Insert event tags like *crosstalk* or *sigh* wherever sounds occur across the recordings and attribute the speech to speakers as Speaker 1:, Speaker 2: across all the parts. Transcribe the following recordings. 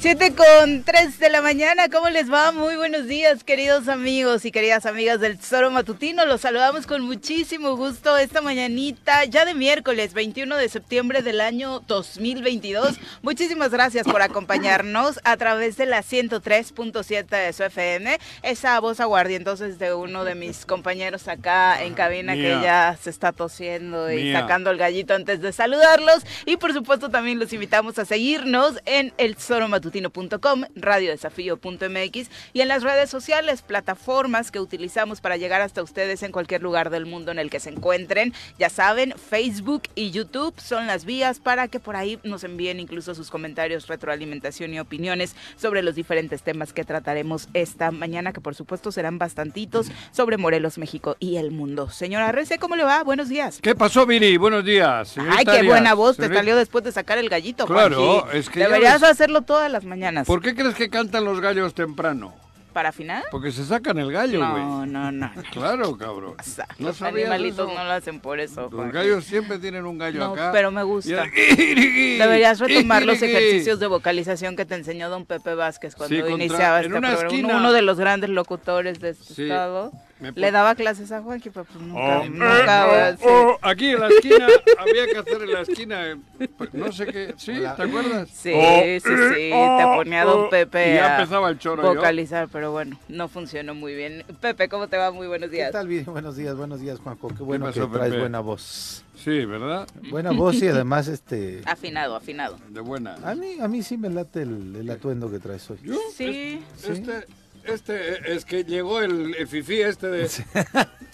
Speaker 1: 7 con 3 de la mañana, ¿cómo les va? Muy buenos días, queridos amigos y queridas amigas del Tesoro Matutino. Los saludamos con muchísimo gusto esta mañanita, ya de miércoles 21 de septiembre del año 2022. Muchísimas gracias por acompañarnos a través de la 103.7 de su FM. Esa voz aguardientosa de uno de mis compañeros acá en cabina que ya se está tosiendo y sacando el gallito antes de saludarlos. Y por supuesto también los invitamos a seguirnos en el Tesoro Matutino radio radiodesafío.mx y en las redes sociales, plataformas que utilizamos para llegar hasta ustedes en cualquier lugar del mundo en el que se encuentren. Ya saben, Facebook y YouTube son las vías para que por ahí nos envíen incluso sus comentarios, retroalimentación y opiniones sobre los diferentes temas que trataremos esta mañana, que por supuesto serán bastantitos sobre Morelos, México y el mundo. Señora Rece, ¿cómo le va? Buenos días.
Speaker 2: ¿Qué pasó, Viri? Buenos días.
Speaker 1: Ay, qué buena voz te salió después de sacar el gallito,
Speaker 2: Claro, es que
Speaker 1: Deberías hacerlo todas las mañanas.
Speaker 2: ¿Por qué crees que cantan los gallos temprano?
Speaker 1: ¿Para final?
Speaker 2: Porque se sacan el gallo, güey.
Speaker 1: No, no, no. *laughs*
Speaker 2: Claro, cabrón.
Speaker 1: los animalitos no lo hacen por eso.
Speaker 2: Los gallos siempre tienen un gallo no, acá.
Speaker 1: pero me gusta. Deberías retomar los ejercicios de vocalización que te enseñó don Pepe Vázquez cuando iniciaba este programa. Uno de los grandes locutores de este estado. Le daba clases a Juanqui, pero pues nunca, oh, nunca
Speaker 2: oh, oh, aquí en la esquina, había que hacer en la esquina, pues, no sé qué, ¿sí? ¿Te acuerdas?
Speaker 1: Sí, sí, sí, te ponía Don Pepe
Speaker 2: y ya empezaba el choro
Speaker 1: vocalizar, pero bueno, no funcionó muy bien. Pepe, ¿cómo te va? Muy buenos días.
Speaker 3: ¿Qué tal? Bien, buenos días, buenos días, Juanjo. Qué bueno que traes buena voz.
Speaker 2: Sí, ¿verdad?
Speaker 3: Buena voz y además este...
Speaker 1: Afinado, afinado.
Speaker 2: De buena.
Speaker 3: A mí, a mí sí me late el, atuendo que traes hoy.
Speaker 1: ¿Yo? Sí.
Speaker 2: Este, este, es que llegó el, el fifí este de... *laughs*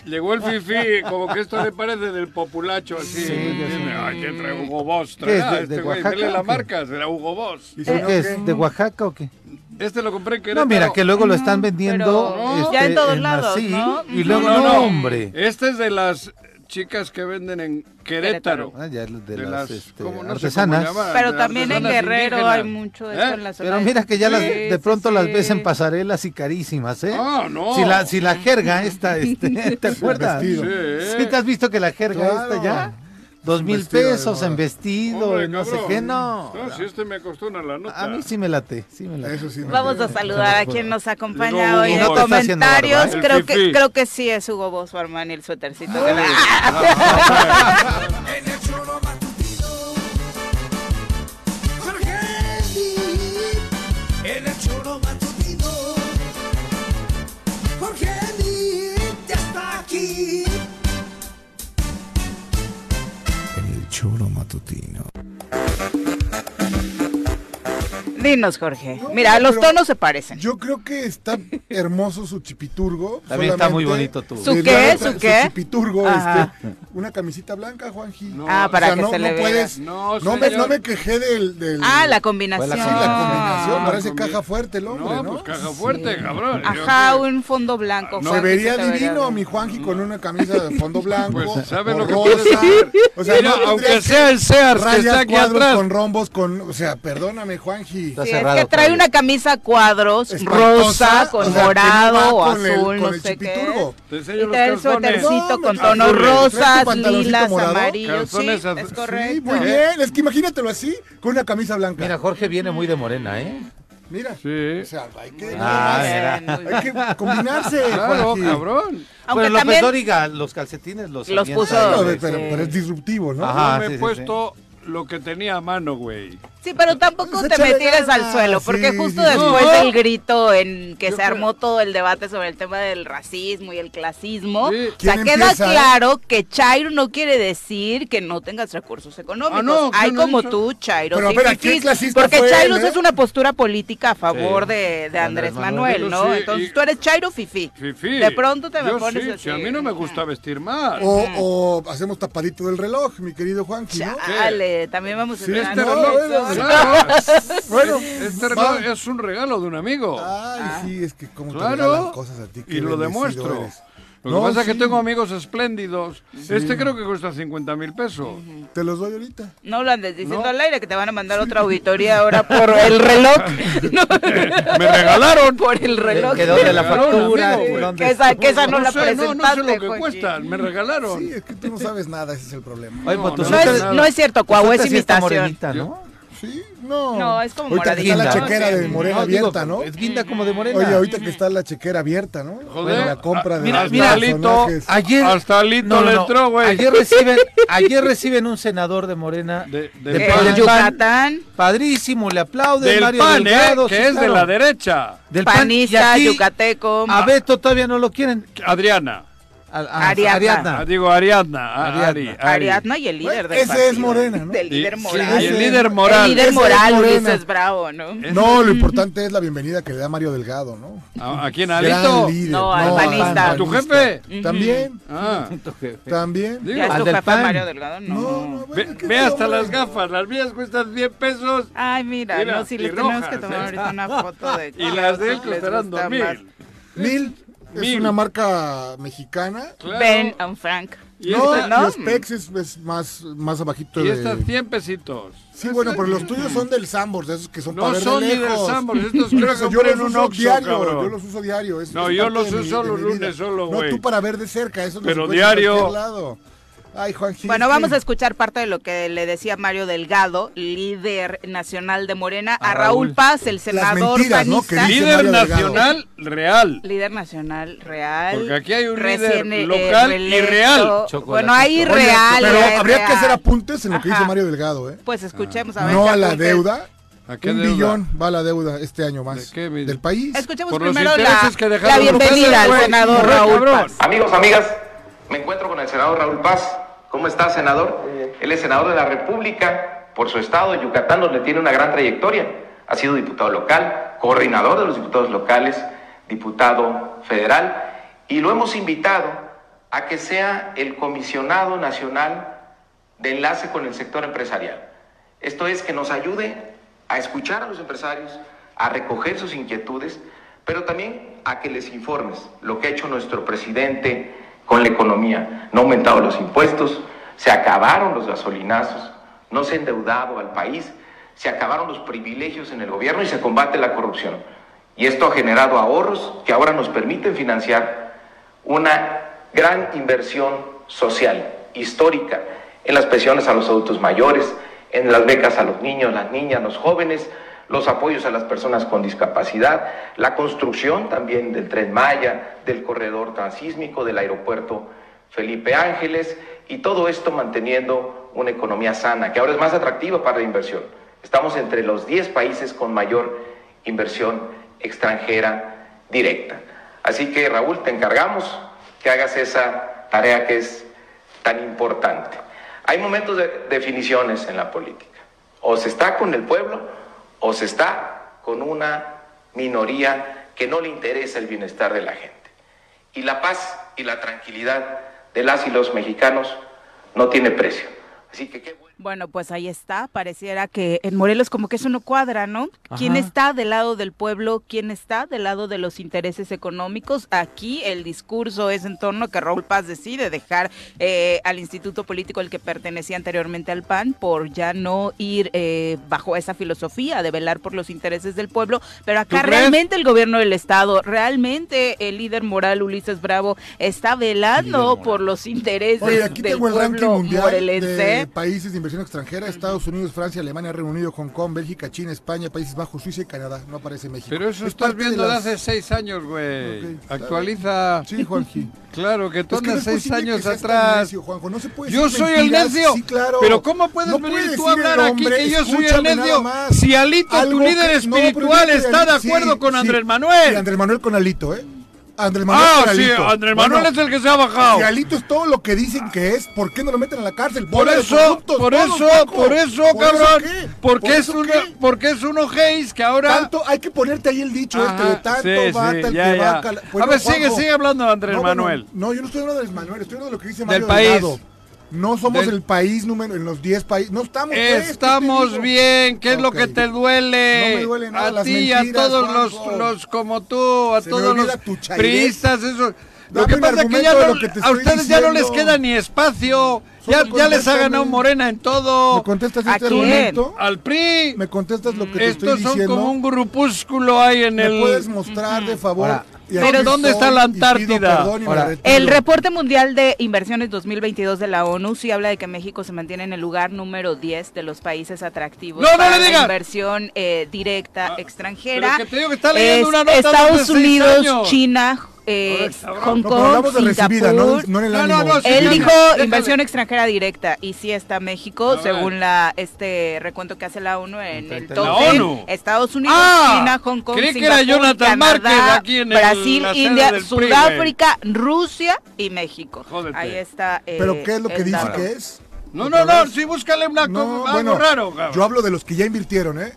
Speaker 2: Llegó el fifí, como que esto le parece del populacho, así. Sí, Ay, ¿quién trae Hugo Boss?
Speaker 3: ¿Qué es de, este Oaxaca?
Speaker 2: la marca, será Hugo Boss.
Speaker 3: ¿Y es? ¿De Oaxaca o qué?
Speaker 2: Este lo compré que
Speaker 3: No, mira, que luego lo están vendiendo
Speaker 1: este, ya en todos lados, ¿no?
Speaker 3: Y luego, no, no, hombre.
Speaker 2: Este es de las chicas que venden en Querétaro.
Speaker 3: Ah, ya de, las, este, artesanas.
Speaker 1: Pero también en Guerrero hay mucho de eso en la zona.
Speaker 3: Pero mira que ya las, de pronto las ves en pasarelas y carísimas, ¿eh? Ah, no. Si la, si la jerga esta, este, *laughs* ¿te acuerdas? Sí. sí. ¿te has visto que la jerga esta ya? Dos mil pesos en vestido, no sé qué, no.
Speaker 2: No, si este me costó una la nota.
Speaker 3: A mí sí me late, sí me late. Eso
Speaker 1: sí Vamos a saludar a quien nos acompaña hoy en comentarios. Creo que, creo que sí es Hugo Bosso Armani, el suétercito. *laughs* *laughs* Sciopero Mattutino. Dinos, Jorge. Mira, los tonos se parecen.
Speaker 4: Yo creo que está hermoso su chipiturgo.
Speaker 3: También está muy bonito tú.
Speaker 1: ¿Su qué? ¿Su qué?
Speaker 4: Su chipiturgo, este, una camisita blanca, Juanji.
Speaker 1: ah, para que se le vea. Puedes,
Speaker 4: no, me, no me quejé del, del...
Speaker 1: Ah, la combinación.
Speaker 4: Sí, la combinación. Parece caja fuerte el hombre, ¿no?
Speaker 2: ¿no? pues caja fuerte, cabrón.
Speaker 1: Ajá, un fondo blanco.
Speaker 4: Se vería divino mi Juanji con una camisa de fondo *laughs* blanco.
Speaker 2: Pues, ¿sabe lo que? O sea, aunque sea el Sears que está aquí atrás.
Speaker 4: con rombos, con... O sea, perdóname, Juanji
Speaker 1: sí, es que trae una camisa cuadros rosa con morado o azul, no sé qué. y trae el suétercito con tonos rosas, lilas, amarillos. Sí, es correcto. Sí,
Speaker 4: muy bien. Es que imagínatelo así, con una camisa blanca.
Speaker 3: Mira, Jorge viene muy de morena, ¿eh?
Speaker 4: Mira,
Speaker 2: sí.
Speaker 4: o sea, hay que, ah, *laughs* hay que combinarse.
Speaker 2: Claro, cabrón.
Speaker 3: Aunque bueno, también... López los calcetines los,
Speaker 1: los puso.
Speaker 4: pero, pero, es disruptivo, ¿no?
Speaker 2: Ajá, Yo me he puesto lo que tenía a mano, güey.
Speaker 1: Sí, pero tampoco pues te metieras al suelo, porque justo después del grito en que se armó todo el debate sobre el tema del racismo y el clasismo, o sea, queda claro que Chairo no quiere decir que no tengas recursos económicos. Ah, no, Hay como tú, Chairo.
Speaker 4: Pero,
Speaker 1: porque Chairo ¿eh? es una postura política a favor de, Andrés Manuel, ¿no? Entonces tú eres Chairo Fifi.
Speaker 2: Fifi.
Speaker 1: De pronto te me pones así.
Speaker 2: Si a mí no me gusta vestir más.
Speaker 4: O, hacemos tapadito del reloj, mi querido Juan.
Speaker 1: Dale, también vamos a
Speaker 2: este reloj, *laughs* bueno, este regalo es un regalo de un amigo.
Speaker 4: Ay, sí, es que como claro, te cosas a ti.
Speaker 2: y lo demuestro. Lo que pasa es que tengo amigos espléndidos. Este creo que cuesta 50 mil pesos.
Speaker 4: Te los doy ahorita.
Speaker 1: No lo andes diciendo al aire que te van a mandar otra auditoría ahora *laughs* por el reloj.
Speaker 2: Me regalaron.
Speaker 1: Por el reloj.
Speaker 3: Que donde la factura.
Speaker 1: que esa, que esa no, la presentaste.
Speaker 2: No, no sé lo que cuestan. Me regalaron.
Speaker 4: Sí, es que tú no sabes nada. Ese es el problema.
Speaker 1: Pues no, es, no, es, cierto. Cuau es imitación.
Speaker 4: ¿no? Sí, no.
Speaker 1: No, es como
Speaker 4: Ahorita que está la chequera de Morena abierta, ¿no?
Speaker 3: Es guinda como de Morena.
Speaker 4: Oye, ahorita que está la chequera abierta, ¿no?
Speaker 2: Joder.
Speaker 4: la compra de
Speaker 2: Mira,
Speaker 4: los
Speaker 2: mira,
Speaker 4: personajes.
Speaker 3: Ayer,
Speaker 2: Hasta Alito le entró, güey.
Speaker 3: Ayer reciben, *laughs* ayer reciben un senador de Morena
Speaker 2: De-
Speaker 3: de
Speaker 1: El
Speaker 3: pan.
Speaker 1: Yucatán,
Speaker 3: Padrísimo, le aplauden
Speaker 2: Del
Speaker 3: Mario
Speaker 2: PAN, ¿eh?
Speaker 3: Delgado,
Speaker 2: Que
Speaker 3: sí,
Speaker 2: es de
Speaker 3: claro.
Speaker 2: la derecha.
Speaker 3: Del PAN,
Speaker 1: panista,
Speaker 3: aquí
Speaker 1: yucateco.
Speaker 3: A Beto todavía no lo quieren.
Speaker 2: Adriana.
Speaker 3: A- a-
Speaker 1: Ariadna.
Speaker 2: Ah, digo Ariadna. a-
Speaker 3: Ariadna.
Speaker 2: Ari, Ari.
Speaker 1: Ariadna y el líder del
Speaker 4: Ese es. Morena, ¿no?
Speaker 1: Del líder moral.
Speaker 2: y el líder moral.
Speaker 1: El líder
Speaker 4: Ese es
Speaker 1: moral,
Speaker 4: Morena.
Speaker 1: Ulises Bravo, ¿no?
Speaker 4: No, lo importante es la bienvenida que le da Mario Delgado, ¿no?
Speaker 2: ¿A, a quién?
Speaker 4: Gran
Speaker 2: ¿Alito?
Speaker 4: líder.
Speaker 1: No, al panista.
Speaker 2: ¿A tu jefe?
Speaker 4: También,
Speaker 2: Ah,
Speaker 4: también.
Speaker 2: digo,
Speaker 1: ¿Ya es
Speaker 3: al
Speaker 1: tu
Speaker 3: del
Speaker 1: jefe
Speaker 3: PAN.
Speaker 1: Mario Delgado? No.
Speaker 4: No, no,
Speaker 2: ve,
Speaker 4: bueno, ¿qué
Speaker 2: ve
Speaker 4: fue,
Speaker 2: hasta las gafas. Las mías cuestan 100 pesos.
Speaker 1: Ay, mira,
Speaker 2: Mira,
Speaker 1: no, si
Speaker 2: y
Speaker 1: les tenemos que tomar
Speaker 2: ¿eh?
Speaker 1: ahorita una foto de... *laughs*
Speaker 2: Y las de él costarán
Speaker 1: gusta
Speaker 2: dos mil.
Speaker 4: Mil es una marca mexicana.
Speaker 2: Claro.
Speaker 1: Ben and Frank.
Speaker 2: Y,
Speaker 4: no,
Speaker 2: esta-
Speaker 1: ¿no?
Speaker 4: y Specs es, es más, más abajito
Speaker 2: y
Speaker 4: de...
Speaker 2: estas 100 pesitos.
Speaker 4: Sí, bueno, pero los tuyos son del Sambors, esos que son
Speaker 2: No
Speaker 4: para ver
Speaker 2: son
Speaker 4: de
Speaker 2: ni del. Sambors, *laughs* estos creo que
Speaker 4: Yo
Speaker 2: en
Speaker 4: los uso
Speaker 2: Oxxo,
Speaker 4: diario,
Speaker 2: cabrón.
Speaker 4: yo los uso diario. es-
Speaker 2: No,
Speaker 4: es
Speaker 2: yo los
Speaker 4: mi-
Speaker 2: uso los
Speaker 4: mi vida.
Speaker 2: lunes solo,
Speaker 4: No,
Speaker 2: güey.
Speaker 4: tú para ver de cerca, eso no
Speaker 2: Pero
Speaker 4: se en
Speaker 2: diario.
Speaker 4: cualquier lado. Ay, Juanji.
Speaker 1: Bueno, vamos a escuchar parte de lo que le decía Mario Delgado, líder nacional de Morena, a,
Speaker 3: A
Speaker 1: Raúl
Speaker 3: Raúl.
Speaker 1: Paz, el senador
Speaker 4: mentiras, ¿no?
Speaker 2: Líder
Speaker 4: Mario Delgado.
Speaker 2: nacional real.
Speaker 1: Líder nacional real.
Speaker 2: Porque aquí hay un
Speaker 1: recién,
Speaker 2: líder
Speaker 1: eh,
Speaker 2: local y real.
Speaker 1: Bueno, hay
Speaker 4: Oye,
Speaker 1: real.
Speaker 4: Pero
Speaker 1: hay
Speaker 4: habría que hacer apuntes en lo que dice
Speaker 1: Ajá.
Speaker 4: Mario Delgado, ¿eh?
Speaker 1: Pues escuchemos a ver.
Speaker 4: No a la deuda.
Speaker 2: ¿A qué
Speaker 4: Un
Speaker 2: deuda?
Speaker 4: billón va la deuda este año más.
Speaker 2: ¿De qué, mi-
Speaker 4: Del país.
Speaker 1: Escuchemos
Speaker 2: Por los
Speaker 1: primero la,
Speaker 2: que
Speaker 1: la bienvenida al senador Raúl. Paz.
Speaker 5: Amigos, amigas, me encuentro con el senador Raúl Paz. ¿Cómo está, senador? Él es senador de la República por su estado, Yucatán, donde tiene una gran trayectoria. Ha sido diputado local, coordinador de los diputados locales, diputado federal, y lo hemos invitado a que sea el comisionado nacional de enlace con el sector empresarial. Esto es que nos ayude a escuchar a los empresarios, a recoger sus inquietudes, pero también a que les informes lo que ha hecho nuestro presidente con la economía. No ha aumentado los impuestos, se acabaron los gasolinazos, no se ha endeudado al país, se acabaron los privilegios en el gobierno y se combate la corrupción. Y esto ha generado ahorros que ahora nos permiten financiar una gran inversión social, histórica, en las pensiones a los adultos mayores, en las becas a los niños, las niñas, los jóvenes, los apoyos a las personas con discapacidad, la construcción también del tren Maya, del corredor transísmico, del aeropuerto Felipe Ángeles, y todo esto manteniendo una economía sana, que ahora es más atractiva para la inversión. Estamos entre los 10 países con mayor inversión extranjera directa. Así que Raúl, te encargamos que hagas esa tarea que es tan importante. Hay momentos de definiciones en la política. O se está con el pueblo o se está con una minoría que no le interesa el bienestar de la gente. Y la paz y la tranquilidad de las y los mexicanos no tiene precio. Así que qué bueno.
Speaker 1: Pues ahí está. Pareciera que en Morelos como que eso no cuadra, ¿no? ¿Quién está del lado del pueblo? ¿Quién está del lado de los intereses económicos? Aquí el discurso es en torno a que Raúl Paz decide dejar eh, al instituto político al que pertenecía anteriormente al PAN por ya no ir eh, bajo esa filosofía de velar por los intereses del pueblo. Pero acá realmente el gobierno del Estado, realmente el líder moral Ulises Bravo está velando por los intereses
Speaker 4: Oye, aquí
Speaker 1: del
Speaker 4: tengo el ranking
Speaker 1: pueblo
Speaker 4: mundial
Speaker 1: morelense.
Speaker 4: de países inversión extranjera, Estados Unidos, Francia, Alemania, Reino Unido, Hong Kong, Bélgica, China, España, Países Bajos, Suiza y Canadá. No aparece México.
Speaker 2: Pero eso
Speaker 4: Es
Speaker 2: estás viendo de,
Speaker 4: las-
Speaker 2: hace seis años, güey.
Speaker 4: Ok, está
Speaker 2: Actualiza.
Speaker 4: Sí, Juanji. *laughs*
Speaker 2: Claro, que tú
Speaker 4: Es que no
Speaker 2: andas seis años atrás.
Speaker 4: necio, Juanjo. No se puede
Speaker 2: Yo soy el
Speaker 4: mentiras.
Speaker 2: necio.
Speaker 4: Sí, claro.
Speaker 2: Pero ¿cómo puedes
Speaker 4: No
Speaker 2: venir tú a hablar
Speaker 4: el
Speaker 2: aquí que yo soy el necio? Si Alito, tu
Speaker 4: Algo
Speaker 2: líder
Speaker 4: que-
Speaker 2: espiritual, está de
Speaker 4: sí,
Speaker 2: acuerdo con
Speaker 4: sí.
Speaker 2: Andrés
Speaker 4: Y
Speaker 2: Manuel.
Speaker 4: Andrés Manuel con Alito, ¿eh? Andrés Manuel
Speaker 2: Ah, sí. Andrés Manuel
Speaker 4: Bueno,
Speaker 2: es el que se ha bajado.
Speaker 4: Si Alito es todo lo que dicen que es, ¿por qué no lo meten a la cárcel?
Speaker 2: Por eso, por eso, por eso,
Speaker 4: ¿Por
Speaker 2: cabrón.
Speaker 4: qué?
Speaker 2: Porque
Speaker 4: ¿Por
Speaker 2: es
Speaker 4: eso
Speaker 2: uno,
Speaker 4: qué?
Speaker 2: porque es uno Hayes que ahora.
Speaker 4: Tanto, hay que ponerte ahí el dicho este de
Speaker 2: Ajá,
Speaker 4: tanto
Speaker 2: sí,
Speaker 4: bata
Speaker 2: sí,
Speaker 4: el
Speaker 2: ya,
Speaker 4: que
Speaker 2: ya.
Speaker 4: va a cala-
Speaker 2: A ver, sigue,
Speaker 4: Juanjo,
Speaker 2: sigue hablando de Andrés
Speaker 4: no,
Speaker 2: Manuel.
Speaker 4: No, yo no estoy hablando de Andrés Manuel, estoy hablando de lo que dice
Speaker 2: Del
Speaker 4: Mario
Speaker 2: país.
Speaker 4: Delgado. No somos
Speaker 2: Del-
Speaker 4: el país número en los 10 países. No estamos. pues, ¿qué te
Speaker 2: Estamos bien, ¿qué es lo que te duele?
Speaker 4: No me duele nada,
Speaker 2: a
Speaker 4: las
Speaker 2: ti, a
Speaker 4: mentiras,
Speaker 2: todos los, los como tú, a
Speaker 4: Se me
Speaker 2: todos los priistas, eso. Lo
Speaker 4: Dame
Speaker 2: que pasa es que ya no,
Speaker 4: que te
Speaker 2: a
Speaker 4: estoy
Speaker 2: ustedes ya no les queda ni espacio. Ya, ya les ha ganado Morena en todo.
Speaker 4: ¿Me contestas
Speaker 1: ¿A
Speaker 4: este
Speaker 1: quién?
Speaker 4: argumento?
Speaker 2: Al PRI.
Speaker 4: ¿Me contestas lo que te
Speaker 2: Estos
Speaker 4: estoy
Speaker 2: son
Speaker 4: diciendo?
Speaker 2: como un grupúsculo ahí en
Speaker 4: ¿Me
Speaker 2: el.
Speaker 4: puedes mostrar, de favor,
Speaker 3: Ahora,
Speaker 2: ¿Dónde está la Antártida?
Speaker 1: el reporte mundial de inversiones 2022 de la ONU sí habla de que México se mantiene en el lugar número 10 de los países atractivos para la inversión eh, directa ah, extranjera. Estados Unidos, China, eh, Hong Kong, Singapur. No, Él dijo inversión extranjera directa y sí está México, según la este recuento que hace la ONU en el top Estados Unidos, ah, China, Hong Kong, Singapur, Canadá, Brasil, India, Sudáfrica, Rusia y México. Ahí está.
Speaker 4: Eh, ¿Pero qué es lo que dice que es?
Speaker 2: No, no, no, sí, búscale una, algo raro.
Speaker 4: Yo hablo de los que ya invirtieron, ¿eh?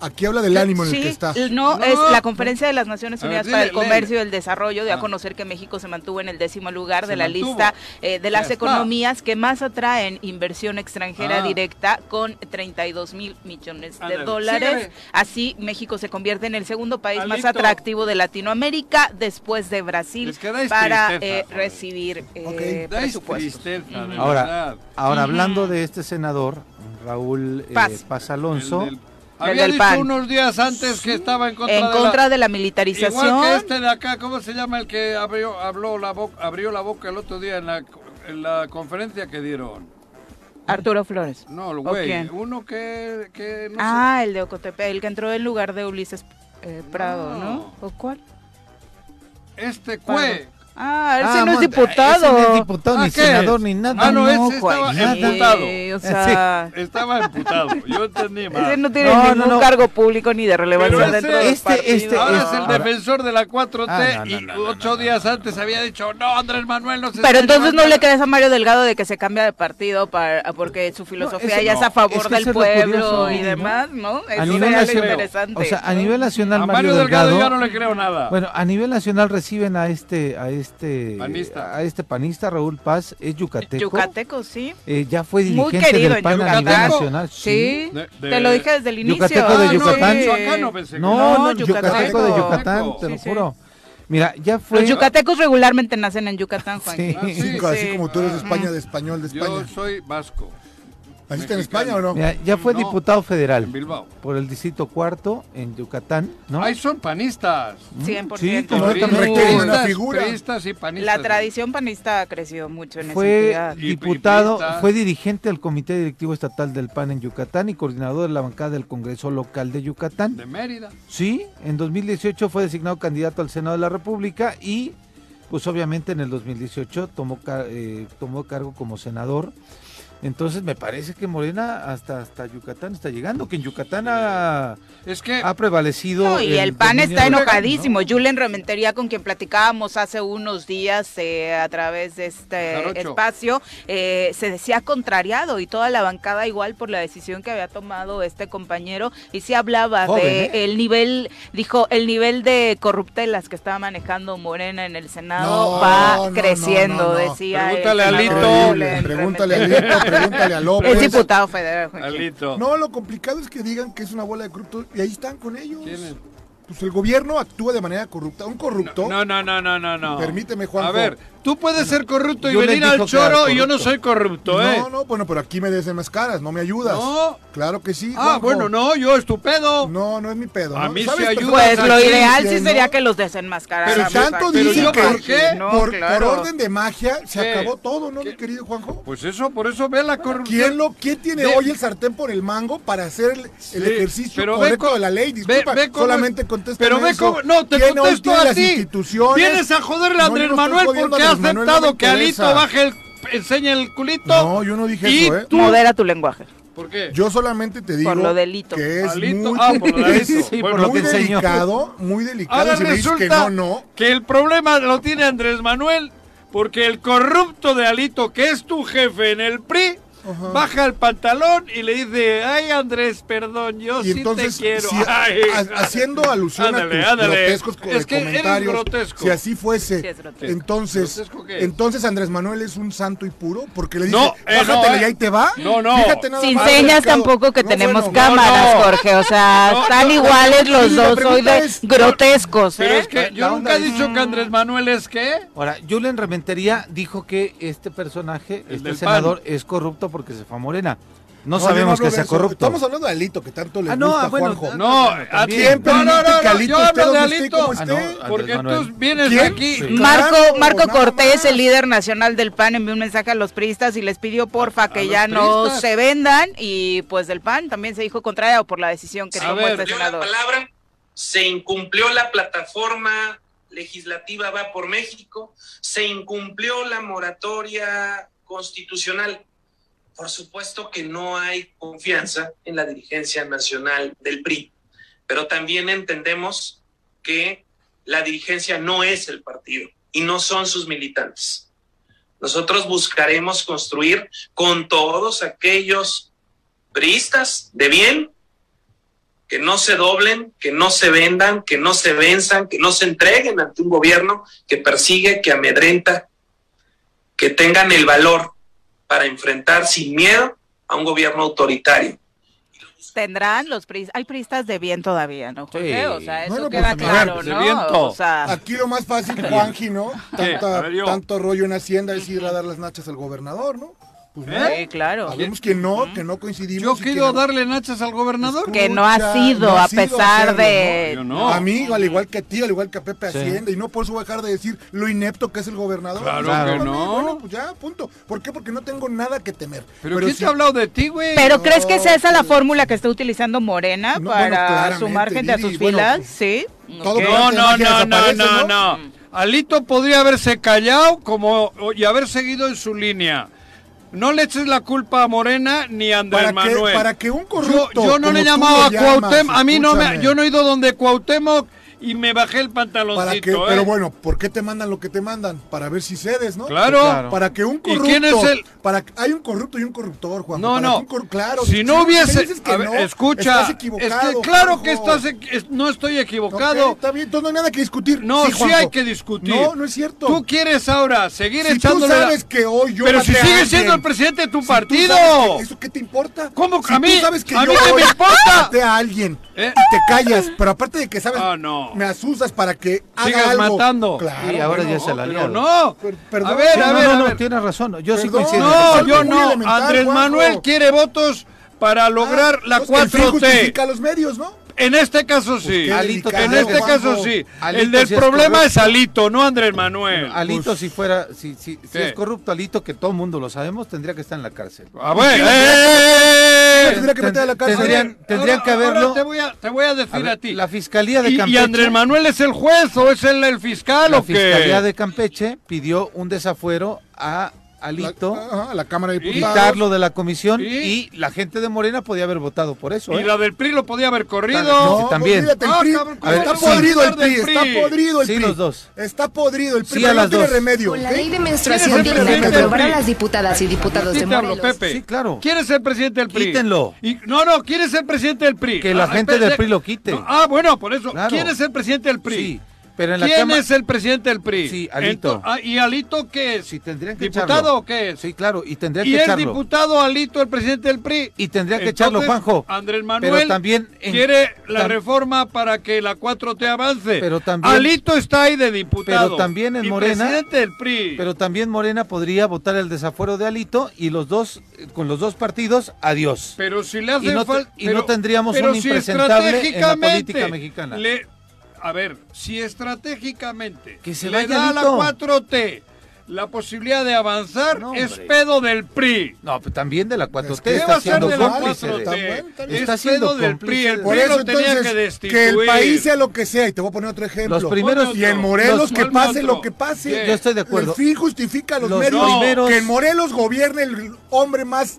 Speaker 4: Aquí habla del ánimo en el que está.
Speaker 1: No, es la Conferencia de las Naciones Unidas para el Comercio y el Desarrollo dio a ah. conocer que México se mantuvo en el décimo lugar de la lista eh, de las economías que más atraen inversión extranjera ah. directa con 32 mil millones de dólares. Así, México se convierte en el segundo país más atractivo de Latinoamérica después de Brasil para eh, recibir eh,
Speaker 3: Ahora, ahora hablando de este senador, Raúl Paz, Alonso.
Speaker 2: Había dicho unos días antes que estaba en contra,
Speaker 1: en contra de, la, militarización.
Speaker 2: Igual que este de acá, ¿cómo se llama el que abrió, habló la boca, abrió la boca el otro día en la, en la conferencia que dieron?
Speaker 1: Arturo Flores.
Speaker 2: No, el güey. Uno que, que no
Speaker 1: Ah, el de Ocotepe, el que entró en lugar de Ulises eh, Prado, ¿no? ¿O cuál?
Speaker 2: Este Cue.
Speaker 1: Ah, ese ah, no es diputado.
Speaker 3: no es diputado, ni senador, ni nada.
Speaker 2: Ah, no, ese estaba imputado. o sea... Estaba imputado, yo entendí mal.
Speaker 1: Ese no tiene ningún cargo público ni de relevancia dentro del este, este,
Speaker 2: Ahora es el defensor de la 4T ah, y ocho días antes había dicho, no, Andrés Manuel no se
Speaker 1: Pero entonces no le crees a Mario Delgado de que se cambia de partido para porque su filosofía ya es a favor del pueblo y demás, ¿no?
Speaker 3: Eso a nivel nacional, interesante. O sea, a nivel nacional
Speaker 2: a Mario Delgado, ya no le creo nada.
Speaker 3: Bueno, a nivel nacional reciben a este a este panista. a este panista Raúl Paz es yucateco.
Speaker 1: Yucateco, sí.
Speaker 3: Eh, ya fue dirigente del PAN a nivel nacional.
Speaker 1: Sí. te lo dije desde el inicio.
Speaker 3: Yucateco de
Speaker 1: ah,
Speaker 3: Yucatán. No, no, yucateco de Yucatán, te lo juro. Mira, ya fue.
Speaker 1: Los yucatecos regularmente nacen en Yucatán, Juan.
Speaker 4: Sí, ah, así como tú eres de España, de español de España.
Speaker 2: Yo soy vasco.
Speaker 4: ¿Así en España o no?
Speaker 3: ya fue diputado federal. En Bilbao. Por el distrito cuarto en Yucatán, ¿no?
Speaker 2: Ahí son panistas.
Speaker 1: 100%.
Speaker 4: Sí, como requieren una figura.
Speaker 2: y panistas.
Speaker 1: La tradición panista ha crecido mucho en
Speaker 3: fue esa diputado, fue dirigente del Comité Directivo Estatal del PAN en Yucatán y coordinador de la bancada del Congreso Local de Yucatán.
Speaker 2: De Mérida.
Speaker 3: Sí, en 2018 fue designado candidato al Senado de la República y pues obviamente en el 2018 tomó, eh, tomó cargo como senador entonces me parece que Morena hasta, hasta Yucatán está llegando, que en Yucatán ha, es que, ha prevalecido.
Speaker 1: y el, PAN está enojadísimo. Julen Rementería, con quien platicábamos hace unos días eh, a través de este espacio, eh, se decía contrariado y toda la bancada igual por la decisión que había tomado este compañero y se hablaba de ¿eh? el nivel, dijo, el nivel de corruptelas que estaba manejando Morena en el Senado va creciendo, decía.
Speaker 2: Pregúntale a Lito.
Speaker 4: Pregúntale a Lito pregúntale a López.
Speaker 1: Es diputado federal.
Speaker 4: No, lo complicado es que digan que es una bola de corruptos y ahí están con ellos. Pues el gobierno actúa de manera corrupta. Un corrupto.
Speaker 2: No, no, no, no, no, no.
Speaker 4: Permíteme, Juan.
Speaker 2: A ver, Tú puedes ser corrupto y venir al choro y yo no soy corrupto, ¿eh?
Speaker 4: No, no, bueno, pero aquí me des más caras, no me ayudas. No. Claro que sí.
Speaker 2: Ah, bueno, no, yo es tu pedo.
Speaker 4: No, no es mi pedo.
Speaker 2: A mí se ayuda.
Speaker 1: Pues lo ideal sí sería que los desenmascararan.
Speaker 4: Pero tanto dicen que ¿por qué? por, orden de magia se acabó todo, ¿no, mi querido Juanjo?
Speaker 2: Pues eso, por eso ve la corrupción.
Speaker 4: ¿Quién, lo, quién tiene hoy el sartén por el mango para hacer el, ejercicio correcto de la ley? Disculpa, solamente
Speaker 2: Pero ve cómo, no, te contesto a ti. Vienes a joderle a Andrés Manuel porque ha aceptado que Alito baje el, enseña el culito.
Speaker 4: No, yo no dije eso, ¿eh?
Speaker 1: Modera tu lenguaje.
Speaker 2: ¿Por qué?
Speaker 4: Yo solamente te digo
Speaker 1: por lo delito.
Speaker 4: que es muy, ah, por lo *laughs* sí, por lo delicado, muy delicado.
Speaker 2: Ahora resulta que, no, no. que el problema lo tiene Andrés Manuel porque el corrupto de Alito, que es tu jefe en el PRI, baja el pantalón y le dice, ay Andrés, perdón, yo sí te quiero.
Speaker 4: haciendo alusión a tus grotescos es que comentarios, grotesco. si así fuese, entonces, entonces Andrés Manuel es un santo y puro, porque le dice, no, eh, bájatele y ahí te va.
Speaker 2: No, no.
Speaker 1: Sin señas tampoco que tenemos cámaras, Jorge, o sea, están iguales los dos, soy de grotescos.
Speaker 2: Pero ¿eh? es que yo nunca he dicho que Andrés Manuel es qué.
Speaker 3: Ahora, Julen Rementería dijo que este personaje, este senador, es corrupto porque se fue a Morena. No, sabemos que sea corrupto.
Speaker 4: Estamos hablando de Alito, que tanto le ah,
Speaker 2: no,
Speaker 4: gusta
Speaker 2: bueno,
Speaker 4: Juanjo.
Speaker 2: No, a
Speaker 4: tiempo no, no, no, Alito
Speaker 2: yo hablo de Alito. Ah, porque tú vienes aquí.
Speaker 1: Marco, Marco Cortés, el líder nacional del PAN, envió un mensaje a los priistas y les pidió porfa que ya no se vendan. Y pues del PAN también se dijo contrario por la decisión que tomó este senador.
Speaker 6: La palabra, se incumplió la plataforma legislativa Va por México, se incumplió la moratoria constitucional por supuesto que no hay confianza en la dirigencia nacional del PRI, pero también entendemos que la dirigencia no es el partido y no son sus militantes. Nosotros buscaremos construir con todos aquellos priistas de bien que no se doblen, que no se vendan, que no se venzan, que no se entreguen ante un gobierno que persigue, que amedrenta, que tengan el valor para enfrentar sin miedo a un gobierno autoritario.
Speaker 1: Tendrán los pristas, hay pristas de bien todavía, ¿no, Jorge? O sea, eso queda pues, claro, ¿no? O sea...
Speaker 4: Aquí lo más fácil, Juanji, ¿no? tanto rollo en Hacienda es ir a dar las nachas al gobernador, ¿no?
Speaker 1: Pues ¿Eh? claro.
Speaker 4: Sabemos que no, que no coincidimos.
Speaker 2: Yo quiero darle nachas al gobernador.
Speaker 1: Que no ha sido, a pesar de.
Speaker 4: ¿no? A mí, al igual que a ti, al igual que a Pepe Hacienda, y no por eso dejar de decir lo inepto que es el gobernador.
Speaker 2: Claro, que no.
Speaker 4: Bueno, pues ya, punto. ¿Por qué? Porque no tengo nada que temer.
Speaker 2: Pero, ¿quién te ha hablado de ti, güey?
Speaker 1: ¿Pero crees que es esa la fórmula que está utilizando Morena para sumar gente a sus filas? Pues, sí.
Speaker 2: no, no, no, no, no, no. Alito podría haberse callado como y haber seguido en su línea. No le eches la culpa a Morena ni a Andrés Manuel.
Speaker 4: para que un corrupto.
Speaker 2: Yo, no le he llamado a Cuauhtémoc. A mí no me. Yo no he ido donde Cuauhtémoc y me bajé el pantaloncito. ¿eh?
Speaker 4: Pero bueno, ¿por qué te mandan lo que te mandan? Para ver si cedes, ¿no?
Speaker 2: Claro.
Speaker 4: Para que un corrupto. ¿Y quién es el? Para, hay un corrupto y un corruptor, Juan.
Speaker 2: No, no.
Speaker 4: claro.
Speaker 2: Si no hubiese. escucha. Estás equivocado, es que claro que estás. No estoy equivocado.
Speaker 4: está bien, entonces no hay nada que discutir.
Speaker 2: No, sí, hay que discutir.
Speaker 4: No, no es cierto.
Speaker 2: Tú quieres ahora seguir
Speaker 4: si
Speaker 2: echándole.
Speaker 4: Tú sabes que hoy yo.
Speaker 2: Pero si sigues siendo el presidente de tu partido.
Speaker 4: ¿Eso qué te importa?
Speaker 2: ¿Cómo
Speaker 4: si
Speaker 2: a mí?
Speaker 4: Tú sabes que
Speaker 2: a
Speaker 4: yo
Speaker 2: mí me importa.
Speaker 4: a alguien ¿Eh? y te callas. Pero aparte de que sabes. Ah, no. Me asustas para que
Speaker 2: haga algo. matando.
Speaker 3: Claro, y ahora ya se la aliado.
Speaker 2: No, perdón. A ver, a ver,
Speaker 3: no,
Speaker 2: no,
Speaker 3: no, tienes razón. Yo sí coincido.
Speaker 2: No, yo no. Andrés Manuel quiere votos para lograr ah, la 4T. Pues
Speaker 4: los medios, ¿no?
Speaker 2: En este caso pues sí. Alito en este caso sí. el del problema es, Alito, no Andrés Manuel.
Speaker 3: Alito pues, si fuera, si, si, si, es corrupto Alito, que todo el mundo lo sabemos, tendría que estar en la cárcel.
Speaker 2: A ver, eh,
Speaker 4: tendría que meter a la cárcel.
Speaker 3: Tendrían, tendrían que haberlo.
Speaker 2: te, voy a, te voy a decir a, ti.
Speaker 3: La fiscalía de Campeche.
Speaker 2: ¿Y Andrés Manuel es el juez o es el, el fiscal
Speaker 3: o
Speaker 2: qué?
Speaker 3: La fiscalía de Campeche pidió un desafuero a Alito,
Speaker 4: la, la Cámara de
Speaker 3: Diputados. quitarlo de la comisión y la gente de Morena podía haber votado por eso.
Speaker 2: Y
Speaker 3: ¿eh?
Speaker 2: la del PRI lo podía haber corrido.
Speaker 3: No, también.
Speaker 4: Ah, está podrido el PRI, está podrido el PRI.
Speaker 3: Sí, los dos.
Speaker 4: Está podrido el PRI,
Speaker 3: sí, a las
Speaker 4: no
Speaker 3: dos.
Speaker 4: tiene remedio.
Speaker 7: Con la ley de menstruación tienen que aprobar a las diputadas y diputados de Morelos.
Speaker 2: Pepe.
Speaker 3: Sí, claro.
Speaker 2: ¿Quién es el presidente del PRI?
Speaker 3: Quítenlo.
Speaker 2: Y, no, no, ¿quién es el presidente del PRI?
Speaker 3: Que la ah, gente del PRI lo quite.
Speaker 2: ah, bueno, por eso. ¿Quién es el presidente del PRI? Sí. ¿Quién es el presidente del PRI?
Speaker 3: Sí, Alito.
Speaker 2: Ah, ¿Y Alito qué es?
Speaker 3: Sí, tendrían que
Speaker 2: ¿Diputado o qué es?
Speaker 3: Sí, claro, y tendría
Speaker 2: que
Speaker 3: echarlo.
Speaker 2: ¿Y es diputado Alito el presidente del PRI?
Speaker 3: Y tendría que echarlo, Juanjo.
Speaker 2: Andrés Manuel también quiere la reforma para que la 4T avance.
Speaker 3: Pero también,
Speaker 2: Alito está ahí de diputado.
Speaker 3: Pero también en Morena.
Speaker 2: presidente del PRI.
Speaker 3: Pero también Morena podría votar el desafuero de Alito y los dos, con los dos partidos, adiós.
Speaker 2: Pero si le hace
Speaker 3: y no,
Speaker 2: falta.
Speaker 3: Y no tendríamos un impresentable en la política mexicana
Speaker 2: a ver, si estratégicamente que se le da a la 4T la posibilidad de avanzar es pedo del PRI.
Speaker 3: No, pero también de la 4T.
Speaker 2: ¿Qué
Speaker 3: está
Speaker 2: va a ser de la 4T? Está pedo del PRI. El PRI lo tenía que destituir.
Speaker 4: Que el país sea lo que sea. Y te voy a poner otro ejemplo.
Speaker 3: Los primeros,
Speaker 4: y en Morelos que pase lo que pase.
Speaker 3: Yo estoy de acuerdo.
Speaker 4: El fin justifica los, los medios. Que en Morelos gobierne el hombre más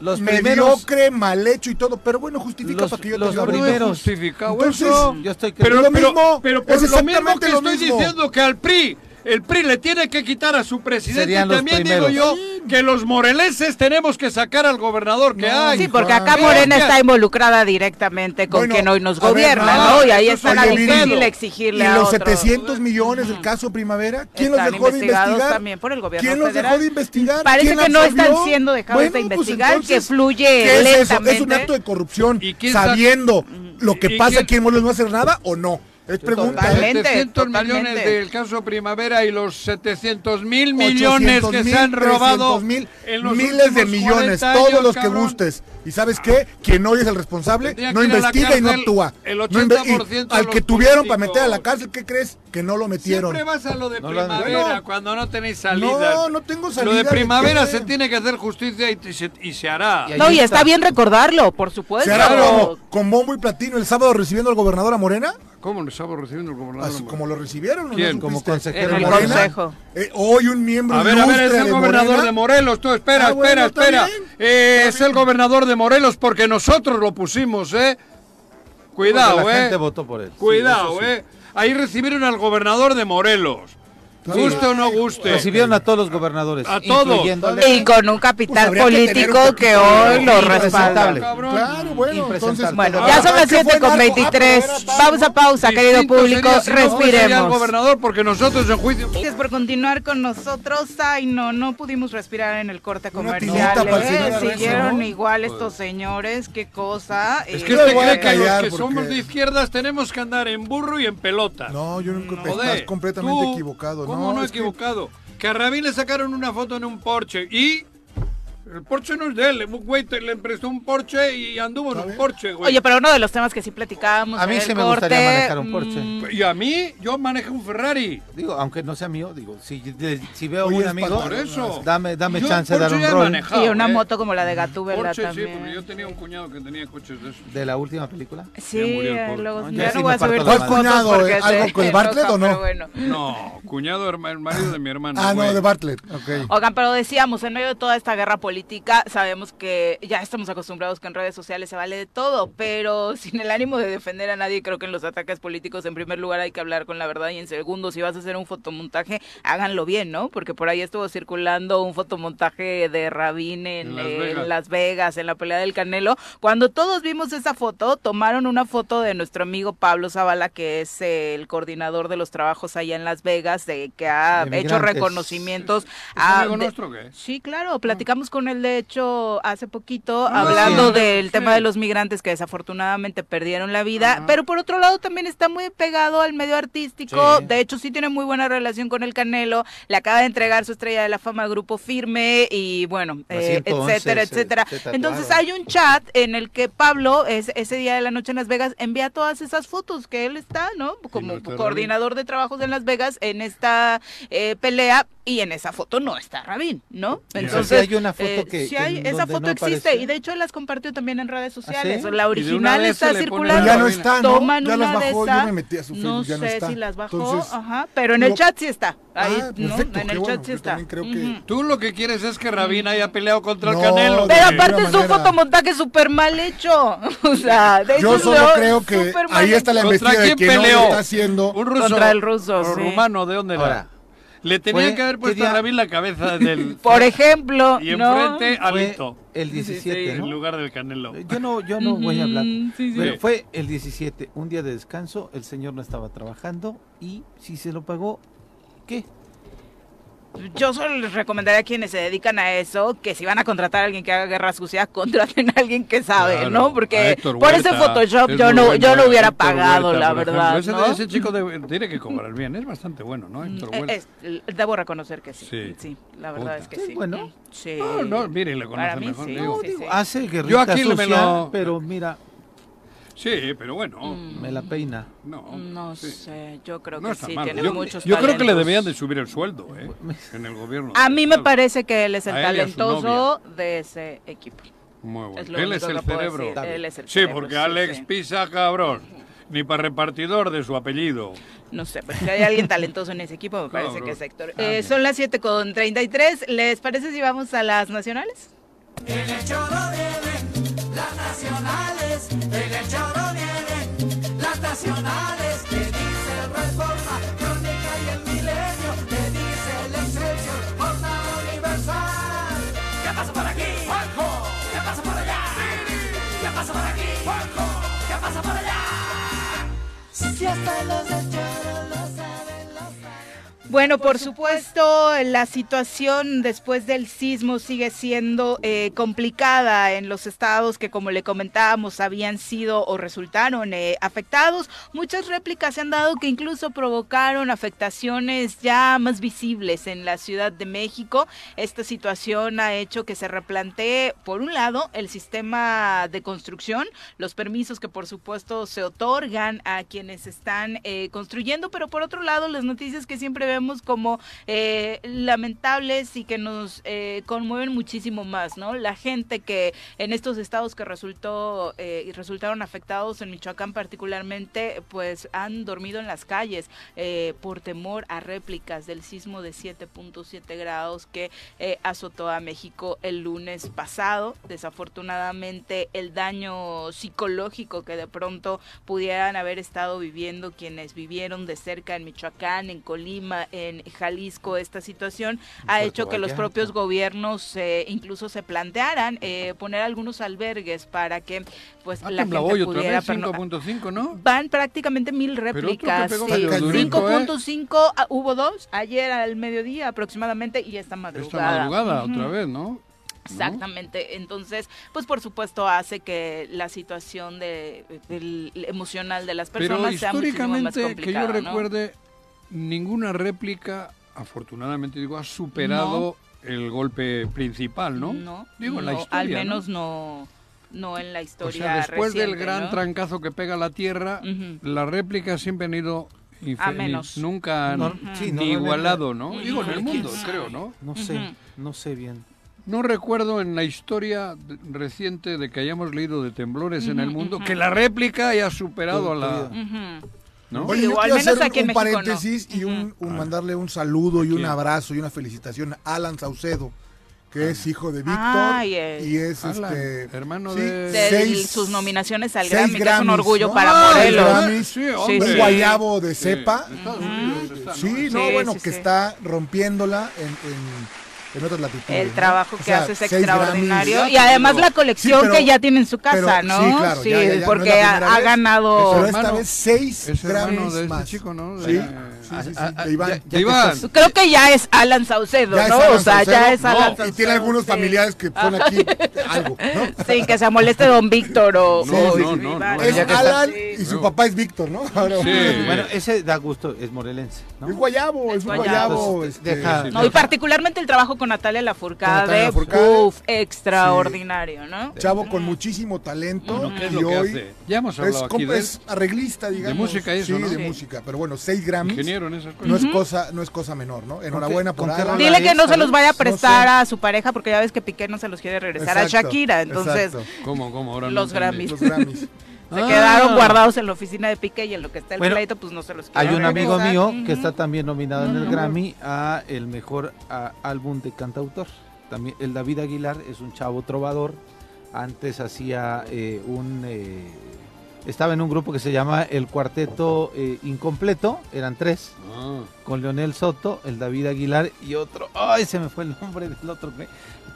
Speaker 4: los mediocre, mal hecho y todo, pero bueno, justifica para que yo
Speaker 3: los primeros.
Speaker 2: Entonces, yo estoy pero, lo mismo, pero, pero por lo mismo que estoy diciendo que al PRI el PRI le tiene que quitar a su presidente. y también digo yo que los moreleses tenemos que sacar al gobernador que hay.
Speaker 1: Sí, porque acá Morena está involucrada directamente con quien hoy nos gobierna, ¿no? Y ahí está la difícil exigirle a
Speaker 4: ¿Y los 700 millones del caso Primavera? ¿Quién los dejó de investigar?
Speaker 1: también por el gobierno
Speaker 4: ¿Quién los dejó de investigar?
Speaker 1: Parece que no están siendo dejados de pues investigar, que fluye lentamente.
Speaker 4: Es, un acto de corrupción, sabiendo lo que pasa en Morelos no hacer nada o no? Es pregunta.
Speaker 2: Totalmente, 700 millones del caso Primavera y los 700 mil millones que se han robado.
Speaker 4: Mil, miles de millones, todos los que gustes. ¿Y sabes qué? Quien hoy es el responsable no investiga y no actúa.
Speaker 2: El 80%
Speaker 4: al que tuvieron para meter a la cárcel, ¿qué crees? Que no lo metieron.
Speaker 2: Siempre vas a lo de primavera cuando no tenéis salida.
Speaker 4: No, no tengo salida.
Speaker 2: Lo de primavera se tiene que hacer justicia y se, hará.
Speaker 1: no, y está. bien recordarlo, por supuesto.
Speaker 4: ¿Se hará con bombo y platino el sábado recibiendo al gobernador a Morena?
Speaker 2: ¿Cómo lo estaba recibiendo el gobernador?
Speaker 4: Así, como lo recibieron,
Speaker 2: ¿Quién?
Speaker 4: ¿no
Speaker 3: como consejero
Speaker 1: el consejo.
Speaker 4: Eh, hoy un miembro
Speaker 2: A ver, a ver, es el gobernador de Morelos. Tú, espera, ah, espera, espera. Eh, es el gobernador de Morelos porque nosotros lo pusimos, ¿eh? Cuidado,
Speaker 3: la
Speaker 2: ¿eh?
Speaker 3: gente votó por él.
Speaker 2: Cuidado, ¿eh? Ahí recibieron al gobernador de Morelos. Guste o no guste.
Speaker 3: Recibieron a todos los gobernadores.
Speaker 2: A todos.
Speaker 1: Y con un capital pues político que, hoy lo respalda.
Speaker 4: Claro, bueno, entonces,
Speaker 1: bueno, ya son las 7 con 23. Pausa, pausa, querido público. respiremos.
Speaker 2: gobernador porque nosotros en juicio.
Speaker 1: Gracias por continuar con nosotros. Ay, no, no pudimos respirar en el corte comercial. ¿eh? Siguieron igual estos señores. Qué cosa.
Speaker 2: Es que usted cree que los que somos de izquierdas tenemos que andar en burro y en pelota.
Speaker 4: No, yo nunca. Estás completamente equivocado.
Speaker 2: ¿Cómo no, he equivocado? Que a Rabín le sacaron una foto en un Porsche y el Porsche no es de él, un güey le prestó un Porsche y anduvo en un Porsche, güey.
Speaker 1: Oye, pero uno de los temas que sí platicábamos.
Speaker 3: A mí sí me gustaría manejar un Porsche. Mm.
Speaker 2: Y a mí, yo manejo un Ferrari.
Speaker 3: Digo, aunque no sea mío, digo, si, si veo un amigo, por eso. dame, dame chance de dar un rol.
Speaker 1: y una ¿eh? moto como la de Gatúbela
Speaker 2: Porsche,
Speaker 1: también.
Speaker 2: Sí, porque yo tenía un cuñado que tenía coches de esos.
Speaker 3: ¿De la última película?
Speaker 1: Sí, luego,
Speaker 3: no,
Speaker 1: ya
Speaker 3: no
Speaker 1: voy a subir
Speaker 4: ¿Cuál cuñado? ¿Algo con el Bartlett o no?
Speaker 2: No, cuñado, el marido de mi hermano.
Speaker 4: Ah, no, de Bartlett,
Speaker 1: Oigan, pero decíamos, en medio de toda esta guerra política, sabemos que ya estamos acostumbrados que en redes sociales se vale de todo, pero *laughs* sin el ánimo de defender a nadie, creo que en los ataques políticos en primer lugar hay que hablar con la verdad y en segundo, si vas a hacer un fotomontaje, háganlo bien, ¿no? Porque por ahí estuvo circulando un fotomontaje de Rabín en, Las, Vegas. en la pelea del Canelo. Cuando todos vimos esa foto, tomaron una foto de nuestro amigo Pablo Zavala, que es el coordinador de los trabajos allá en Las Vegas, de que ha hecho reconocimientos.
Speaker 2: a, nuestro qué?
Speaker 1: Sí, claro, platicamos con él de hecho hace poquito ah, hablando del tema de los migrantes que desafortunadamente perdieron la vida, pero por otro lado también está muy pegado al medio artístico, de hecho sí tiene muy buena relación con el Canelo, le acaba de entregar su estrella de la fama al grupo Firme y bueno, eh, etcétera, etcétera. Entonces hay un chat en el que Pablo es, ese día de la noche en Las Vegas envía todas esas fotos que él está, ¿no? Como coordinador de trabajos en Las Vegas en esta eh, pelea y en esa foto no está Rabín, ¿no?
Speaker 3: Entonces hay una foto eh, que,
Speaker 1: esa foto existe y de hecho las compartió también en redes ¿Ah, sociales. La original está circulando.
Speaker 4: Ya no está, ¿no?
Speaker 1: Toman
Speaker 4: ya
Speaker 1: las
Speaker 4: bajó, yo me metí a
Speaker 1: su No sé si las bajó, ajá, pero en el chat sí está. Ahí, ah, ¿no? En el chat sí está.
Speaker 2: Creo que... Tú lo que quieres es que Rabín haya peleado contra el Canelo.
Speaker 1: Pero aparte es un fotomontaje súper mal hecho. *laughs* o sea, de
Speaker 4: Yo solo creo que ahí está la investigación de quién peleó? está haciendo.
Speaker 2: Un ruso.
Speaker 1: Contra el ruso,
Speaker 2: rumano, ¿de dónde era? Le tenía que haber puesto a Rabín la cabeza *laughs* del.
Speaker 1: Por ejemplo.
Speaker 2: Y enfrente a Lito.
Speaker 3: El 17,
Speaker 2: En lugar del Canelo.
Speaker 3: Yo no, yo no voy a hablar. *laughs* Pero fue el 17, un día de descanso, el señor no estaba trabajando y si se lo pagó, ¿qué?
Speaker 1: Yo solo les recomendaría a quienes se dedican a eso que si van a contratar a alguien que haga guerra sucia, *laughs* contraten a alguien que sabe, ¿no? Porque por ese Photoshop yo no, yo no hubiera pagado, la verdad.
Speaker 2: Ese, chico *laughs* tiene que cobrar bien, es bastante bueno, ¿no?
Speaker 1: Mm, debo reconocer que sí. Sí, la verdad es que sí.
Speaker 3: Bueno.
Speaker 1: Sí.
Speaker 2: No, no, mire, le conoce mejor.
Speaker 3: hace guerrita yo aquí sucia, pero mira,
Speaker 2: Sí, pero bueno.
Speaker 3: Mm. Me la peina.
Speaker 2: No,
Speaker 1: no sé, yo creo que sí, tiene
Speaker 2: yo,
Speaker 1: muchos
Speaker 2: Yo creo que le debían de subir el sueldo, ¿eh? En el gobierno.
Speaker 1: A mí me parece que él es el talentoso de ese equipo.
Speaker 2: Muy bueno. él, es el cerebro. él es el sí, porque Alex pisa cabrón. Ni para repartidor de su apellido.
Speaker 1: No sé, pero si hay alguien talentoso en ese equipo, me parece que es Héctor. Eh, son las 7 con 33. ¿Les parece si vamos a las nacionales?
Speaker 8: En el choro vienen las nacionales, en el choro por allá? Si hasta los
Speaker 1: Bueno, por supuesto, la situación después del sismo sigue siendo eh, complicada en los estados que, como le comentábamos, habían sido o resultaron eh, afectados. Muchas réplicas se han dado que incluso provocaron afectaciones ya más visibles en la Ciudad de México. Esta situación ha hecho que se replantee, por un lado, el sistema de construcción, los permisos que, por supuesto, se otorgan a quienes están eh, construyendo, pero por otro lado, las noticias que siempre vemos como eh, lamentables y que nos eh, conmueven muchísimo más, ¿no? La gente que en estos estados que resultó eh, y resultaron afectados en Michoacán particularmente, pues han dormido en las calles por temor a réplicas del sismo de 7.7 grados que azotó a México el lunes pasado. Desafortunadamente el daño psicológico que de pronto pudieran haber estado viviendo quienes vivieron de cerca en Michoacán, en Colima, en Jalisco esta situación ha hecho que los propios gobiernos eh, incluso se plantearan eh, poner algunos albergues para que pues
Speaker 2: ah, la gente pudiera 5.5 ¿no?
Speaker 1: van prácticamente mil réplicas 5.5 ah, hubo dos ayer al mediodía aproximadamente y esta madrugada.
Speaker 2: esta madrugada otra vez no
Speaker 1: Exactamente, entonces, pues por supuesto hace que la situación de, emocional de las personas sea muchísimo más complicada.
Speaker 2: que yo recuerde, ninguna réplica, afortunadamente digo, ha superado el golpe principal, ¿no?
Speaker 1: No, digo, la historia, al menos ¿no? no, en la historia.
Speaker 2: O sea, después del gran trancazo que pega la Tierra, las réplicas siempre han ido
Speaker 1: a menos.
Speaker 2: nunca ni igualado, ¿no? Digo, en el mundo, creo, ¿no?
Speaker 3: No sé, no sé bien.
Speaker 2: No recuerdo en la historia reciente de que hayamos leído de temblores en el mundo que la réplica haya superado a la...
Speaker 4: Oye, yo quiero hacer un, paréntesis y un, mandarle un saludo y un abrazo y una felicitación a Alan Saucedo, que es hijo de Víctor y es este
Speaker 2: hermano de,
Speaker 1: sus nominaciones al Grammy, que es un orgullo para Morelos.
Speaker 4: un guayabo de cepa. Sí, no, bueno, que está rompiéndola en en otras latitudes.
Speaker 1: El trabajo que hace es extraordinario. y además la colección que ya tiene en su casa, ¿no?
Speaker 4: Sí, claro.
Speaker 1: Sí, porque ha, ganado.
Speaker 4: Pero esta vez seis Grammys
Speaker 2: de
Speaker 4: este
Speaker 2: más. chico, ¿no?
Speaker 4: Sí. Sí, sí, sí, Iván.
Speaker 2: Iván.
Speaker 1: Creo que ya es Alan Saucedo, ¿no? o sea, ya es Alan Saucedo.
Speaker 4: Y tiene algunos familiares que son aquí *laughs* algo, ¿no?
Speaker 1: Sí, que se moleste don Víctor o,
Speaker 2: no, no, no,
Speaker 4: Es Alan y su papá es Víctor, ¿no? *laughs*
Speaker 3: Bueno, ese da gusto, es morelense, ¿no?
Speaker 4: Es guayabo, es, un guayabo. Este,
Speaker 1: no, y particularmente el trabajo con Natalia Lafourcade, uf, extraordinario, ¿no?
Speaker 4: Chavo con muchísimo talento.
Speaker 2: ¿Qué es lo que hace? Ya hemos hablado
Speaker 4: aquí de es arreglista, digamos.
Speaker 2: De música eso,
Speaker 4: Sí, de música, pero bueno, seis Grammys. No es cosa, no es cosa menor, ¿no? Enhorabuena por Alan.
Speaker 1: Dile que no se los vaya a prestar a su pareja porque ya ves que Piqué no se los quiere regresar a Shakira, entonces.
Speaker 2: ¿Cómo, cómo? Ahora
Speaker 1: los Grammys. Los Grammys. *laughs* Se quedaron ah. guardados en la oficina de Piqué y en lo que está el pleito, pues no se los
Speaker 3: Hay un amigo mío que está también nominado en el Grammy a el mejor álbum de cantautor. También el David Aguilar es un chavo trovador. Antes hacía eh, un eh, estaba en un grupo que se llama el Cuarteto eh, Incompleto, eran tres, ah. con Leonel Soto, el David Aguilar y otro, ay, se me fue el nombre del otro, que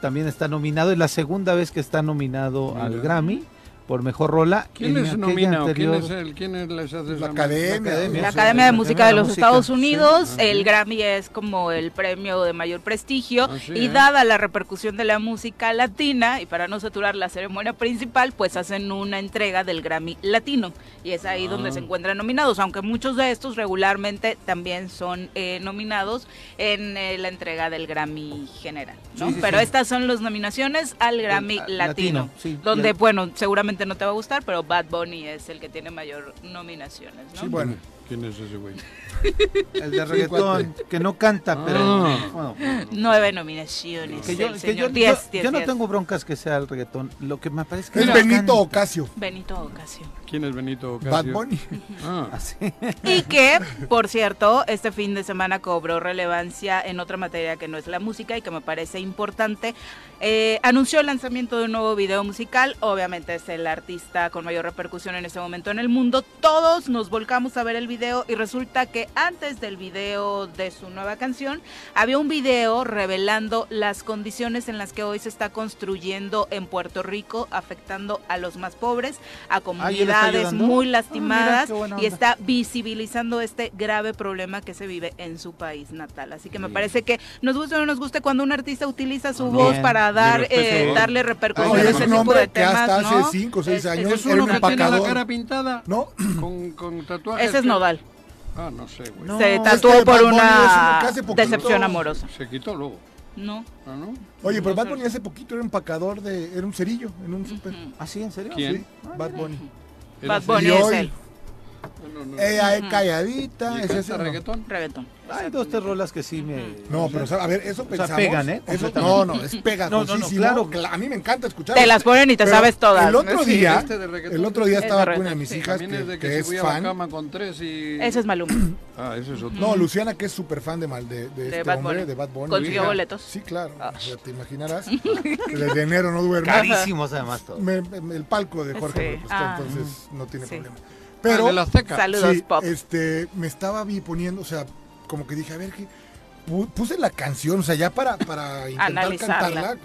Speaker 3: también está nominado, es la segunda vez que está nominado al Grammy por mejor rola.
Speaker 2: ¿Quién les nomina? ¿Quién es el, quién es la,
Speaker 4: la, academia,
Speaker 1: la, Academia, de Música de los Estados Unidos. El Grammy es como el premio de mayor prestigio. Ah, y ¿eh? dada la repercusión de la música latina, y para no saturar la ceremonia principal, pues hacen una entrega del Grammy Latino. Y es ahí donde se ah. encuentran nominados, aunque muchos de estos regularmente también son eh, nominados en eh, la entrega del Grammy general. Pero estas son las nominaciones al Grammy Latino, donde, bueno, seguramente no te va a gustar, pero Bad Bunny es el que tiene mayor nominaciones, ¿no?
Speaker 4: Sí, bueno.
Speaker 2: ¿Quién es ese güey? *laughs*
Speaker 3: El de reggaetón, que no canta, pero...
Speaker 1: Ah. Nueve nominaciones.
Speaker 3: Que yo, que yo, yo, no tengo broncas que sea el reggaetón. Lo que me parece que...
Speaker 4: Es Benito Ocasio.
Speaker 1: Benito Ocasio.
Speaker 2: ¿Quién es Benito Ocasio?
Speaker 4: Bad Bunny.
Speaker 2: Ah. *laughs*
Speaker 1: Y que, por cierto, este fin de semana cobró relevancia en otra materia que no es la música y que me parece importante. Eh, anunció el lanzamiento de un nuevo video musical. Obviamente es el artista con mayor repercusión en este momento en el mundo. Todos nos volcamos a ver el video y resulta que antes del video de su nueva canción había un video revelando las condiciones en las que hoy se está construyendo en Puerto Rico, afectando a los más pobres, a comunidades muy lastimadas y está visibilizando este grave problema que se vive en su país natal. Así que me parece que nos guste o no nos guste cuando un artista utiliza su voz para dar eh, darle repercusión a ese tipo de temas, que hasta
Speaker 4: hace 5 o 6 años
Speaker 2: es uno que tiene la cara pintada
Speaker 4: ¿No?
Speaker 2: con, con *clears throat* tatuajes.
Speaker 1: Ese es
Speaker 2: Ah, no sé,
Speaker 1: güey. se tatuó por una decepción amorosa.
Speaker 2: Se quitó luego.
Speaker 1: No.
Speaker 2: ¿Ah, no?
Speaker 4: Oye, pero Bad Bunny hace poquito era empacador de. Era un cerillo en un super.
Speaker 3: ¿Ah, sí? ¿En serio?
Speaker 2: ¿Quién?
Speaker 4: Sí, Bad Bunny.
Speaker 1: Bad Bunny es él.
Speaker 4: Ella es calladita. ¿Es
Speaker 2: ese reggaetón?
Speaker 1: Reggaetón.
Speaker 3: Hay dos, tres rolas que sí me...
Speaker 4: No, pero a ver, eso pensamos.
Speaker 3: O sea, pegan, ¿eh?
Speaker 4: Eso, no, no, es pegadosísimo. *laughs*
Speaker 3: No, no, claro.
Speaker 4: A mí me encanta escuchar.
Speaker 1: Te las ponen y te sabes todas.
Speaker 4: El otro día, este el otro día estaba con una de mis hijas que,
Speaker 2: es, de que,
Speaker 4: que
Speaker 2: es fan. cama con tres y...
Speaker 1: Ese es Maluma. *clears throat*
Speaker 2: ah, ese es otro.
Speaker 4: No, Luciana, que es súper fan de, mal, de, de, de este Bad hombre, Bunny. de Bad Bunny.
Speaker 1: Consiguió boletos.
Speaker 4: Sí, claro. Oh. O sea, te imaginarás. *laughs* Desde enero no duerme.
Speaker 3: Carísimos además todo.
Speaker 4: Me, el palco de Jorge sí. ah. entonces no tiene problema.
Speaker 2: Pero,
Speaker 1: ah, Saludos, Pop.
Speaker 4: Este, me estaba vi poniendo, o sea, como que dije, a ver, ¿qué? puse la canción, o sea, ya para, para intentar cantarla,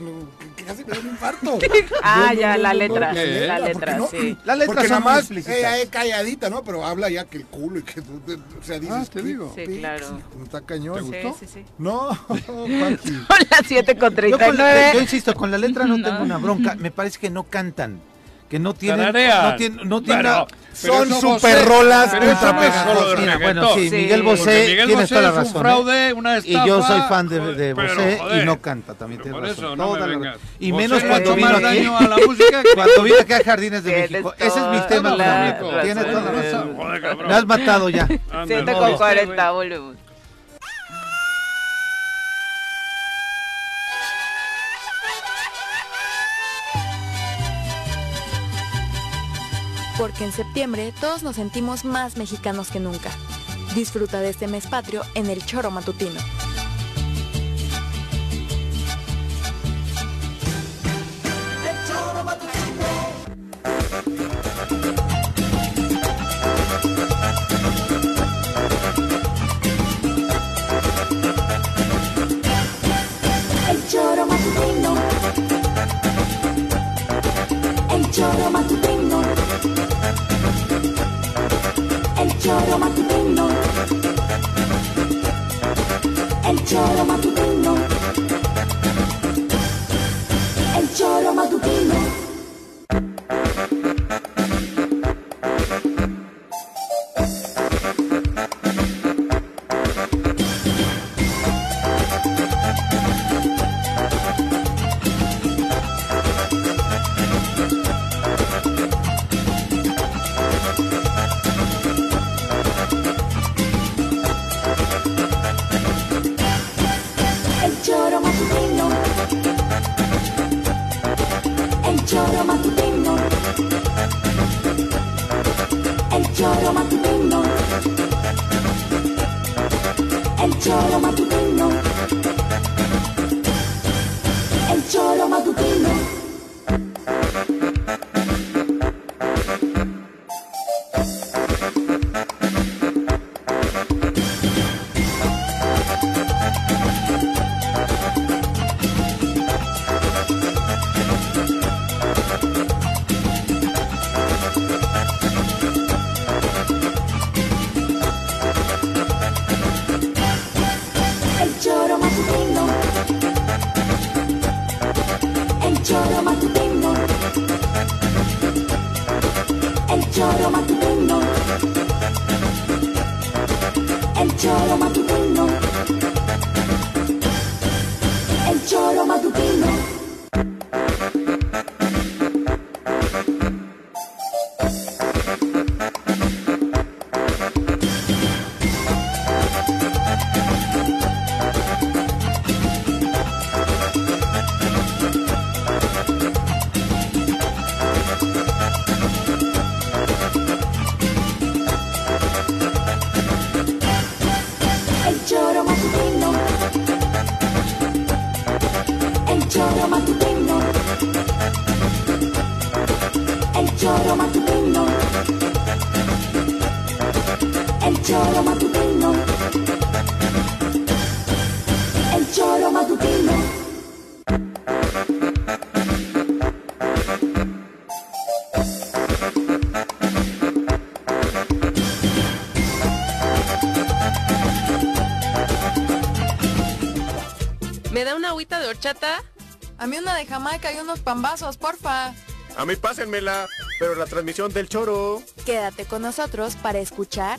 Speaker 4: que casi me da un infarto. *laughs*
Speaker 1: ah, ya, la letra, la letra, sí.
Speaker 3: La letra
Speaker 4: porque nada más ella es calladita, ¿no? Pero habla ya que el culo y que, o sea, dices,
Speaker 2: ah, te digo.
Speaker 1: Sí, claro.
Speaker 4: Está cañón.
Speaker 2: ¿Te gustó?
Speaker 1: Sí, sí, sí.
Speaker 4: No, *laughs*
Speaker 1: Son las 7 con 39.
Speaker 3: Yo, yo insisto, con la letra no, *laughs* no tengo una bronca, me parece que no cantan que no tienen, no tienen, no tienen
Speaker 4: bueno, son super rolas
Speaker 3: Mira, bueno, sí, Miguel Bosé
Speaker 2: Miguel
Speaker 3: tiene
Speaker 2: Bosé
Speaker 3: toda la
Speaker 2: es
Speaker 3: razón.
Speaker 2: Un fraude, una estafa,
Speaker 3: y yo soy fan de, de Bosé
Speaker 2: joder,
Speaker 3: y no canta, también tiene razón.
Speaker 2: Eso, no
Speaker 3: la, y
Speaker 2: Bosé
Speaker 3: menos cuando vino aquí,
Speaker 2: a la música
Speaker 3: cuando vino *laughs* aquí a Jardines de México. Ese es mi tema favorito. Tiene toda la razón. Me has matado ya.
Speaker 1: 7 con 40, volvemos.
Speaker 7: Porque en septiembre todos nos sentimos más mexicanos que nunca. Disfruta de este mes patrio en el Choro Matutino.
Speaker 8: El Choro Matutino. El Choro Matutino. Choro matutino. El choro matutino. El choro matutino.
Speaker 9: Da una agüita de horchata?
Speaker 10: A mí una de Jamaica y unos pambazos, porfa.
Speaker 11: A mí pásenmela, pero la transmisión del choro.
Speaker 7: Quédate con nosotros para escuchar.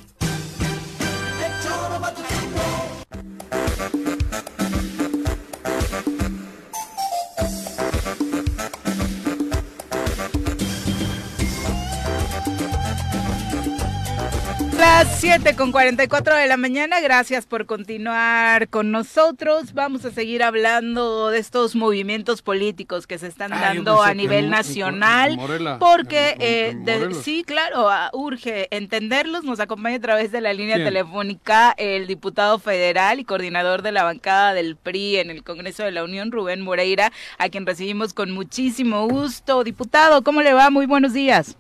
Speaker 1: 7 con 44 de la mañana, gracias por continuar con nosotros. Vamos a seguir hablando de estos movimientos políticos que se están
Speaker 2: Ah,
Speaker 1: dando a nivel nacional,
Speaker 2: Morela.
Speaker 1: porque eh, de- sí, claro, ah, urge entenderlos. Nos acompaña a través de la línea telefónica el diputado federal y coordinador de la bancada del PRI en el Congreso de la Unión, Rubén Moreira, a quien recibimos con muchísimo gusto. Diputado, ¿cómo le va? Muy buenos días.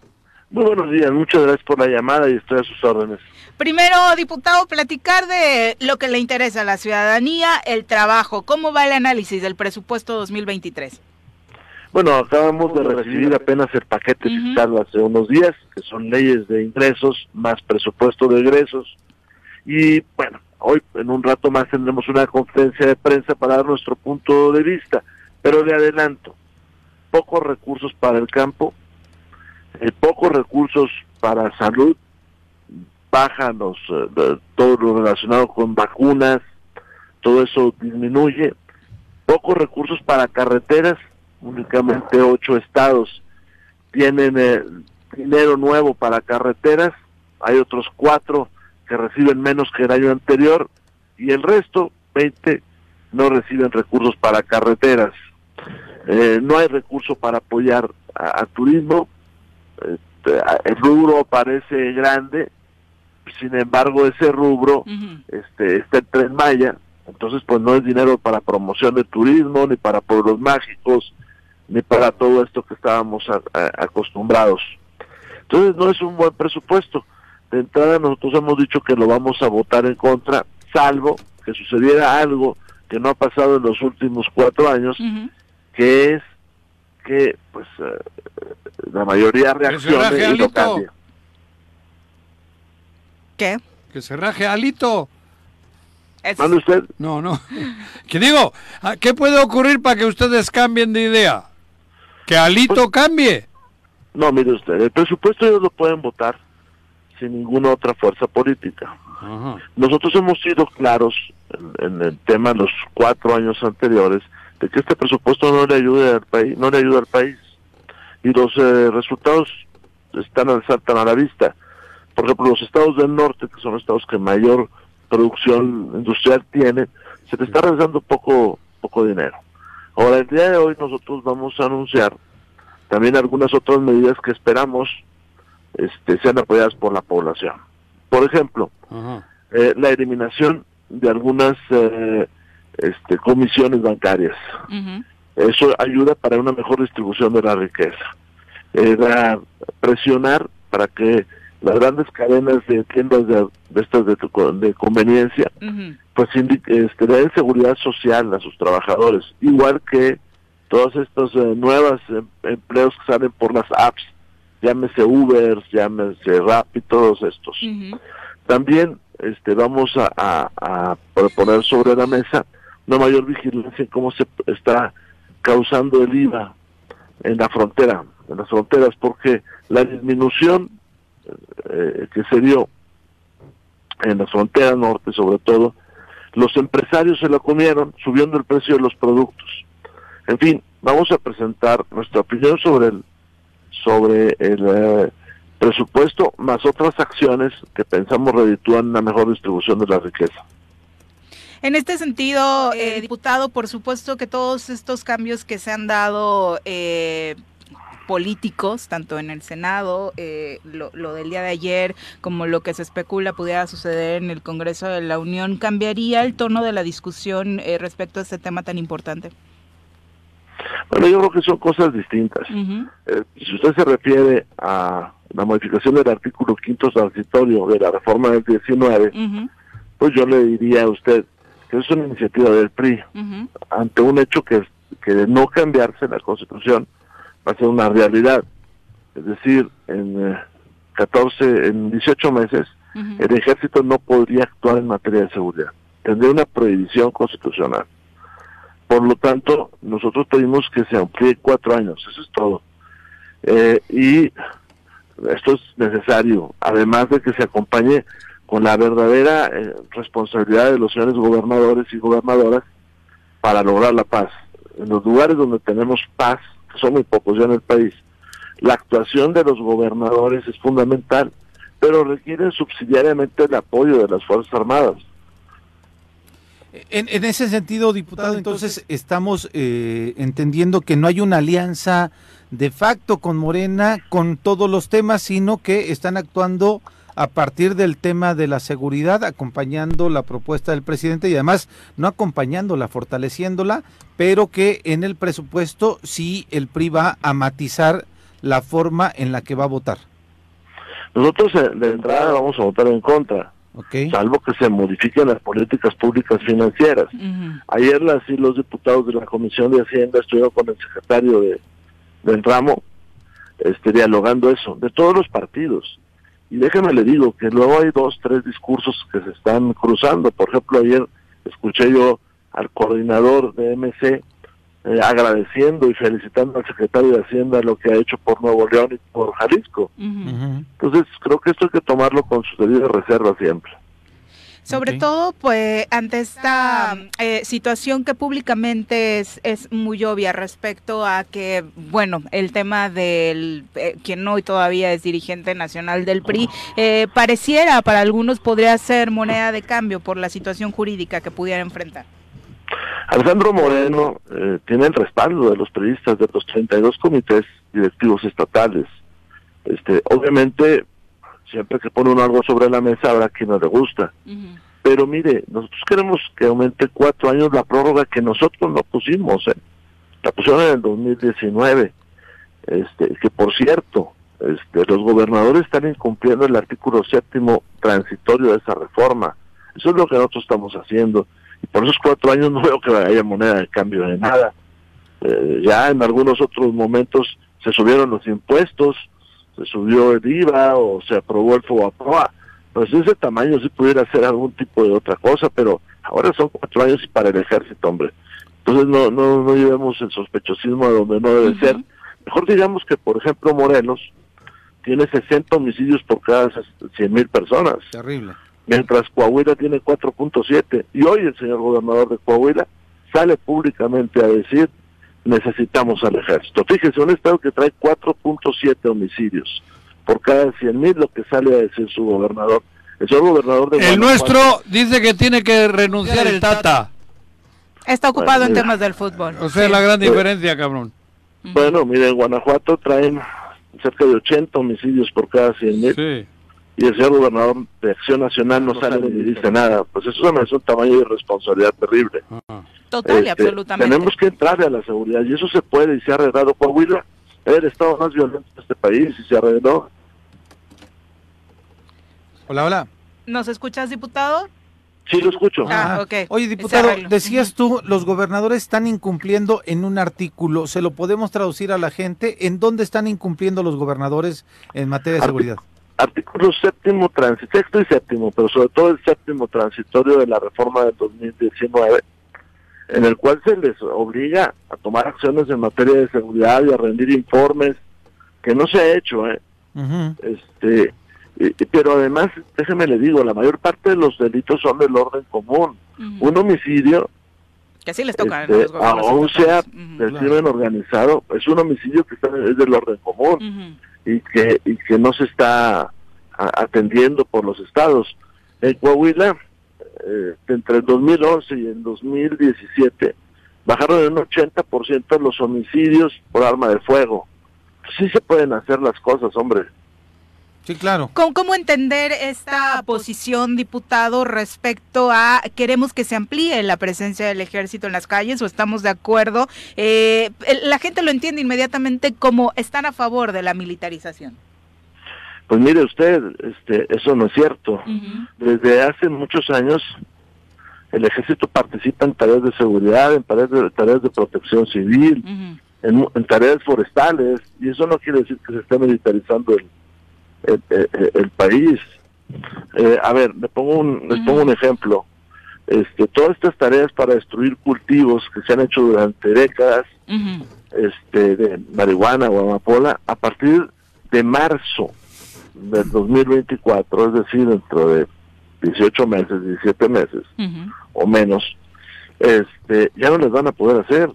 Speaker 12: Muy buenos días, muchas gracias por la llamada y estoy a sus órdenes.
Speaker 1: Primero, diputado, platicar de lo que le interesa a la ciudadanía, el trabajo. ¿Cómo va el análisis del presupuesto 2023?
Speaker 12: Bueno, acabamos de recibir apenas el paquete fiscal hace unos días, que son leyes de ingresos más presupuesto de egresos. Y bueno, hoy en un rato más tendremos una conferencia de prensa para dar nuestro punto de vista. Pero le adelanto, pocos recursos para el campo, eh, pocos recursos para salud, bajan los, eh, todo lo relacionado con vacunas, todo eso disminuye, pocos recursos para carreteras, únicamente ocho estados tienen eh, dinero nuevo para carreteras, hay otros cuatro que reciben menos que el año anterior y el resto, 20, no reciben recursos para carreteras. Eh, no hay recurso para apoyar a, a turismo, el rubro parece grande, sin embargo ese rubro este, está en Tren Maya, entonces pues no es dinero para promoción de turismo, ni para pueblos mágicos, ni para todo esto que estábamos a- a- acostumbrados. Entonces no es un buen presupuesto. De entrada nosotros hemos dicho que lo vamos a votar en contra, salvo que sucediera algo que no ha pasado en los últimos cuatro años, que es que pues eh, la mayoría reaccione
Speaker 2: raje,
Speaker 12: y lo
Speaker 2: Alito.
Speaker 12: cambie.
Speaker 1: ¿Qué?
Speaker 2: Que se raje Alito.
Speaker 12: ¿Mande usted?
Speaker 2: No, no. *laughs* Que digo, ¿a- ¿qué puede ocurrir para que ustedes cambien de idea? Que Alito
Speaker 12: Pues
Speaker 2: cambie.
Speaker 12: No, mire usted, el presupuesto ellos lo pueden votar sin ninguna otra fuerza política. Nosotros hemos sido claros en, en el tema los cuatro años anteriores de que este presupuesto no le ayuda al país, no le ayuda al país y los eh, resultados están al saltan a la vista. Por ejemplo, los estados del norte, que son los estados que mayor producción industrial tienen, se le está regresando poco poco dinero. Ahora, el día de hoy nosotros vamos a anunciar también algunas otras medidas que esperamos este, sean apoyadas por la población. Por ejemplo, eh, la eliminación de algunas eh, este, comisiones bancarias. Eso ayuda para una mejor distribución de la riqueza. Era presionar para que las grandes cadenas de tiendas de, de estas de, de conveniencia pues indi- este, le den seguridad social a sus trabajadores, igual que todas estas eh, nuevas em- empleos que salen por las apps, llámese Uber, llámese Rappi, todos estos. También este, vamos a, a- a proponer sobre la mesa una mayor vigilancia en cómo se está causando el IVA en la frontera, en las fronteras, porque la disminución eh, que se dio en la frontera norte sobre todo, los empresarios se lo comieron subiendo el precio de los productos. En fin, vamos a presentar nuestra opinión sobre el sobre el eh, presupuesto más otras acciones que pensamos reditúan una mejor distribución de la riqueza.
Speaker 1: En este sentido, eh, diputado, por supuesto que todos estos cambios que se han dado eh, políticos, tanto en el Senado, eh, lo, lo del día de ayer, como lo que se especula pudiera suceder en el Congreso de la Unión, ¿cambiaría el tono de la discusión eh, respecto a este tema tan importante?
Speaker 12: Bueno, yo creo que son cosas distintas. Eh, si usted se refiere a la modificación del artículo quinto transitorio de la reforma del 19, pues yo le diría a usted que es una iniciativa del PRI ante un hecho que, que de no cambiarse la constitución va a ser una realidad. Es decir, en 14, eh, en 18 meses, el ejército no podría actuar en materia de seguridad. Tendría una prohibición constitucional. Por lo tanto, nosotros pedimos que se amplíe cuatro años, eso es todo. Eh, y esto es necesario, además de que se acompañe con la verdadera eh, responsabilidad de los señores gobernadores y gobernadoras para lograr la paz. En los lugares donde tenemos paz, que son muy pocos ya en el país, la actuación de los gobernadores es fundamental, pero requiere subsidiariamente el apoyo de las Fuerzas Armadas.
Speaker 3: En, ese sentido, diputado, entonces estamos eh, entendiendo que no hay una alianza de facto con Morena con todos los temas, sino que están actuando a partir del tema de la seguridad, acompañando la propuesta del presidente y además no acompañándola, fortaleciéndola, pero que en el presupuesto sí el PRI va a matizar la forma en la que va a votar.
Speaker 12: Nosotros eh, de entrada vamos a votar en contra salvo que se modifiquen las políticas públicas financieras. Ayer las y los diputados de la Comisión de Hacienda estuvieron con el secretario de, del ramo este, dialogando eso, de todos los partidos. Y déjeme le digo que luego hay dos, tres discursos que se están cruzando. Por ejemplo, ayer escuché yo al coordinador de MC eh, agradeciendo y felicitando al secretario de Hacienda lo que ha hecho por Nuevo León y por Jalisco. Entonces, creo que esto hay que tomarlo con su debida reserva siempre.
Speaker 1: Sobre todo, pues, ante esta eh, situación que públicamente es, es muy obvia respecto a que, bueno, el tema del, eh, quien hoy todavía es dirigente nacional del PRI, pareciera para algunos podría ser moneda de cambio por la situación jurídica que pudiera enfrentar.
Speaker 12: Alejandro Moreno eh, tiene el respaldo de los periodistas de los 32 comités directivos estatales. Este, obviamente, siempre que pone uno algo sobre la mesa habrá quien no le gusta. Pero mire, nosotros queremos que aumente cuatro años la prórroga que nosotros no pusimos. ¿eh? La pusieron en el 2019. Este, que por cierto, este, los gobernadores están incumpliendo el artículo séptimo transitorio de esa reforma. Eso es lo que nosotros estamos haciendo y por esos cuatro años no veo que haya moneda de cambio de nada. Eh, ya en algunos otros momentos se subieron los impuestos, se subió el IVA o se aprobó el FOBAPROA. Pues ese tamaño sí pudiera ser algún tipo de otra cosa, pero ahora son cuatro años y para el ejército, hombre. Entonces no, no, no llevemos el sospechosismo a donde no debe ser. Mejor digamos que, por ejemplo, Morelos tiene 60 homicidios por cada 100 mil personas.
Speaker 3: Terrible
Speaker 12: mientras Coahuila tiene 4.7. Y hoy el señor gobernador de Coahuila sale públicamente a decir necesitamos al ejército. Fíjese, un estado que trae 4.7 homicidios por cada 100 mil, lo que sale a decir su gobernador. El señor gobernador de
Speaker 2: El nuestro dice que tiene que renunciar el Tata.
Speaker 1: Está ocupado en temas del fútbol.
Speaker 2: O sea, la gran diferencia, cabrón.
Speaker 12: Bueno, mire, en Guanajuato traen cerca de 80 homicidios por cada 100 mil. Sí y el señor gobernador de Acción Nacional no, sale ni dice nada. Pues eso es un tamaño de responsabilidad terrible.
Speaker 1: Ah. Total y este, absolutamente.
Speaker 12: Tenemos que entrarle a la seguridad y eso se puede y se ha arreglado. Coahuila es el estado más violento de este país y se arregló.
Speaker 3: Hola, hola.
Speaker 1: ¿Nos escuchas, diputado?
Speaker 12: Sí, lo escucho.
Speaker 1: Ah, ah.
Speaker 3: Oye, diputado, decías tú, los gobernadores están incumpliendo en un artículo. ¿Se lo podemos traducir a la gente? ¿En dónde están incumpliendo los gobernadores en materia de seguridad?
Speaker 12: Artículo séptimo, sexto y séptimo, pero sobre todo el séptimo transitorio de la reforma del 2019, en el cual se les obliga a tomar acciones en materia de seguridad y a rendir informes, que no se ha hecho, ¿eh? este pero además, déjeme le digo, la mayor parte de los delitos son del orden común. Un homicidio,
Speaker 1: que así les toca
Speaker 12: este, aún sea del crimen organizado, es un homicidio que está, es del orden común y que, y que no se está atendiendo por los estados. En Coahuila, eh, entre el 2011 y el 2017, bajaron en un 80% los homicidios por arma de fuego. Sí se pueden hacer las cosas, hombre.
Speaker 3: Sí, claro.
Speaker 1: ¿Cómo, entender esta posición, diputado, respecto a queremos que se amplíe la presencia del ejército en las calles o estamos de acuerdo? Eh, la gente lo entiende inmediatamente como están a favor de la militarización.
Speaker 12: Pues mire usted, este, eso no es cierto. Desde hace muchos años el ejército participa en tareas de seguridad, en tareas de, tareas de protección civil, en, tareas forestales, y eso no quiere decir que se esté militarizando el, el, país. Eh, a ver, le pongo un, les pongo un ejemplo. Este, todas estas tareas para destruir cultivos que se han hecho durante décadas, este, de marihuana o amapola, a partir de marzo del 2024, es decir, dentro de 18 meses, 17 meses o menos, este, ya no les van a poder hacer.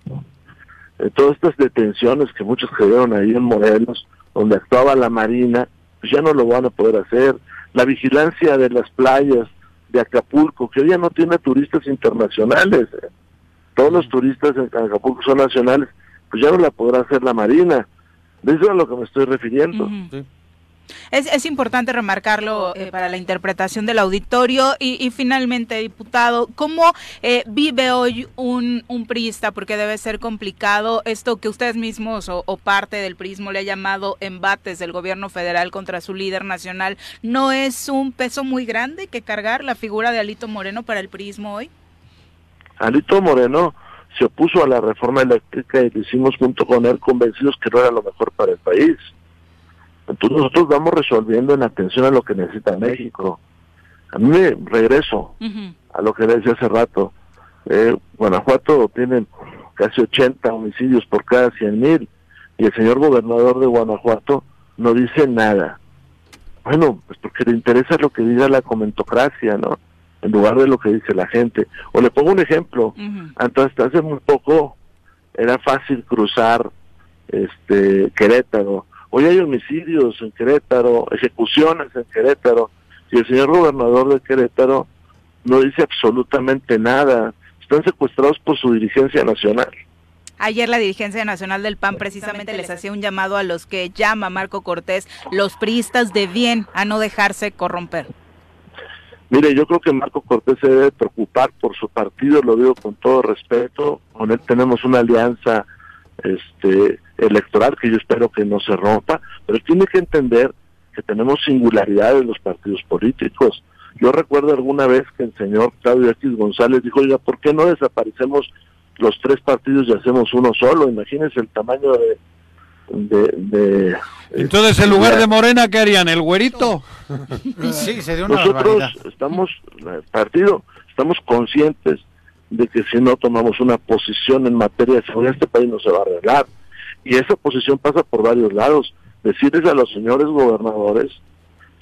Speaker 12: Eh, todas estas detenciones que muchos creyeron ahí en Morelos, donde actuaba la Marina, pues ya no lo van a poder hacer. La vigilancia de las playas de Acapulco, que hoy ya no tiene turistas internacionales. Eh. Todos los turistas en Acapulco son nacionales, pues ya no la podrá hacer la Marina. De eso es a lo que me estoy refiriendo.
Speaker 1: Es, es importante remarcarlo eh, para la interpretación del auditorio y, finalmente, diputado, ¿cómo eh, vive hoy un, un priista? Porque debe ser complicado esto que ustedes mismos o, parte del prismo le ha llamado embates del gobierno federal contra su líder nacional. ¿No es un peso muy grande que cargar la figura de Alito Moreno para el prismo hoy?
Speaker 12: Alito Moreno se opuso a la reforma eléctrica y lo hicimos junto con él convencidos que no era lo mejor para el país. Entonces nosotros vamos resolviendo en atención a lo que necesita México. A mí me regreso a lo que decía hace rato. Eh, Guanajuato tiene casi 80 homicidios por cada 100 mil y el señor gobernador de Guanajuato no dice nada. Bueno, pues porque le interesa lo que diga la comentocracia, ¿no? En lugar de lo que dice la gente. O le pongo un ejemplo. Entonces, hace muy poco era fácil cruzar este Querétaro Hoy hay homicidios en Querétaro, ejecuciones en Querétaro, y el señor gobernador de Querétaro no dice absolutamente nada. Están secuestrados por su dirigencia nacional.
Speaker 1: Ayer la dirigencia nacional del PAN precisamente les hacía un llamado a los que llama Marco Cortés los priistas de bien a no dejarse corromper.
Speaker 12: Mire, yo creo que Marco Cortés se debe preocupar por su partido, lo digo con todo respeto. Con él tenemos una alianza este electoral que yo espero que no se rompa, pero tiene que entender que tenemos singularidades en los partidos políticos. Yo recuerdo alguna vez que el señor Claudio X González dijo, oiga, ¿por qué no desaparecemos los tres partidos y hacemos uno solo? Imagínense el tamaño de... de,
Speaker 2: Entonces, en lugar de Morena, ¿qué harían? ¿El güerito?
Speaker 12: sí, sería una Nosotros estamos, eh, partido, estamos conscientes de que si no tomamos una posición en materia de seguridad, este país no se va a arreglar. Y esa posición pasa por varios lados. Decirles a los señores gobernadores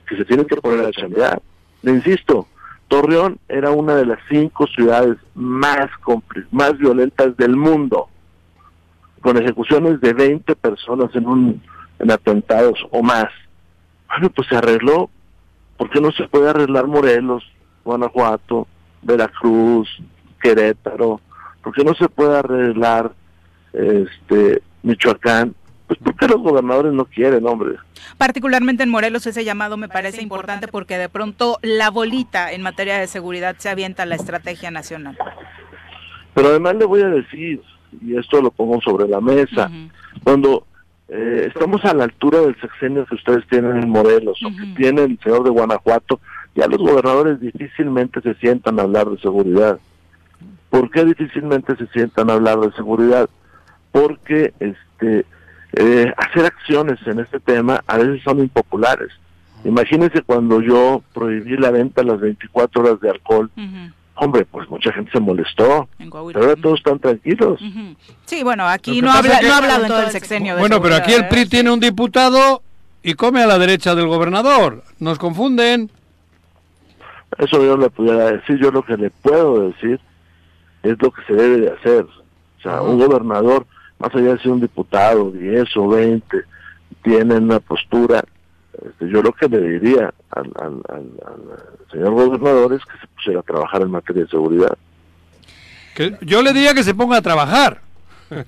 Speaker 12: que se tienen que poner a chambear. Le insisto, Torreón era una de las cinco ciudades más, más violentas del mundo, con ejecuciones de 20 personas en, un, en atentados o más. Bueno, pues se arregló. ¿Por qué no se puede arreglar Morelos, Guanajuato, Veracruz, Querétaro, ¿por qué no se puede arreglar este Michoacán? Pues porque los gobernadores no quieren, hombre.
Speaker 1: Particularmente en Morelos ese llamado me parece importante porque de pronto la bolita en materia de seguridad se avienta a la estrategia nacional.
Speaker 12: Pero además le voy a decir, y esto lo pongo sobre la mesa, cuando eh, estamos a la altura del sexenio que ustedes tienen en Morelos o que tiene el señor de Guanajuato, ya los gobernadores difícilmente se sientan a hablar de seguridad. ¿Por qué difícilmente se sientan a hablar de seguridad? Porque este eh, hacer acciones en este tema a veces son impopulares. Imagínense cuando yo prohibí la venta a las 24 horas de alcohol. Hombre, pues mucha gente se molestó. Pero ahora todos están tranquilos.
Speaker 1: Sí, bueno, aquí no, habla, no ha hablado en todo el sexenio.
Speaker 2: bueno, pero aquí el PRI ¿eh? tiene un diputado y come a la derecha del gobernador. Nos confunden.
Speaker 12: Eso yo le pudiera decir. Yo lo que le puedo decir es lo que se debe de hacer. O sea, un gobernador, más allá de ser un diputado, 10 o 20, tiene una postura. Este, yo lo que le diría al, señor gobernador es que se pusiera a trabajar en materia de seguridad.
Speaker 2: Que yo le diría que se ponga a trabajar.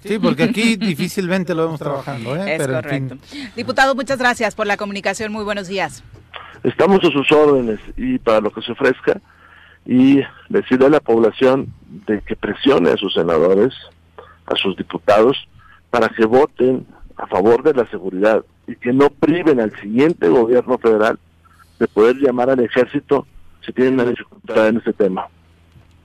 Speaker 3: Sí, porque aquí *laughs* difícilmente lo vemos trabajando. ¿eh?
Speaker 1: Es correcto. Diputado, muchas gracias por la comunicación. Muy buenos días.
Speaker 12: Estamos a sus órdenes y para lo que se ofrezca y decirle a la población de que presione a sus senadores, a sus diputados, para que voten a favor de la seguridad y que no priven al siguiente gobierno federal de poder llamar al ejército si tienen una dificultad en ese tema.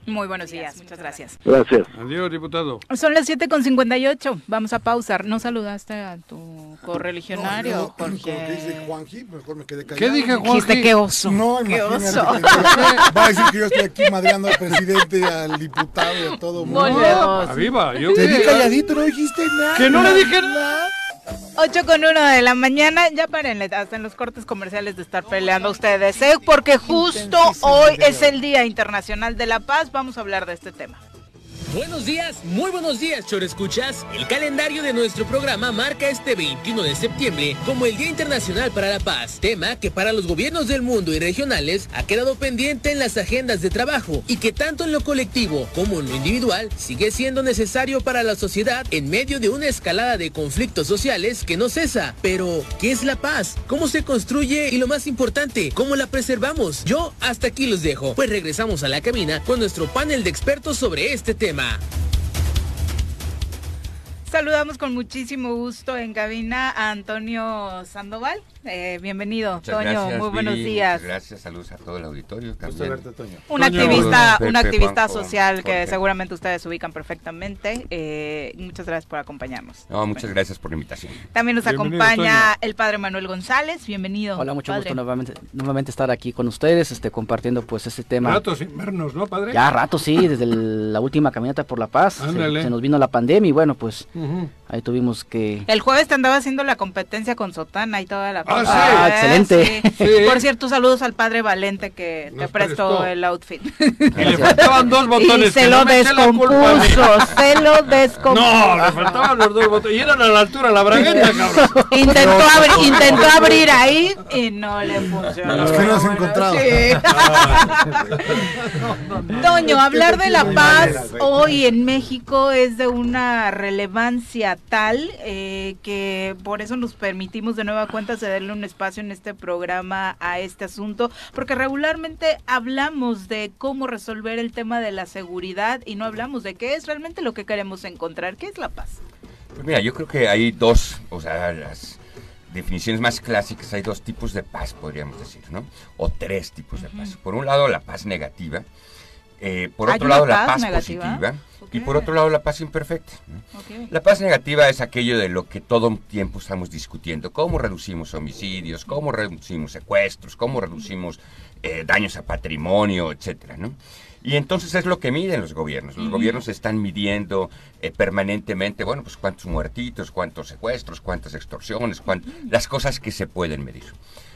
Speaker 1: Muy buenos días, muchas gracias.
Speaker 12: Gracias.
Speaker 2: Adiós, diputado.
Speaker 1: Son las 7 con 58. Vamos a pausar. ¿No saludaste a tu correligionario?
Speaker 4: No, no, dice Juanji, mejor me quedé callado.
Speaker 2: ¿Qué dije, Juanji?
Speaker 1: Dijiste qué oso.
Speaker 4: No,
Speaker 1: qué oso. *laughs*
Speaker 4: Va a decir que yo estoy aquí madreando al presidente, al diputado y a todo mundo.
Speaker 1: No,
Speaker 2: viva. Yo
Speaker 4: Te vi calladito, no dijiste nada.
Speaker 2: Que no le dije nada.
Speaker 1: 8 con 1 de la mañana, ya párenle, hasta en los cortes comerciales de estar peleando ustedes, ¿eh? porque justo hoy es el Día Internacional de la Paz, vamos a hablar de este tema.
Speaker 13: Buenos días, muy buenos días, Choro Escuchas. El calendario de nuestro programa marca este 21 de septiembre como el Día Internacional para la Paz, tema que para los gobiernos del mundo y regionales ha quedado pendiente en las agendas de trabajo y que tanto en lo colectivo como en lo individual sigue siendo necesario para la sociedad en medio de una escalada de conflictos sociales que no cesa. Pero, ¿qué es la paz? ¿Cómo se construye? Y lo más importante, ¿cómo la preservamos? Yo hasta aquí los dejo, pues regresamos a la cabina con nuestro panel de expertos sobre este tema.
Speaker 1: Saludamos con muchísimo gusto en cabina a Antonio Sandoval. Eh, bienvenido, Toño. muy buenos días.
Speaker 14: gracias, saludos a todo el auditorio.
Speaker 1: Un activista, un activista social que seguramente ustedes ubican perfectamente. Eh, muchas gracias por acompañarnos.
Speaker 14: No, muchas gracias por la invitación.
Speaker 1: También nos acompaña el padre Manuel González. Bienvenido.
Speaker 15: Hola, mucho gusto nuevamente, nuevamente estar aquí con ustedes, este, compartiendo pues este tema.
Speaker 2: Rato sin vernos, ¿no, padre?
Speaker 15: Ya rato, sí, desde la última caminata por la paz. Se, se, nos vino la pandemia y bueno, pues Ahí tuvimos que...
Speaker 1: El jueves te andaba haciendo la competencia con Sotana y toda la...
Speaker 15: Ah, ah excelente.
Speaker 1: Por cierto, saludos al padre Valente que te prestó, el outfit.
Speaker 2: Y le faltaban dos botones.
Speaker 1: Y se lo descompuso, se lo *laughs* descompuso.
Speaker 2: No, le faltaban los dos botones. Y eran a la altura la bragueta, *laughs* cabrón.
Speaker 1: Intentó, abrir, intentó abrir ahí y no le funcionó.
Speaker 4: Es que no has encontrado. *laughs*
Speaker 1: Toño, hablar de la paz hoy en México es de una relevancia tal eh, que por eso nos permitimos de nueva cuenta cederle un espacio en este programa a este asunto, porque regularmente hablamos de cómo resolver el tema de la seguridad y no hablamos de qué es realmente lo que queremos encontrar, qué es la paz.
Speaker 14: Pues mira, yo creo que hay dos, o sea, las definiciones más clásicas, hay dos tipos de paz, podríamos decir, ¿no? O tres tipos de paz. Por un lado, la paz negativa, eh, por otro lado, la paz positiva y por otro lado, la paz imperfecta. La paz negativa es aquello de lo que todo el tiempo estamos discutiendo. ¿Cómo reducimos homicidios? ¿Cómo reducimos secuestros? ¿Cómo reducimos eh, daños a patrimonio, etcétera, ¿no? Y entonces es lo que miden los gobiernos. Los gobiernos están midiendo eh, permanentemente, bueno, pues cuántos muertitos, cuántos secuestros, cuántas extorsiones, las cosas que se pueden medir.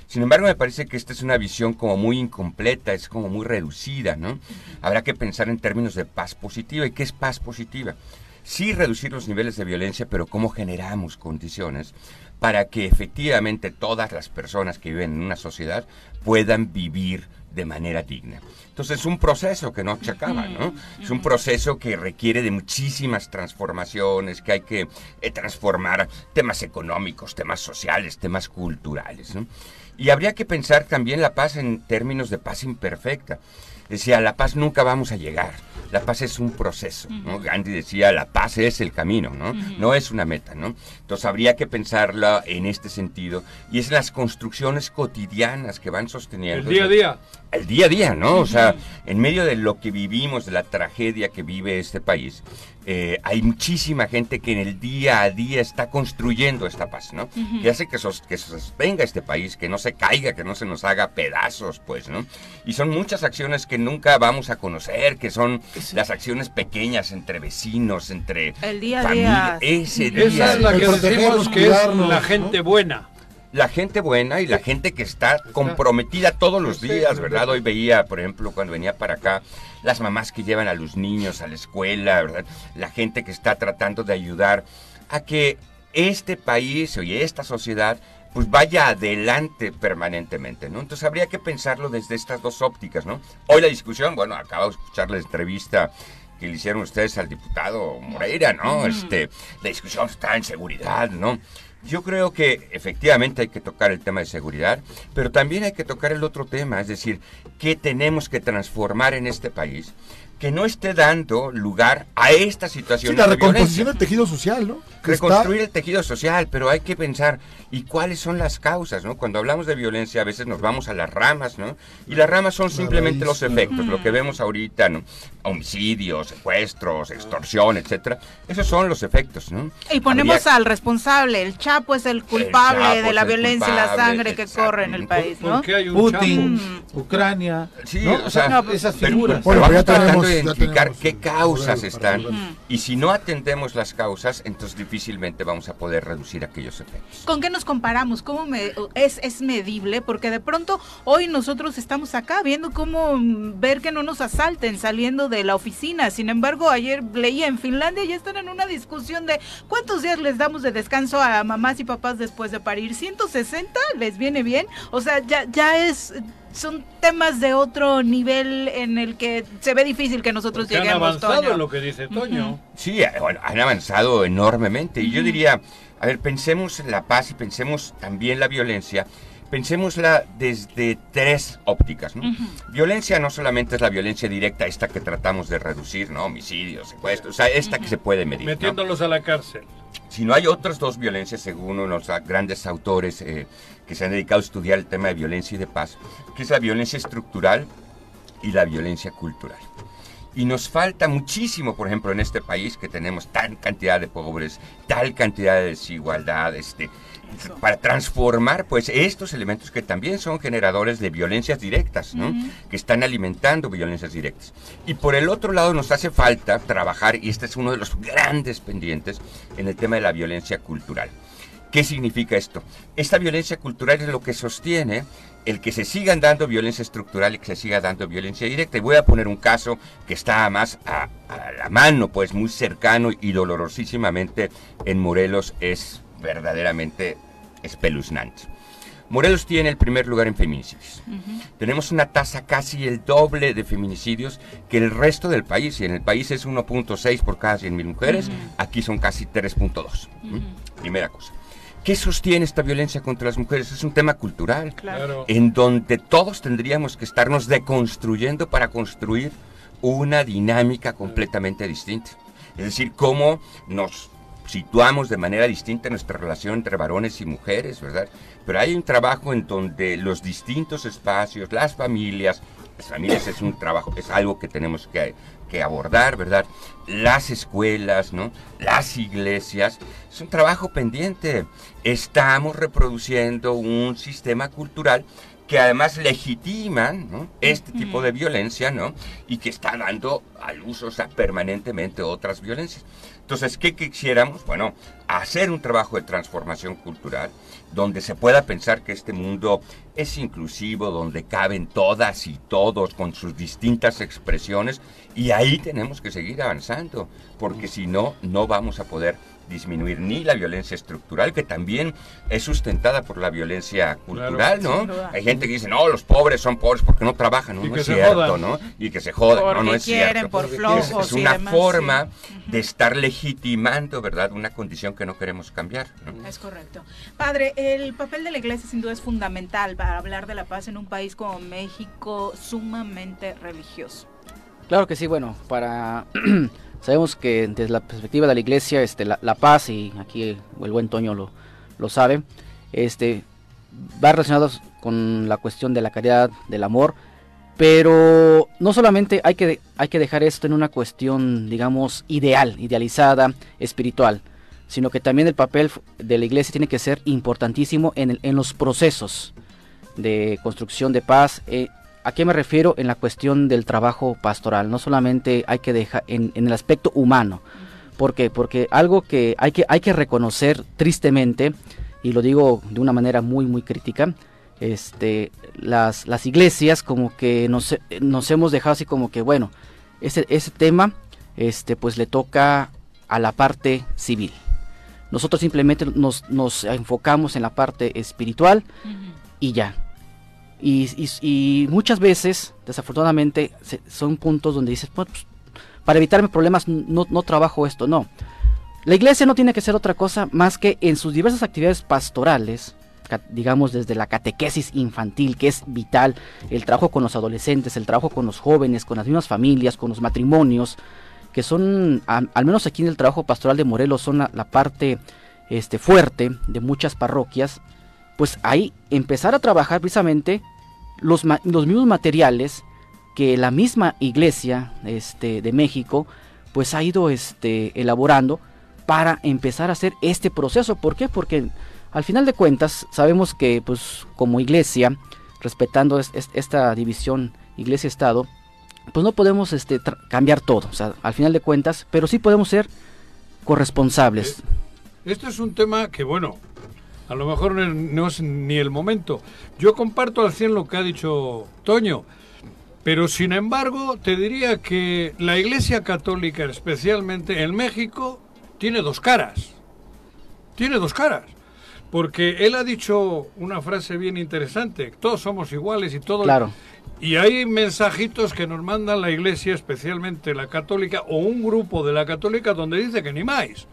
Speaker 14: Sin embargo, me parece que esta es una visión como muy incompleta, es como muy reducida, ¿no? Habrá que pensar en términos de paz positiva. ¿Y qué es paz positiva? Sí reducir los niveles de violencia, pero cómo generamos condiciones para que efectivamente todas las personas que viven en una sociedad puedan vivir de manera digna. Entonces es un proceso que no se acaba, ¿no? Es un proceso que requiere de muchísimas transformaciones, que hay que eh, transformar temas económicos, temas sociales, temas culturales, ¿no? Y habría que pensar también la paz en términos de paz imperfecta. Decía, la paz nunca vamos a llegar. La paz es un proceso, ¿no? Gandhi decía, la paz es el camino, ¿no? No es una meta, ¿no? Entonces habría que pensarla en este sentido y es las construcciones cotidianas que van sosteniendo.
Speaker 2: El día a día.
Speaker 14: El día a día, ¿no? O sea, en medio de lo que vivimos, de la tragedia que vive este país, eh, hay muchísima gente que en el día a día está construyendo esta paz, ¿no? Que hace que, que sostenga este país, que no se caiga, que no se nos haga pedazos, pues, ¿no? Y son muchas acciones que nunca vamos a conocer, que son las acciones pequeñas entre vecinos, entre
Speaker 1: el día a día.
Speaker 14: Ese
Speaker 2: día. Esa es la que decimos que es la gente buena
Speaker 14: la gente buena y la gente que está comprometida todos los días, ¿verdad? Hoy veía, por ejemplo, cuando venía para acá, las mamás que llevan a los niños a la escuela, ¿verdad? La gente que está tratando de ayudar a que este país y esta sociedad pues vaya adelante permanentemente, ¿no? Entonces habría que pensarlo desde estas dos ópticas, ¿no? Hoy la discusión, bueno, acabo de escuchar la entrevista que le hicieron ustedes al diputado Moreira, ¿no? Este, la discusión está en seguridad, ¿no? Yo creo que efectivamente hay que tocar el tema de seguridad, pero también hay que tocar el otro tema, es decir, qué tenemos que transformar en este país que no esté dando lugar a esta situación.
Speaker 4: Sí, la recomposición del tejido social, ¿no?
Speaker 14: Reconstruir el tejido social, pero hay que pensar, ¿y cuáles son las causas, no? Cuando hablamos de violencia a veces nos vamos a las ramas, ¿no? Y las ramas son simplemente los efectos, lo que vemos ahorita, ¿no? Homicidios, secuestros, extorsión, etcétera. Esos son los efectos, ¿no?
Speaker 1: Y ponemos al responsable, el Chapo es el culpable de la violencia y la sangre que corre en el país, ¿no?
Speaker 3: Putin, Ucrania,
Speaker 14: sí, o sea, esas figuras. bueno, ya tenemos identificar qué causas están. Y si no atendemos las causas, entonces difícilmente vamos a poder reducir aquellos efectos.
Speaker 1: ¿Con qué nos comparamos? ¿Cómo es, es medible? Porque de pronto hoy nosotros estamos acá viendo cómo ver que no nos asalten saliendo de la oficina. Sin embargo, ayer leía en Finlandia y están en una discusión de cuántos días les damos de descanso a mamás y papás después de parir. ¿160? ¿Les viene bien? O sea, ya, ya es son temas de otro nivel en el que se ve difícil que nosotros lleguemos. Han
Speaker 2: avanzado lo que dice Toño.
Speaker 14: Sí, eh, han avanzado enormemente. Y yo diría, a ver, pensemos en la paz y pensemos también la violencia. Pensémosla desde tres ópticas. Violencia no solamente es la violencia directa, esta que tratamos de reducir, ¿no? Homicidios, secuestros, o sea, esta que se puede medir.
Speaker 2: Metiéndolos a la cárcel.
Speaker 14: Si no hay otras dos violencias, según unos grandes autores eh, que se han dedicado a estudiar el tema de violencia y de paz, que es la violencia estructural y la violencia cultural. Y nos falta muchísimo, por ejemplo, en este país que tenemos tan cantidad de pobres, tal cantidad de desigualdad, este, para transformar pues estos elementos que también son generadores de violencias directas, ¿no? que están alimentando violencias directas. Y por el otro lado nos hace falta trabajar, y este es uno de los grandes pendientes, en el tema de la violencia cultural. ¿Qué significa esto? Esta violencia cultural es lo que sostiene el que se sigan dando violencia estructural y que se siga dando violencia directa. Y voy a poner un caso que está más a, a la mano, pues muy cercano y dolorosísimamente en Morelos es verdaderamente espeluznante. Morelos tiene el primer lugar en feminicidios. Tenemos una tasa casi el doble de feminicidios que el resto del país. Y en el país es 1.6 por cada 100.000 mujeres, aquí son casi 3.2. Primera cosa. ¿Qué sostiene esta violencia contra las mujeres? Es un tema cultural, en donde todos tendríamos que estarnos deconstruyendo para construir una dinámica completamente distinta. Es decir, cómo nos situamos de manera distinta nuestra relación entre varones y mujeres, ¿verdad? Pero hay un trabajo en donde los distintos espacios, las familias, las familias es un trabajo, es algo que tenemos que, que abordar, ¿verdad? Las escuelas, ¿no? Las iglesias, es un trabajo pendiente. Estamos reproduciendo un sistema cultural que además legitiman ¿no? este tipo de violencia, ¿no? Y que está dando al uso permanentemente otras violencias. Entonces, ¿qué quisiéramos? Bueno, hacer un trabajo de transformación cultural donde se pueda pensar que este mundo es inclusivo, donde caben todas y todos con sus distintas expresiones y ahí tenemos que seguir avanzando, porque si no, no vamos a poder disminuir ni la violencia estructural, que también es sustentada por la violencia cultural, ¿no? Hay gente que dice, no, los pobres son pobres porque no trabajan, no, es cierto, ¿no? Y que se jodan, no, no es cierto.
Speaker 1: Por flojos
Speaker 14: es, una forma de estar legitimando, ¿verdad? Una condición que no queremos cambiar.
Speaker 1: Es correcto. Padre, el papel de la iglesia sin duda es fundamental para hablar de la paz en un país como México sumamente religioso.
Speaker 15: Claro que sí, bueno, para *clears throat* Sabemos que desde la perspectiva de la iglesia, este, la, paz, y aquí el, buen Toño lo, lo sabe, este, va relacionado con la cuestión de la caridad, del amor, pero no solamente hay que, hay que dejar esto en una cuestión, digamos, ideal, idealizada, espiritual, sino que también el papel de la iglesia tiene que ser importantísimo en, en los procesos de construcción de paz, eh, ¿A qué me refiero en la cuestión del trabajo pastoral? No solamente hay que dejar en, el aspecto humano. ¿Por qué? Porque algo que hay, que hay que reconocer tristemente, y lo digo de una manera muy, muy crítica, este, las, las iglesias como que nos, nos hemos dejado así como que, bueno, ese, ese tema este, pues le toca a la parte civil. Nosotros simplemente nos, nos enfocamos en la parte espiritual y ya. Y, muchas veces, desafortunadamente, son puntos donde dices, pues, para evitarme problemas no, no trabajo esto, no. La iglesia no tiene que ser otra cosa más que en sus diversas actividades pastorales, digamos desde la catequesis infantil, que es vital, el trabajo con los adolescentes, el trabajo con los jóvenes, con las mismas familias, con los matrimonios, que son, al menos aquí en el trabajo pastoral de Morelos, son la, parte este, fuerte de muchas parroquias, pues ahí empezar a trabajar precisamente los, los mismos materiales que la misma iglesia este, de México pues ha ido este, elaborando para empezar a hacer este proceso. ¿Por qué? Porque al final de cuentas sabemos que pues como iglesia, respetando esta división iglesia-estado, pues no podemos este, cambiar todo, o sea, al final de cuentas, pero sí podemos ser corresponsables.
Speaker 2: Eh, esto es un tema que, bueno, a lo mejor no es ni el momento. Yo comparto al 100 lo que ha dicho Toño, pero sin embargo te diría que la Iglesia Católica, especialmente en México, tiene dos caras. Tiene dos caras. Porque él ha dicho una frase bien interesante, todos somos iguales y todos...
Speaker 15: Claro.
Speaker 2: Y hay mensajitos que nos manda la iglesia, especialmente la católica, o un grupo de la católica, donde dice que ni más.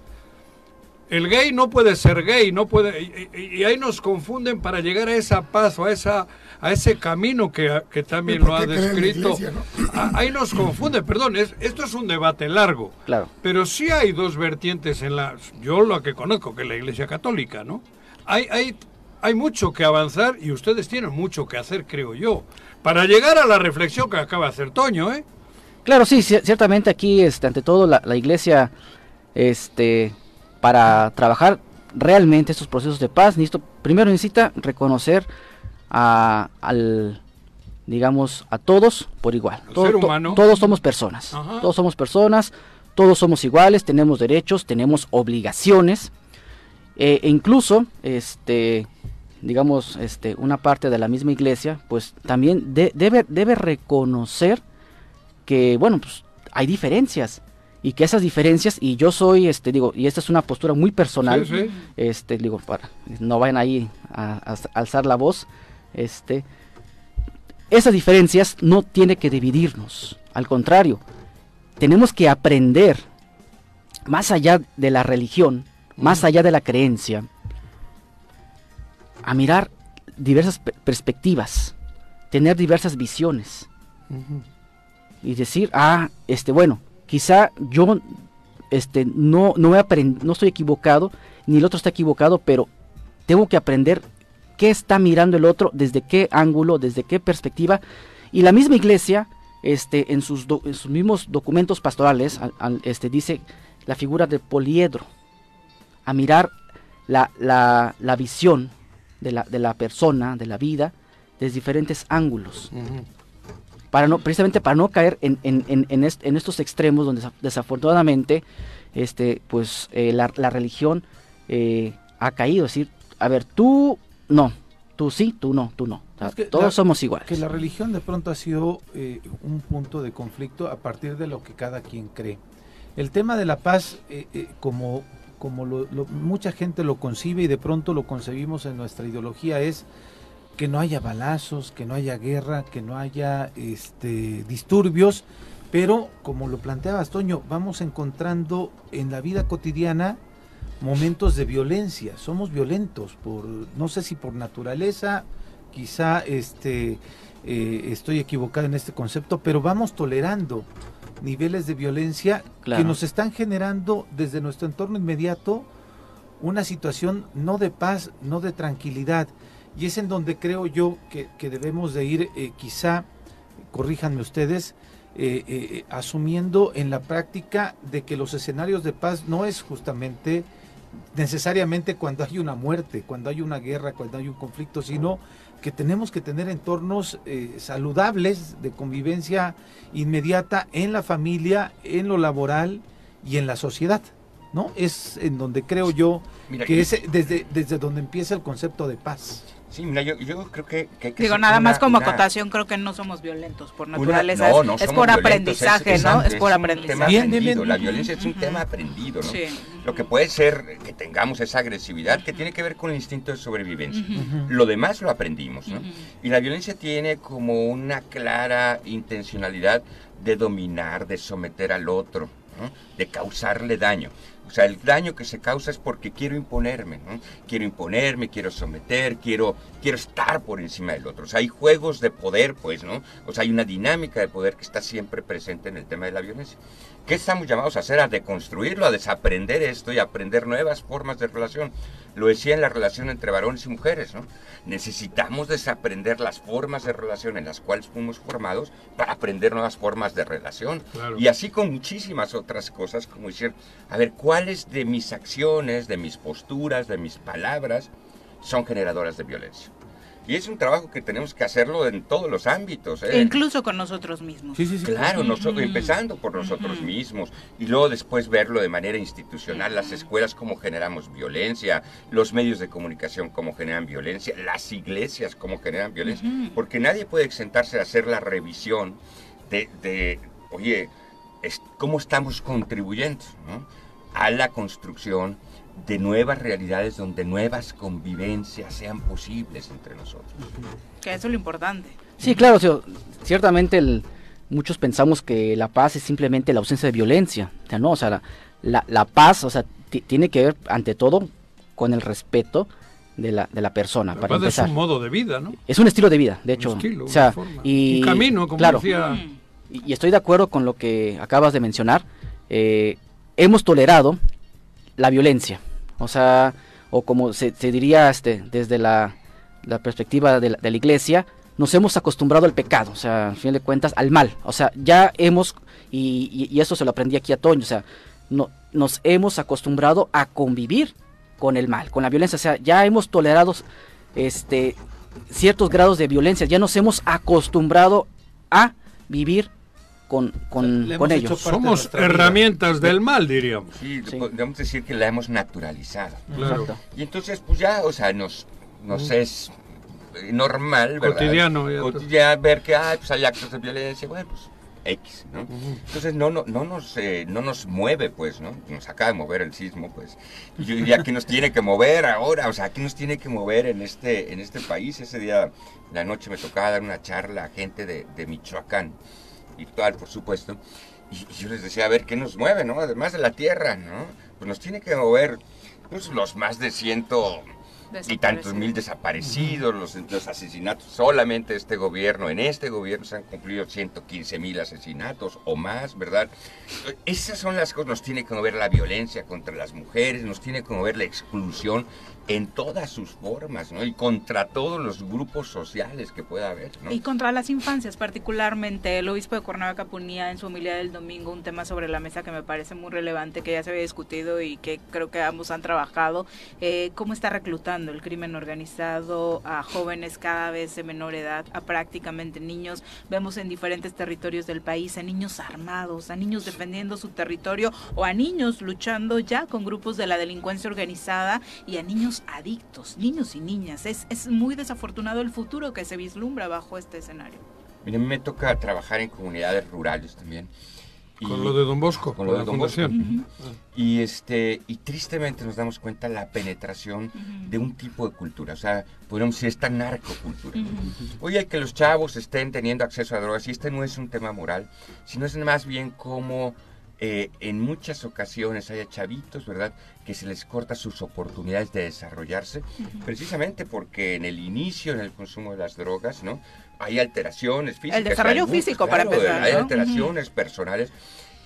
Speaker 2: El gay no puede ser gay, no puede... Y, ahí nos confunden para llegar a esa paz o a, esa, a ese camino que, también lo ha descrito. Ahí nos confunde, perdón, es, esto es un debate largo.
Speaker 15: Claro.
Speaker 2: Pero sí hay dos vertientes en la... Yo lo que conozco, que es la iglesia católica, ¿no? Hay, hay, hay mucho que avanzar y ustedes tienen mucho que hacer, creo yo para llegar a la reflexión que acaba de hacer Toño, ¿eh?
Speaker 15: Claro, sí, ciertamente aquí, este, ante todo, la, iglesia, este, para trabajar realmente estos procesos de paz, primero necesita reconocer a, al, digamos, a todos por igual. todos somos personas, todos somos personas, todos somos iguales, tenemos derechos, tenemos obligaciones, eh, e incluso, este, digamos, este, una parte de la misma iglesia, pues también debe, debe reconocer que, bueno, pues hay diferencias y que esas diferencias, y yo soy, este, digo, y esta es una postura muy personal, este, digo, para, no vayan ahí a, alzar la voz, este, esas diferencias no tiene que dividirnos, al contrario, tenemos que aprender, más allá de la religión, más allá de la creencia, a mirar diversas perspectivas, tener diversas visiones. Y decir, ah, este, bueno, quizá yo este, no, no, no estoy equivocado, ni el otro está equivocado, pero tengo que aprender qué está mirando el otro, desde qué ángulo, desde qué perspectiva. Y la misma iglesia, este, en, sus en sus mismos documentos pastorales, este, dice la figura de poliedro, a mirar la, la, la visión de la, de la persona, de la vida, desde diferentes ángulos. Para no, precisamente para no caer en, en, en, en estos extremos donde desafortunadamente este, pues, eh, la, la, religión eh, ha caído. Es decir, a ver, tú no, tú sí, tú no, tú no. todos somos iguales.
Speaker 3: Que la religión de pronto ha sido eh, un punto de conflicto a partir de lo que cada quien cree. El tema de la paz, como como lo, mucha gente lo concibe y de pronto lo concebimos en nuestra ideología es que no haya balazos, que no haya guerra, que no haya este, disturbios, pero como lo planteaba Toño, vamos encontrando en la vida cotidiana momentos de violencia, somos violentos por no sé si por naturaleza, quizá este eh, estoy equivocado en este concepto, pero vamos tolerando niveles de violencia que nos están generando desde nuestro entorno inmediato una situación no de paz, no de tranquilidad. Y es en donde creo yo que, debemos de ir, eh, quizá, corríjanme ustedes, eh, eh, asumiendo en la práctica de que los escenarios de paz no es justamente necesariamente cuando hay una muerte, cuando hay una guerra, cuando hay un conflicto, sino que tenemos que tener entornos eh, saludables de convivencia inmediata en la familia, en lo laboral y en la sociedad. ¿no? Es en donde creo yo que es desde, desde donde empieza el concepto de paz.
Speaker 14: Sí, mira, yo, creo que,
Speaker 1: Digo, nada más como acotación, creo que no somos violentos por naturaleza. es, por aprendizaje, ¿no? Es, por aprendizaje.
Speaker 14: la violencia es un tema aprendido, ¿no? Lo que puede ser que tengamos esa agresividad que tiene que ver con el instinto de sobrevivencia. Lo demás lo aprendimos, ¿no? Y la violencia tiene como una clara intencionalidad de dominar, de someter al otro, de causarle daño. O sea, el daño que se causa es porque quiero imponerme, ¿no? Quiero imponerme, quiero someter, quiero, quiero estar por encima del otro. O sea, hay juegos de poder, pues, ¿no? O sea, hay una dinámica de poder que está siempre presente en el tema de la violencia. ¿Qué estamos llamados a hacer? A deconstruirlo, a desaprender esto y aprender nuevas formas de relación. Lo decía en la relación entre varones y mujeres, ¿no? Necesitamos desaprender las formas de relación en las cuales fuimos formados para aprender nuevas formas de relación. Y así con muchísimas otras cosas, como decir, a ver, ¿cuáles de mis acciones, de mis posturas, de mis palabras son generadoras de violencia? Y es un trabajo que tenemos que hacerlo en todos los ámbitos. ¿eh?
Speaker 1: Incluso con nosotros mismos.
Speaker 14: Sí, sí, sí. Claro, empezando por nosotros mismos. Y luego después verlo de manera institucional, las escuelas cómo generamos violencia, los medios de comunicación cómo generan violencia, las iglesias cómo generan violencia. Porque nadie puede exentarse de hacer la revisión de, de oye, cómo estamos contribuyendo a la construcción de nuevas realidades donde nuevas convivencias sean posibles entre nosotros.
Speaker 1: Que eso es lo importante.
Speaker 15: Sí, claro, ciertamente muchos pensamos que la paz es simplemente la ausencia de violencia, o sea, no, o sea, la, la, paz, o sea, tiene que ver ante todo con el respeto de la, de la persona. para empezar.
Speaker 2: es un modo de vida, ¿no?
Speaker 15: Es un estilo de vida, de hecho. o sea, y,
Speaker 2: un camino, como
Speaker 15: claro,
Speaker 2: decía.
Speaker 15: Y, y, estoy de acuerdo con lo que acabas de mencionar. Eh, hemos tolerado la violencia. O sea, o como se, diría este, desde la, perspectiva de la, iglesia, nos hemos acostumbrado al pecado, o sea, al fin de cuentas, al mal. O sea, ya hemos, y, y, eso se lo aprendí aquí a Toño, o sea, no, nos hemos acostumbrado a convivir con el mal, con la violencia. O sea, ya hemos tolerado este, ciertos grados de violencia, ya nos hemos acostumbrado a vivir con, con, ellos.
Speaker 2: Somos herramientas del mal, diríamos.
Speaker 14: Sí, podemos decir que la hemos naturalizado. Y entonces, pues ya, o sea, nos, nos es normal, ¿verdad?
Speaker 2: Cotidiano.
Speaker 14: Ya, ver que pues hay actos de violencia, bueno, pues X, ¿no? Entonces no, no, no, nos, eh, no nos mueve, pues, ¿no? Nos acaba de mover el sismo, pues. Y yo diría que nos tiene que mover ahora, o sea, que nos tiene que mover en este, en este país. Ese día, la noche, me tocaba dar una charla a gente de, de Michoacán virtual, por supuesto. Y, yo les decía, a ver, ¿qué nos mueve, no? Además de la Tierra, ¿no? Pues nos tiene que mover pues, los más de ciento y tantos mil desaparecidos, los, los, asesinatos. Solamente este gobierno, en este gobierno se han cumplido 115 mil asesinatos o más, ¿verdad? Esas son las cosas, nos tiene que mover la violencia contra las mujeres, nos tiene que mover la exclusión en todas sus formas, ¿no? Y contra todos los grupos sociales que pueda haber, ¿no?
Speaker 1: Y contra las infancias, particularmente. El obispo de Cuernavaca ponía en su humildad del domingo un tema sobre la mesa que me parece muy relevante, que ya se había discutido y que creo que ambos han trabajado. Eh, ¿Cómo está reclutando el crimen organizado a jóvenes cada vez de menor edad, a prácticamente niños? Vemos en diferentes territorios del país a niños armados, a niños defendiendo su territorio o a niños luchando ya con grupos de la delincuencia organizada y a niños adictos, niños y niñas. Es, es muy desafortunado el futuro que se vislumbra bajo este escenario.
Speaker 14: Mira, a mí me toca trabajar en comunidades rurales también.
Speaker 2: con lo de Don Bosco,
Speaker 14: con lo de Don Bosco. Y este y tristemente nos damos cuenta la penetración de un tipo de cultura, o sea, podríamos decir esta narcocultura. Oye, que los chavos estén teniendo acceso a drogas y este no es un tema moral, sino es más bien como eh, en muchas ocasiones hay chavitos, ¿verdad?, que se les corta sus oportunidades de desarrollarse, precisamente porque en el inicio, en el consumo de las drogas, ¿no? Hay alteraciones físicas.
Speaker 1: El desarrollo físico, para empezar.
Speaker 14: Hay alteraciones personales.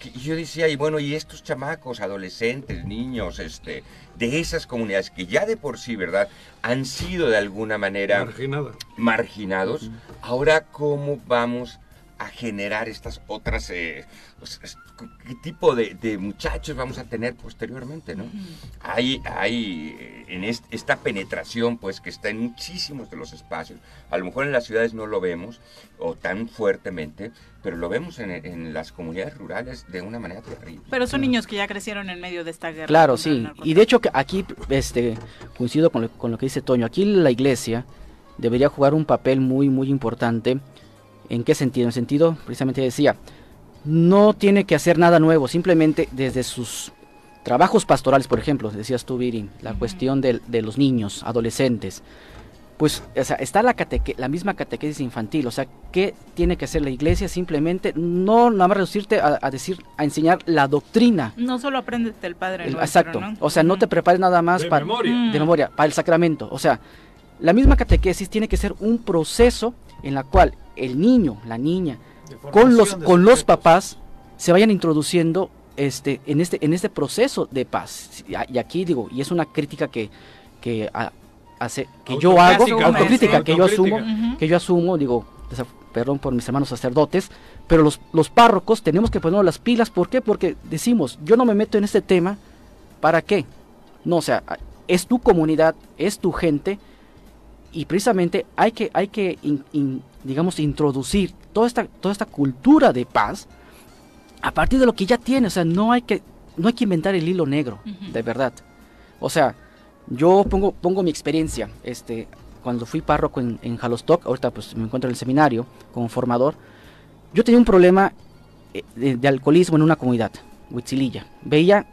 Speaker 14: y yo decía, y bueno, y estos chamacos, adolescentes, niños, este, de esas comunidades que ya de por sí, ¿verdad?, han sido de alguna manera marginados, ahora cómo vamos a generar estas otras eh, pues, qué tipo de, muchachos vamos a tener posteriormente, ¿no? Hay, hay eh, en esta penetración, pues, que está en muchísimos de los espacios. A lo mejor en las ciudades no lo vemos, o tan fuertemente, pero lo vemos en, las comunidades rurales de una manera terrible.
Speaker 1: Pero son niños que ya crecieron en medio de esta guerra.
Speaker 15: Claro, sí. Y de hecho, aquí este, coincido con lo, con lo que dice Toño. Aquí la iglesia debería jugar un papel muy, muy importante. ¿En qué sentido? En sentido, precisamente decía, no tiene que hacer nada nuevo, simplemente desde sus trabajos pastorales, por ejemplo, decías tú, Viri, la cuestión de, los niños, adolescentes. pues o sea, está la, la misma catequesis infantil, o sea, ¿qué tiene que hacer la iglesia? Simplemente no nada más reducirte a, decir, a enseñar la doctrina.
Speaker 1: No solo aprendes del Padre
Speaker 15: Exacto, o sea, no te prepares nada más para, de memoria, para el sacramento, o sea, la misma catequesis tiene que ser un proceso en la cual el niño, la niña, con los, con los papás se vayan introduciendo este, en, este, en este proceso de paz. Y aquí digo, y es una crítica que, que hace, que yo hago, autocrítica, que yo asumo, que yo asumo, digo, perdón por mis hermanos sacerdotes, pero los, los párrocos tenemos que poner las pilas, ¿por qué? Porque decimos, yo no me meto en este tema, ¿para qué? No, o sea, es tu comunidad, es tu gente, y precisamente hay que, hay que digamos, introducir toda esta, toda esta cultura de paz a partir de lo que ya tiene, o sea, no hay que, no hay que inventar el hilo negro, de verdad. O sea, yo pongo, pongo mi experiencia, este, cuando fui párroco en, en Jalostoc, ahorita pues me encuentro en el seminario como formador, yo tenía un problema eh, de, alcoholismo en una comunidad, Huitzililla. Veía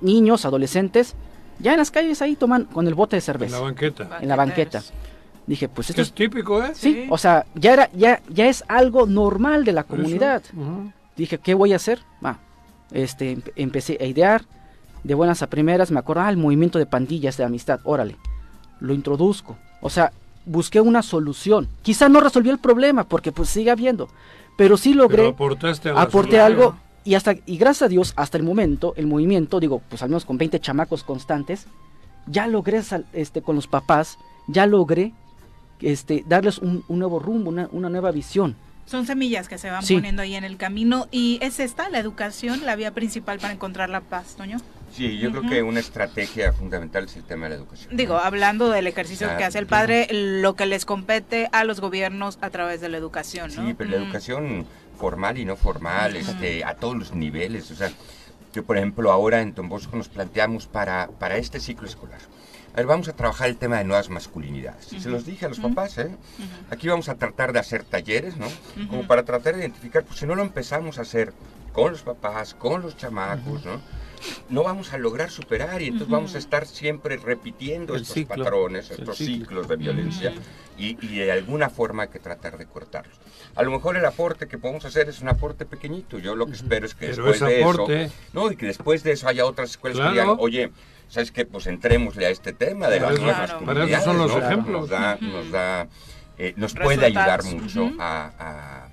Speaker 15: niños, adolescentes, ya en las calles ahí toman con el bote de cerveza.
Speaker 2: En la banqueta.
Speaker 15: En la banqueta. Dije, pues esto
Speaker 2: es, típico, ¿eh?
Speaker 15: Sí, o sea, ya era ya ya es algo normal de la comunidad. Dije, ¿qué voy a hacer? Ah, este empecé a idear, de buenas a primeras, me acuerdo, ah, el movimiento de pandillas de amistad, órale, lo introduzco. O sea, busqué una solución. Quizá no resolví el problema, porque pues sigue habiendo, pero sí logré,
Speaker 2: aportaste
Speaker 15: aporté algo, y hasta, y gracias a Dios, hasta el momento, el movimiento, digo, pues al menos con 20 chamacos constantes, ya logré, este, con los papás, ya logré, este, darles un, nuevo rumbo, una, una nueva visión.
Speaker 1: Son semillas que se van poniendo ahí en el camino y es esta la educación, la vía principal para encontrar la paz, Toño.
Speaker 14: Sí, yo creo que una estrategia fundamental es el tema de la educación.
Speaker 1: Digo, hablando del ejercicio que hace el padre, lo que les compete a los gobiernos a través de la educación, ¿no?
Speaker 14: Sí, pero la educación formal y no formal, este, a todos los niveles. O sea, yo por ejemplo ahora en Don Bosco nos planteamos para, para este ciclo escolar. A ver, vamos a trabajar el tema de nuevas masculinidades. Se los dije a los papás, ¿eh? Aquí vamos a tratar de hacer talleres, ¿no? Como para tratar de identificar, pues si no lo empezamos a hacer con los papás, con los chamacos, ¿no? no vamos a lograr superar y entonces vamos a estar siempre repitiendo estos patrones, estos ciclos de violencia y, de alguna forma hay que tratar de cortarlos. A lo mejor el aporte que podemos hacer es un aporte pequeñito. Yo lo que espero es que después de eso, no, y que después de eso haya otras escuelas que digan, oye, ¿sabes qué? Pues entrémosle a este tema de las nuevas
Speaker 2: Para eso son los ejemplos.
Speaker 14: Nos da, nos da, eh, nos puede ayudar mucho a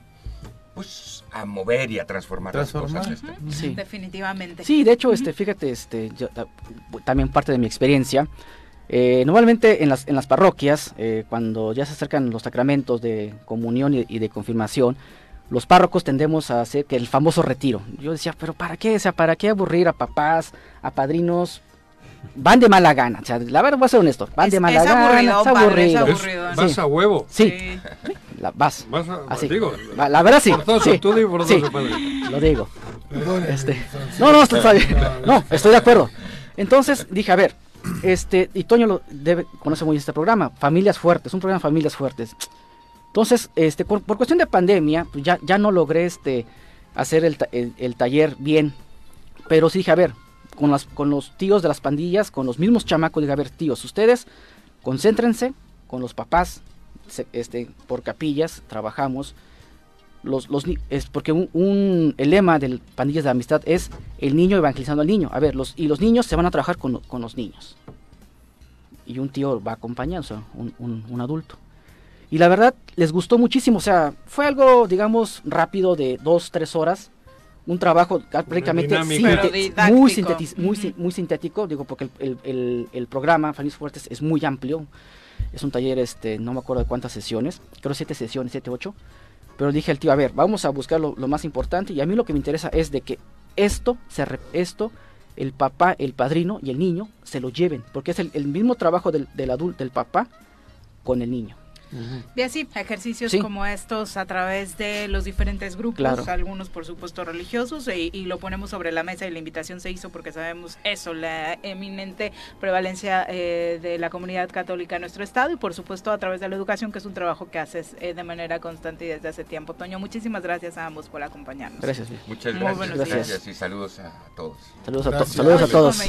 Speaker 14: pues a mover y a transformar, las cosas. Este.
Speaker 1: Sí. Definitivamente.
Speaker 15: Sí, de hecho, este, fíjate, este, también parte de mi experiencia. Eh, normalmente en las, en las parroquias, eh, cuando ya se acercan los sacramentos de comunión y, de confirmación, los párrocos tendemos a hacer que el famoso retiro. Yo decía, pero ¿para qué? O sea, ¿para qué aburrir a papás, a padrinos? Van de mala gana. O sea, la verdad, voy a ser honesto. Van de mala gana. Aburrido, es aburrido.
Speaker 2: Es, vas a huevo.
Speaker 15: Sí. sí. *laughs* La, vas.
Speaker 2: vas a, así. Digo,
Speaker 15: la, verdad sí.
Speaker 2: sí. Tú digo sí.
Speaker 15: Lo digo. Este, no, no, está bien. No, estoy de acuerdo. Entonces dije, a ver, este, y Toño lo debe, conoce muy bien este programa, Familias Fuertes, un programa de Familias Fuertes. Entonces, este, por, cuestión de pandemia, pues ya, ya no logré este, hacer el, el, taller bien, pero sí dije, a ver, con, los tíos de las pandillas, con los mismos chamacos, dije, a ver, tíos, ustedes concéntrense con los papás, este, por capillas, trabajamos. Los, los, es porque un, el lema del Pandillas de Amistad es el niño evangelizando al niño. A ver, y los niños se van a trabajar con, con los niños. Y un tío va acompañando, un, un, adulto. Y la verdad, les gustó muchísimo. O sea, fue algo, digamos, rápido de dos, tres horas. Un trabajo prácticamente muy, muy, muy, sintético, digo, porque el, el, el programa Familias Fuertes es muy amplio. Es un taller, este, no me acuerdo de cuántas sesiones, creo siete sesiones, siete, ocho. Pero dije al tío, a ver, vamos a buscar lo, más importante. Y a mí lo que me interesa es de que esto, se, esto el papá, el padrino y el niño se lo lleven, porque es el, mismo trabajo del, del adulto, del papá con el niño.
Speaker 1: Y así, ejercicios como estos a través de los diferentes grupos, algunos por supuesto religiosos, y, lo ponemos sobre la mesa y la invitación se hizo porque sabemos eso, la eminente prevalencia eh, de la comunidad católica en nuestro estado y por supuesto a través de la educación, que es un trabajo que haces eh, de manera constante y desde hace tiempo. Toño, muchísimas gracias a ambos por acompañarnos.
Speaker 15: Gracias.
Speaker 14: Muchas gracias. gracias. y saludos a todos.
Speaker 15: Saludos a, saludos a todos.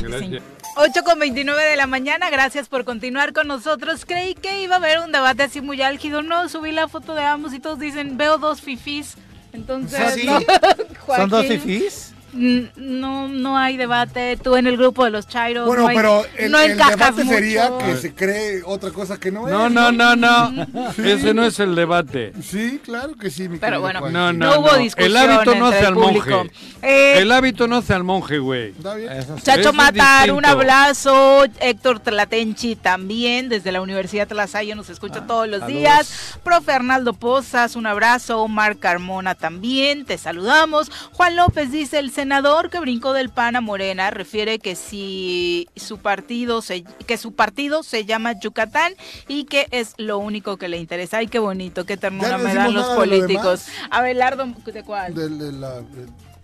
Speaker 1: 8 con 29 de la mañana, gracias por continuar con nosotros. Creí que iba a haber un debate así muy álgido, no, subí la foto de ambos y todos dicen, veo dos fifís. Entonces,
Speaker 3: ¿Sí? *laughs* ¿Son dos fifís?
Speaker 1: No no hay debate. Tú en el grupo de los Chairos.
Speaker 4: Bueno,
Speaker 1: no hay,
Speaker 4: pero el, no el debate sería que se cree otra cosa que no,
Speaker 2: no es. No, no, no, no. *laughs* Ese no es el debate.
Speaker 4: Sí, claro que sí. Mi
Speaker 1: pero bueno,
Speaker 2: no, no,
Speaker 1: hubo discusión.
Speaker 2: El hábito no hace al monje. Eh, el hábito no hace al monje, güey.
Speaker 1: Chacho Matar, un abrazo. Héctor Tlatenchi también, desde la Universidad Tlasayo nos escucha ah, todos los días. Profe Arnaldo Pozas, un abrazo. Omar Carmona también, te saludamos. Juan López dice el senador que brincó del PAN a Morena refiere que si su partido se, que su partido se llama Yucatán y que es lo único que le interesa. Ay, qué bonito, qué ternura me dan los políticos. Abelardo, ¿de cuál?
Speaker 4: de la,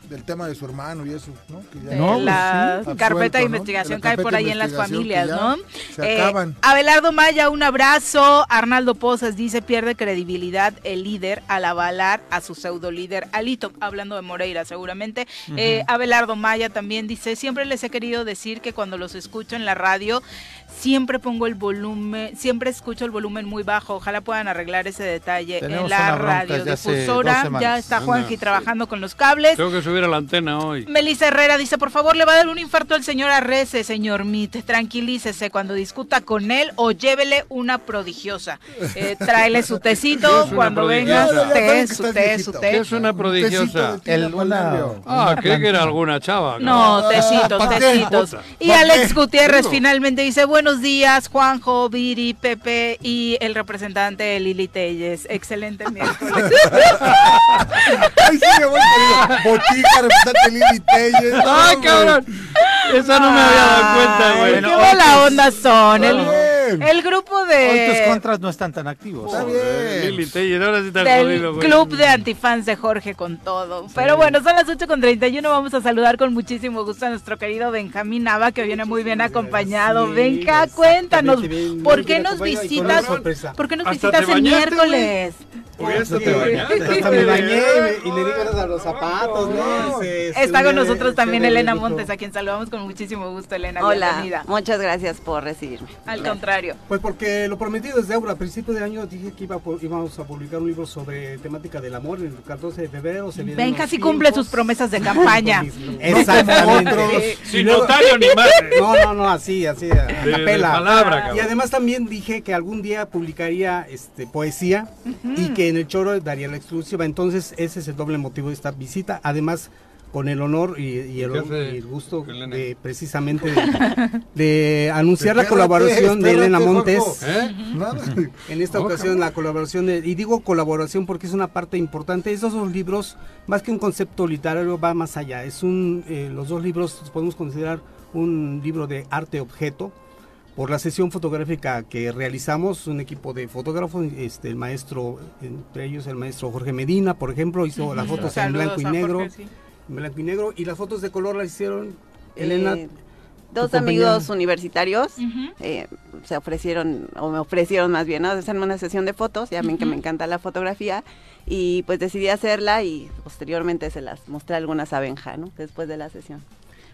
Speaker 4: del tema de su hermano y eso, ¿no?
Speaker 1: la carpeta de investigación cae por ahí en las familias, ¿no?
Speaker 4: Se acaban.
Speaker 1: Eh, Abelardo Maya, un abrazo. Arnaldo Pozas dice, pierde credibilidad el líder al avalar a su pseudo líder Alito, hablando de Moreira seguramente. Eh, Abelardo Maya también dice, siempre les he querido decir que cuando los escucho en la radio, siempre pongo el volumen, siempre escucho el volumen muy bajo. Ojalá puedan arreglar ese detalle en la radiodifusora. Ya está Juanji trabajando con los cables.
Speaker 2: Tengo que subir a la antena hoy.
Speaker 1: Melissa Herrera dice, por favor, le va a dar un infarto al señor Arrece, señor Mit. Tranquilícese cuando discuta con él o llévele una prodigiosa. Eh, *laughs* tráele su tecito cuando venga. Té, su té, su té.
Speaker 2: ¿Qué es una prodigiosa?
Speaker 3: El,
Speaker 2: ah, creí que era alguna chava.
Speaker 1: No, tecitos, tecitos. Y Alex Gutiérrez finalmente dice, bueno, buenos días, Juanjo, Viri, Pepe y el representante Lili Telles. Excelente miércoles. *laughs*
Speaker 4: Ay, sí, me voy Botica, representante Lili Telles.
Speaker 2: Ay, cabrón. Eso no me había dado cuenta, güey.
Speaker 1: Qué mala onda son. El, el grupo de.
Speaker 3: Hoy tus contras no están tan activos.
Speaker 4: Está bien.
Speaker 2: Lili Telles, ahora sí está
Speaker 1: jodido, güey. Club de antifans de Jorge con todo. Pero bueno, son las 8 con 31. Vamos a saludar con muchísimo gusto a nuestro querido Benjamín Nava, que viene muy bien acompaño. Benja, cuéntanos, ¿por qué nos visitas? ¿Por qué nos visitas el miércoles?
Speaker 3: Hasta te Hasta me bañé y, le di gracias a los zapatos, ¿no?
Speaker 1: Está con nosotros también Elena Montes, a quien saludamos con muchísimo gusto, Elena.
Speaker 16: Hola, bienvenida. muchas gracias por recibirme.
Speaker 1: Al contrario.
Speaker 17: Pues porque lo prometido desde ahora, a principios de año dije que iba íbamos a publicar un libro sobre temática del amor, el 14 de febrero se viene
Speaker 1: Ven, casi cumple sus promesas de campaña. *laughs*
Speaker 17: Exactamente.
Speaker 2: Sin notario ni *laughs* más.
Speaker 17: No, no, no, así, así, a capela. Palabra, y además también dije que algún día publicaría este poesía y que en el Choro daría la exclusiva. Entonces, ese es el doble motivo de esta visita. Además, con el honor y, el, gusto de precisamente de, *laughs* anunciar la colaboración de Elena Montes. ¿Eh? *laughs* En esta ocasión la colaboración de, y digo colaboración porque es una parte importante. Esos dos libros, más que un concepto literario, va más allá. Es un, eh, los dos libros podemos considerar un libro de arte objeto por la sesión fotográfica que realizamos, un equipo de fotógrafos, este, el maestro, entre ellos el maestro Jorge Medina, por ejemplo, hizo las fotos en blanco y negro, blanco y negro, y las fotos de color las hicieron Elena. Eh,
Speaker 16: dos amigos universitarios eh, se ofrecieron, o me ofrecieron más bien, ¿no? hacerme una sesión de fotos, ya ven que me encanta la fotografía, y pues decidí hacerla y posteriormente se las mostré algunas a Benja, ¿no? Después de la sesión.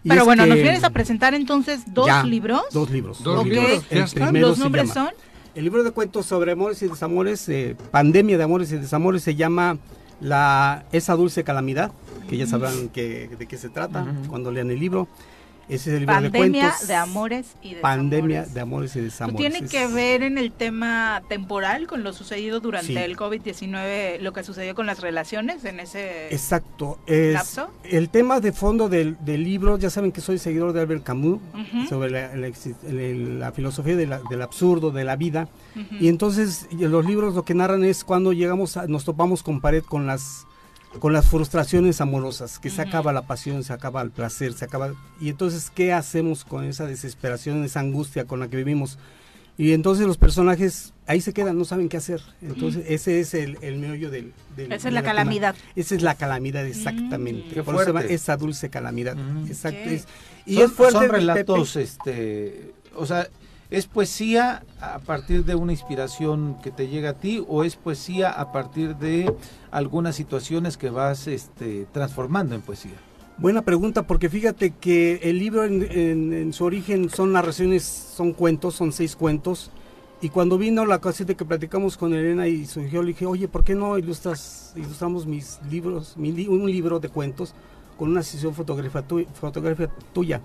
Speaker 1: Pero bueno, nos vienes a presentar entonces dos libros.
Speaker 17: Dos libros.
Speaker 2: Dos libros.
Speaker 1: ¿Los nombres son?
Speaker 17: El libro de cuentos sobre amores y desamores, eh, pandemia de amores y desamores, se llama la Esa dulce calamidad, que ya sabrán que, de qué se trata cuando lean el libro. Ese es el libro
Speaker 1: Pandemia
Speaker 17: de,
Speaker 1: amores y
Speaker 17: desamores. Pandemia de amores y desamores.
Speaker 1: ¿Tiene que ver en el tema temporal con lo sucedido durante el COVID-19, lo que sucedió con las relaciones en ese
Speaker 17: Exacto. Es El tema de fondo del, libro, ya saben que soy seguidor de Albert Camus, sobre la, filosofía del absurdo, de la vida. Y entonces los libros lo que narran es cuando llegamos, a, nos topamos con pared con las con las frustraciones amorosas, que se acaba la pasión, se acaba el placer, se acaba... Y entonces, ¿qué hacemos con esa desesperación, esa angustia con la que vivimos? Y entonces los personajes ahí se quedan, no saben qué hacer. Entonces ese es el, el meollo del...
Speaker 1: esa es la, calamidad.
Speaker 17: Esa es la calamidad, exactamente.
Speaker 3: Por eso
Speaker 17: esa dulce calamidad. Exacto.
Speaker 3: y son, es fuerte. Son relatos, este, o sea, ¿Es poesía a partir de una inspiración que te llega a ti o es poesía a partir de algunas situaciones que vas este, transformando en poesía?
Speaker 17: Buena pregunta, porque fíjate que el libro en, su origen son narraciones, son cuentos, son seis cuentos. Y cuando vino la ocasión de que platicamos con Elena y surgió, le dije, oye, ¿por qué no ilustras, ilustramos mis libros, un libro de cuentos con una sesión fotografía tuya?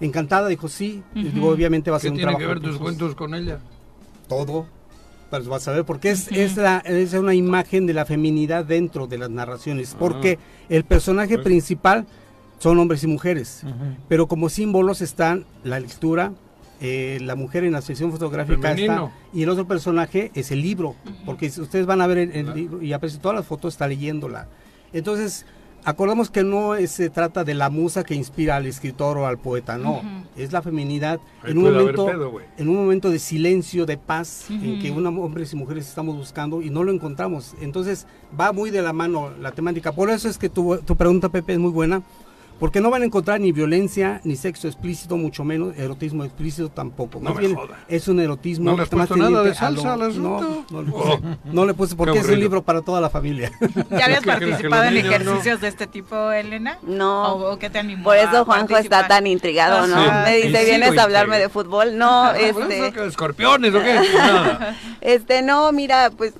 Speaker 17: Encantada, dijo sí. obviamente va a ser un
Speaker 2: trabajo. ¿Qué tiene que ver tus cuentos con ella?
Speaker 17: Todo. Pues vas a ver, porque es, es, la, es una imagen de la feminidad dentro de las narraciones. Ah. Porque el personaje pues principal son hombres y mujeres. Pero como símbolos están la lectura, eh, la mujer en la sesión fotográfica está, y el otro personaje es el libro, porque ustedes van a ver el, libro y a todas las fotos está leyéndola. Entonces, acordamos que no se trata de la musa que inspira al escritor o al poeta, no, es la feminidad en un momento en un momento de silencio, de paz, en que una, hombres y mujeres estamos buscando y no lo encontramos. Entonces, va muy de la mano la temática. Por eso es que tu, tu pregunta Pepe es muy buena porque no van a encontrar ni violencia, ni sexo explícito, mucho menos erotismo explícito tampoco.
Speaker 2: Más bien
Speaker 17: es un erotismo.
Speaker 2: ¿No le has puesto nada de salsa al
Speaker 17: asunto? No, no, le puse, no le puse *laughs* porque es un libro para toda la familia. *laughs*
Speaker 1: ¿Ya habías participado en ejercicios de este tipo, Elena?
Speaker 16: No.
Speaker 1: ¿O, qué te animó
Speaker 16: Por eso Juanjo está tan intrigado, ¿no? Me dice, ¿vienes a hablarme de fútbol? No, ah, este...
Speaker 2: ¿Escorpiones o qué? *laughs*
Speaker 16: este, no, mira, pues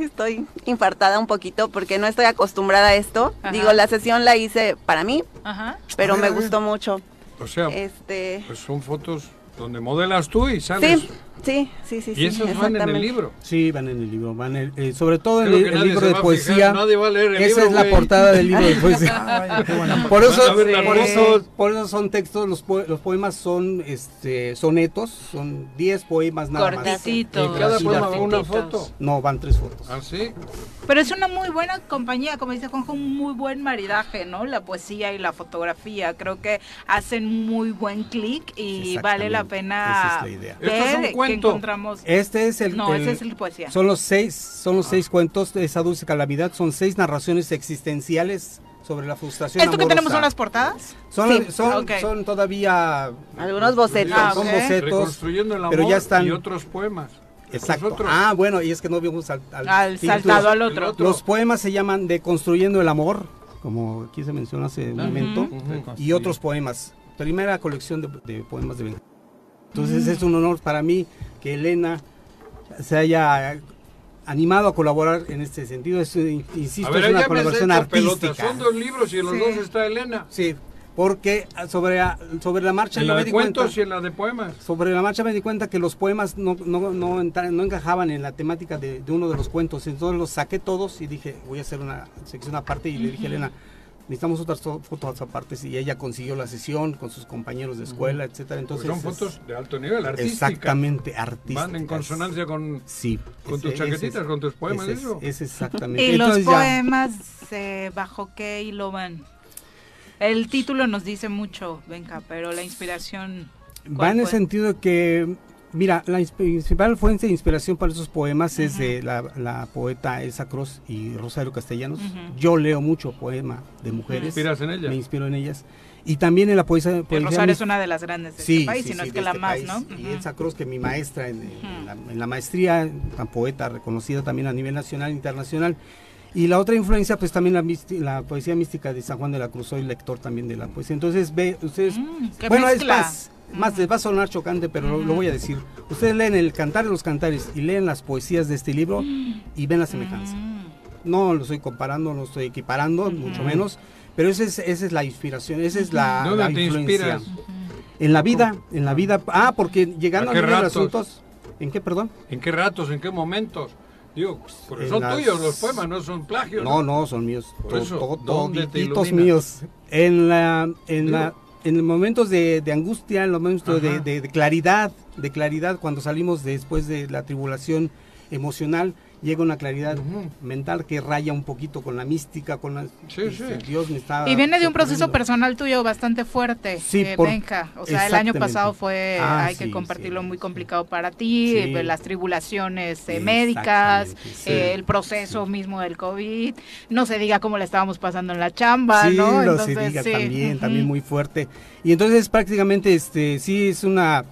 Speaker 16: estoy infartada un poquito porque no estoy acostumbrada a esto. Digo, la sesión la hice para mí, pero me gustó mucho.
Speaker 2: O sea, este... pues son fotos donde modelas tú y sales.
Speaker 16: Sí, Sí, sí, sí.
Speaker 2: ¿Y esos van en el libro?
Speaker 17: Sí, van en el libro. Van eh, sobre todo en el, libro de poesía. nadie va a leer el Esa es la portada del libro de poesía. *laughs* por, eso, por, eso, por eso son textos, los, los poemas son este, sonetos, son 10 poemas nada
Speaker 1: más.
Speaker 2: ¿Y cada poema va una foto?
Speaker 17: No, van tres fotos.
Speaker 2: ¿Ah, sí?
Speaker 1: Pero es una muy buena compañía, como dice Juanjo, un muy buen maridaje, ¿no? La poesía y la fotografía. Creo que hacen muy buen clic y vale la pena
Speaker 17: Esa es la idea.
Speaker 1: ver encontramos.
Speaker 17: Este es el.
Speaker 1: No, ese es el poesía.
Speaker 17: Son los seis, son los seis cuentos de esa dulce calamidad. Son seis narraciones existenciales sobre la frustración.
Speaker 1: ¿Esto que tenemos son las portadas?
Speaker 17: Son, son, son, todavía.
Speaker 16: Algunos bocetos.
Speaker 17: Ah, son bocetos.
Speaker 2: Reconstruyendo el amor pero ya están. Y otros poemas.
Speaker 17: Exacto. Ah, bueno, y es que no vimos al,
Speaker 1: al, saltado al otro.
Speaker 17: Los poemas se llaman De Construyendo el Amor, como aquí se mencionó hace un momento, y otros poemas. Primera colección de, de poemas de Entonces es un honor para mí que Elena se haya animado a colaborar en este sentido. Es, insisto, es una colaboración artística.
Speaker 2: Son dos libros y en los dos está Elena.
Speaker 17: Sí, porque sobre, sobre la marcha
Speaker 2: en la de cuentos y en la de poemas.
Speaker 17: Sobre la marcha me di cuenta que los poemas no, no, no, no encajaban en la temática de, de, uno de los cuentos. Entonces los saqué todos y dije, voy a hacer una sección aparte y le dije a Elena, necesitamos otras fotos aparte y ella consiguió la sesión con sus compañeros de escuela, etcétera. Entonces
Speaker 2: son fotos de alto nivel, artísticas.
Speaker 17: Exactamente, artísticas.
Speaker 2: Van en consonancia con,
Speaker 17: sí,
Speaker 2: con tus chaquetitas, con tus poemas,
Speaker 17: es,
Speaker 2: eso.
Speaker 17: Es exactamente. *laughs*
Speaker 1: Y los poemas eh, bajo qué hilo van. El título nos dice mucho, venga, pero la inspiración.
Speaker 17: Va en el sentido que Mira, la principal fuente de inspiración para esos poemas es de la, poeta Elsa Cruz y Rosario Castellanos. Yo leo mucho poema de mujeres.
Speaker 2: ¿Te inspiras en ellas?
Speaker 17: Me inspiro en ellas. Y también en la poesía.
Speaker 1: Rosario es una de las grandes de este país, si no es que la este más, ¿no?
Speaker 17: Y Elsa Cruz, que mi maestra en, la, maestría, una poeta reconocida también a nivel nacional e internacional. Y la otra influencia, pues también la, la, poesía mística de San Juan de la Cruz, soy lector también de la poesía. Entonces, ve, ustedes...
Speaker 1: Mm,
Speaker 17: bueno, es más, más les va a sonar chocante, pero lo, voy a decir. Ustedes leen el Cantar de los Cantares y leen las poesías de este libro y ven la semejanza. No lo estoy comparando, no lo estoy equiparando, mucho menos, pero esa es, esa es la inspiración, esa es la,
Speaker 2: ¿Dónde
Speaker 17: te
Speaker 2: Inspiras?
Speaker 17: En la vida, en la vida. Ah, porque llegando a, a los asuntos. ¿En qué, perdón?
Speaker 2: ¿En qué ratos, en qué momentos? Digo, porque son tuyos los poemas, no son plagios.
Speaker 17: No, no, son míos. Por eso, míos. En la, en la, en momentos de, angustia, en los momentos de, claridad, de claridad, cuando salimos después de la tribulación emocional llega una claridad mental que raya un poquito con la mística, con la,
Speaker 2: sí, sí.
Speaker 17: Dios me está
Speaker 1: Y viene de un proceso personal tuyo bastante fuerte, sí, eh, Benja. O sea, el año pasado fue, ah, hay que compartirlo, muy complicado para ti, eh, las tribulaciones eh, médicas, el proceso mismo del COVID, no se diga cómo le estábamos pasando en la chamba, ¿no?
Speaker 17: No se diga también, también muy fuerte. Y entonces prácticamente, este, sí, es una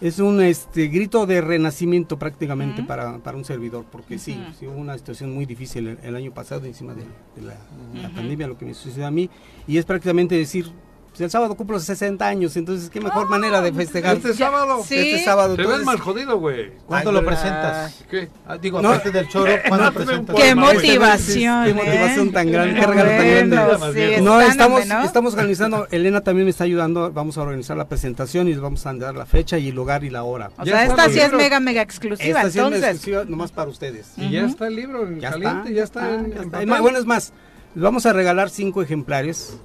Speaker 17: es un este grito de renacimiento prácticamente para, para, un servidor, porque sí, sí, hubo una situación muy difícil el, año pasado encima de, la, pandemia, lo que me sucedió a mí, y es prácticamente decir, pues, el sábado cumplo 60 años, entonces qué mejor manera de festejar.
Speaker 2: ¿Este sábado?
Speaker 17: ¿Sí? Este sábado.
Speaker 2: Te ves mal jodido, güey.
Speaker 3: ¿Cuándo lo presentas?
Speaker 2: ¿Qué?
Speaker 3: Ah, digo, aparte del choro, *laughs* ¿cuándo
Speaker 1: no, presentas? Qué motivación,
Speaker 17: Qué motivación tan grande, qué regalo tan grande. no, estamos, estamos organizando, Elena también me está ayudando, vamos a organizar la presentación y les vamos a dar la fecha y el lugar y la hora.
Speaker 1: O sea, esta sí es mega, mega exclusiva,
Speaker 17: esta
Speaker 1: sí es mega
Speaker 17: exclusiva nomás para ustedes.
Speaker 2: Y ya está el libro en caliente, ya está en...
Speaker 17: Bueno, es más, les vamos a regalar cinco ejemplares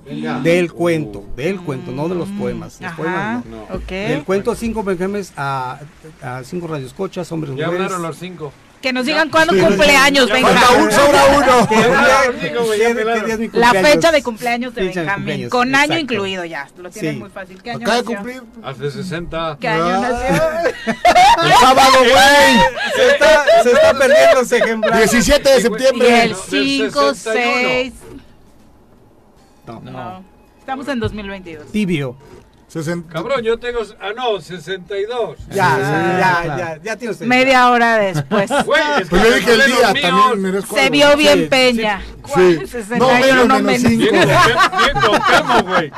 Speaker 17: del cuento, del cuento, no de los poemas. Los poemas no. Del cuento, cinco ejemplares a, a cinco radioescuchas, hombres y
Speaker 2: mujeres. Ya hablaron los cinco.
Speaker 1: Que nos digan cuándo cumpleaños, Benja.
Speaker 4: un, sobra uno. *laughs*
Speaker 1: La fecha de cumpleaños de Benjamín, con año incluido ya. Lo tienen muy fácil. ¿Qué año
Speaker 4: Acaba de cumplir.
Speaker 2: Hace 60.
Speaker 1: ¿Qué año nació?
Speaker 4: El sábado, güey.
Speaker 17: Se está, se está perdiendo ese ejemplar.
Speaker 4: 17 de septiembre.
Speaker 1: Y el 5, 6. No. no. Estamos en 2022.
Speaker 17: Tibio.
Speaker 2: Cabrón, yo tengo. Ah, no, 62.
Speaker 17: Ya, ya, ya, ya, ya tienes.
Speaker 1: Media hora después. *laughs*
Speaker 2: Güey, es
Speaker 4: pues yo dije el día, también merezco
Speaker 1: Se vio bien Peña.
Speaker 4: Sí. No, menos, menos cinco. Bien,
Speaker 2: bien, güey.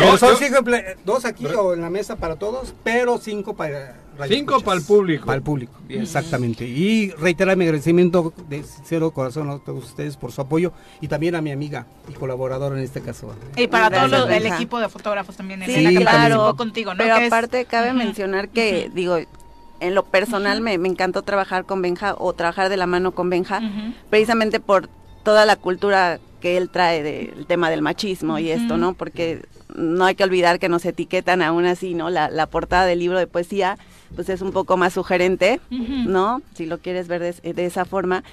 Speaker 17: No, son cinco dos aquí o en la mesa para todos, pero cinco para
Speaker 2: Cinco para el público.
Speaker 17: Para el público, exactamente. Y reiterar mi agradecimiento de cero corazón a todos ustedes por su apoyo y también a mi amiga y colaboradora en este caso.
Speaker 1: Y para todo el equipo de fotógrafos también, Elena, que claro, contigo, ¿no?
Speaker 16: Pero aparte cabe mencionar que, digo, en lo personal me, encantó trabajar con Benja o trabajar de la mano con Benja, precisamente por toda la cultura que él trae del tema del machismo y esto, ¿no? Porque no hay que olvidar que nos etiquetan aún así, ¿no? La, la portada del libro de poesía pues es un poco más sugerente, ¿no? Si lo quieres ver de, esa forma.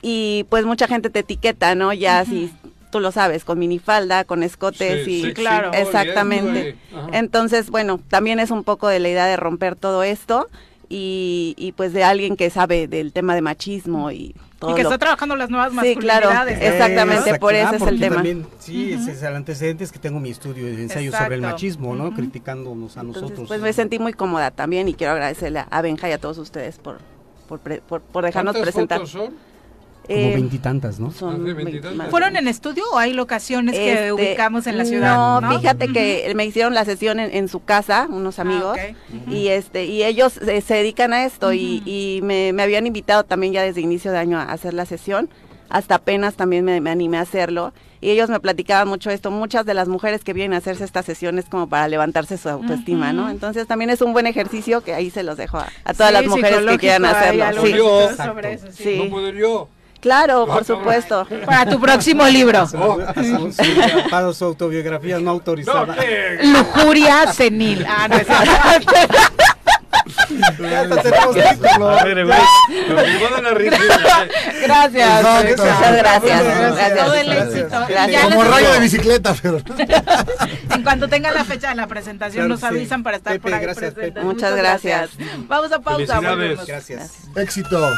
Speaker 16: Y pues mucha gente te etiqueta, ¿no? Ya si tú lo sabes, con minifalda, con escotes y
Speaker 1: claro,
Speaker 16: exactamente. Entonces, bueno, también es un poco de la idea de romper todo esto y, y pues de alguien que sabe del tema de machismo y
Speaker 1: y que está trabajando las nuevas masculinidades.
Speaker 16: Sí, claro, exactamente, por eso es el tema.
Speaker 17: También, sí, ese es el antecedente es que tengo mi estudio de ensayo sobre el machismo, ¿no? Criticándonos a nosotros.
Speaker 16: Pues me sentí muy cómoda también y quiero agradecerle a Benja y a todos ustedes por, por, por, dejarnos presentar.
Speaker 2: Fotos son?
Speaker 17: Como eh, veintitantas, ¿no?
Speaker 1: ¿Fueron en estudio o hay locaciones que este, ubicamos en la ciudad?
Speaker 16: No, fíjate que me hicieron la sesión en, su casa, unos ah, amigos, y este y ellos eh, se dedican a esto y, me, habían invitado también ya desde inicio de año a hacer la sesión, hasta apenas también me, animé a hacerlo. Y ellos me platicaban mucho esto, muchas de las mujeres que vienen a hacerse estas sesiones como para levantarse su autoestima, ¿no? Entonces también es un buen ejercicio que ahí se los dejo a, todas las mujeres que quieran hacerlo.
Speaker 2: Sí, sobre eso, sí. No puedo yo.
Speaker 16: Claro, por supuesto.
Speaker 1: Para tu próximo libro. *laughs*
Speaker 17: Para su autobiografía no autorizada.
Speaker 1: Lujuria senil. Ah, no es Gracias.
Speaker 16: Muchas gracias.
Speaker 1: Todo el éxito.
Speaker 4: Como rayo de bicicleta, pero.
Speaker 1: En cuanto tengan la fecha de la presentación, nos avisan para estar por ahí
Speaker 16: presentes. Muchas gracias.
Speaker 1: Vamos a pausa.
Speaker 17: Gracias.
Speaker 4: Éxito.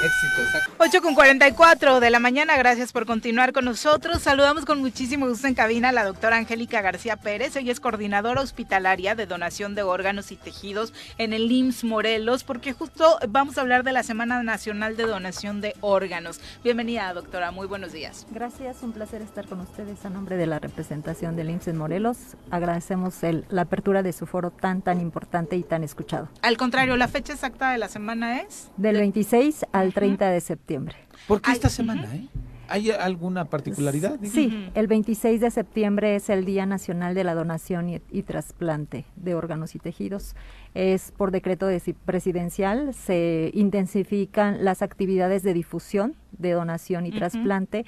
Speaker 17: Éxito,
Speaker 1: 8 con 44 de la mañana, gracias por continuar con nosotros. Saludamos con muchísimo gusto en cabina a la doctora Angélica García Pérez. Ella es coordinadora hospitalaria de donación de órganos y tejidos en el IMSS Morelos, porque justo vamos a hablar de la Semana Nacional de Donación de Órganos. Bienvenida, doctora, muy buenos días.
Speaker 18: Gracias, un placer estar con ustedes a nombre de la representación del IMSS en Morelos. Agradecemos el, la apertura de su foro tan, tan importante y tan escuchado.
Speaker 1: Al contrario, la fecha exacta de la semana es...
Speaker 18: Del 26 al 30 de septiembre.
Speaker 3: ¿Por qué esta semana? Eh? ¿Hay alguna particularidad?
Speaker 18: Sí, el 26 de septiembre es el Día Nacional de la Donación y, Trasplante de Órganos y Tejidos. Es por decreto presidencial, se intensifican las actividades de difusión de donación y trasplante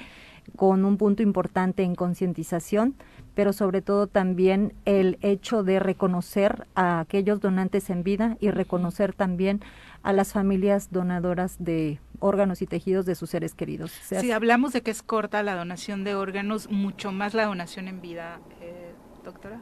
Speaker 18: con un punto importante en concientización, pero sobre todo también el hecho de reconocer a aquellos donantes en vida y reconocer también a las familias donadoras de órganos y tejidos de sus seres queridos.
Speaker 1: si hablamos de que es corta la donación de órganos, mucho más la donación en vida, eh, doctora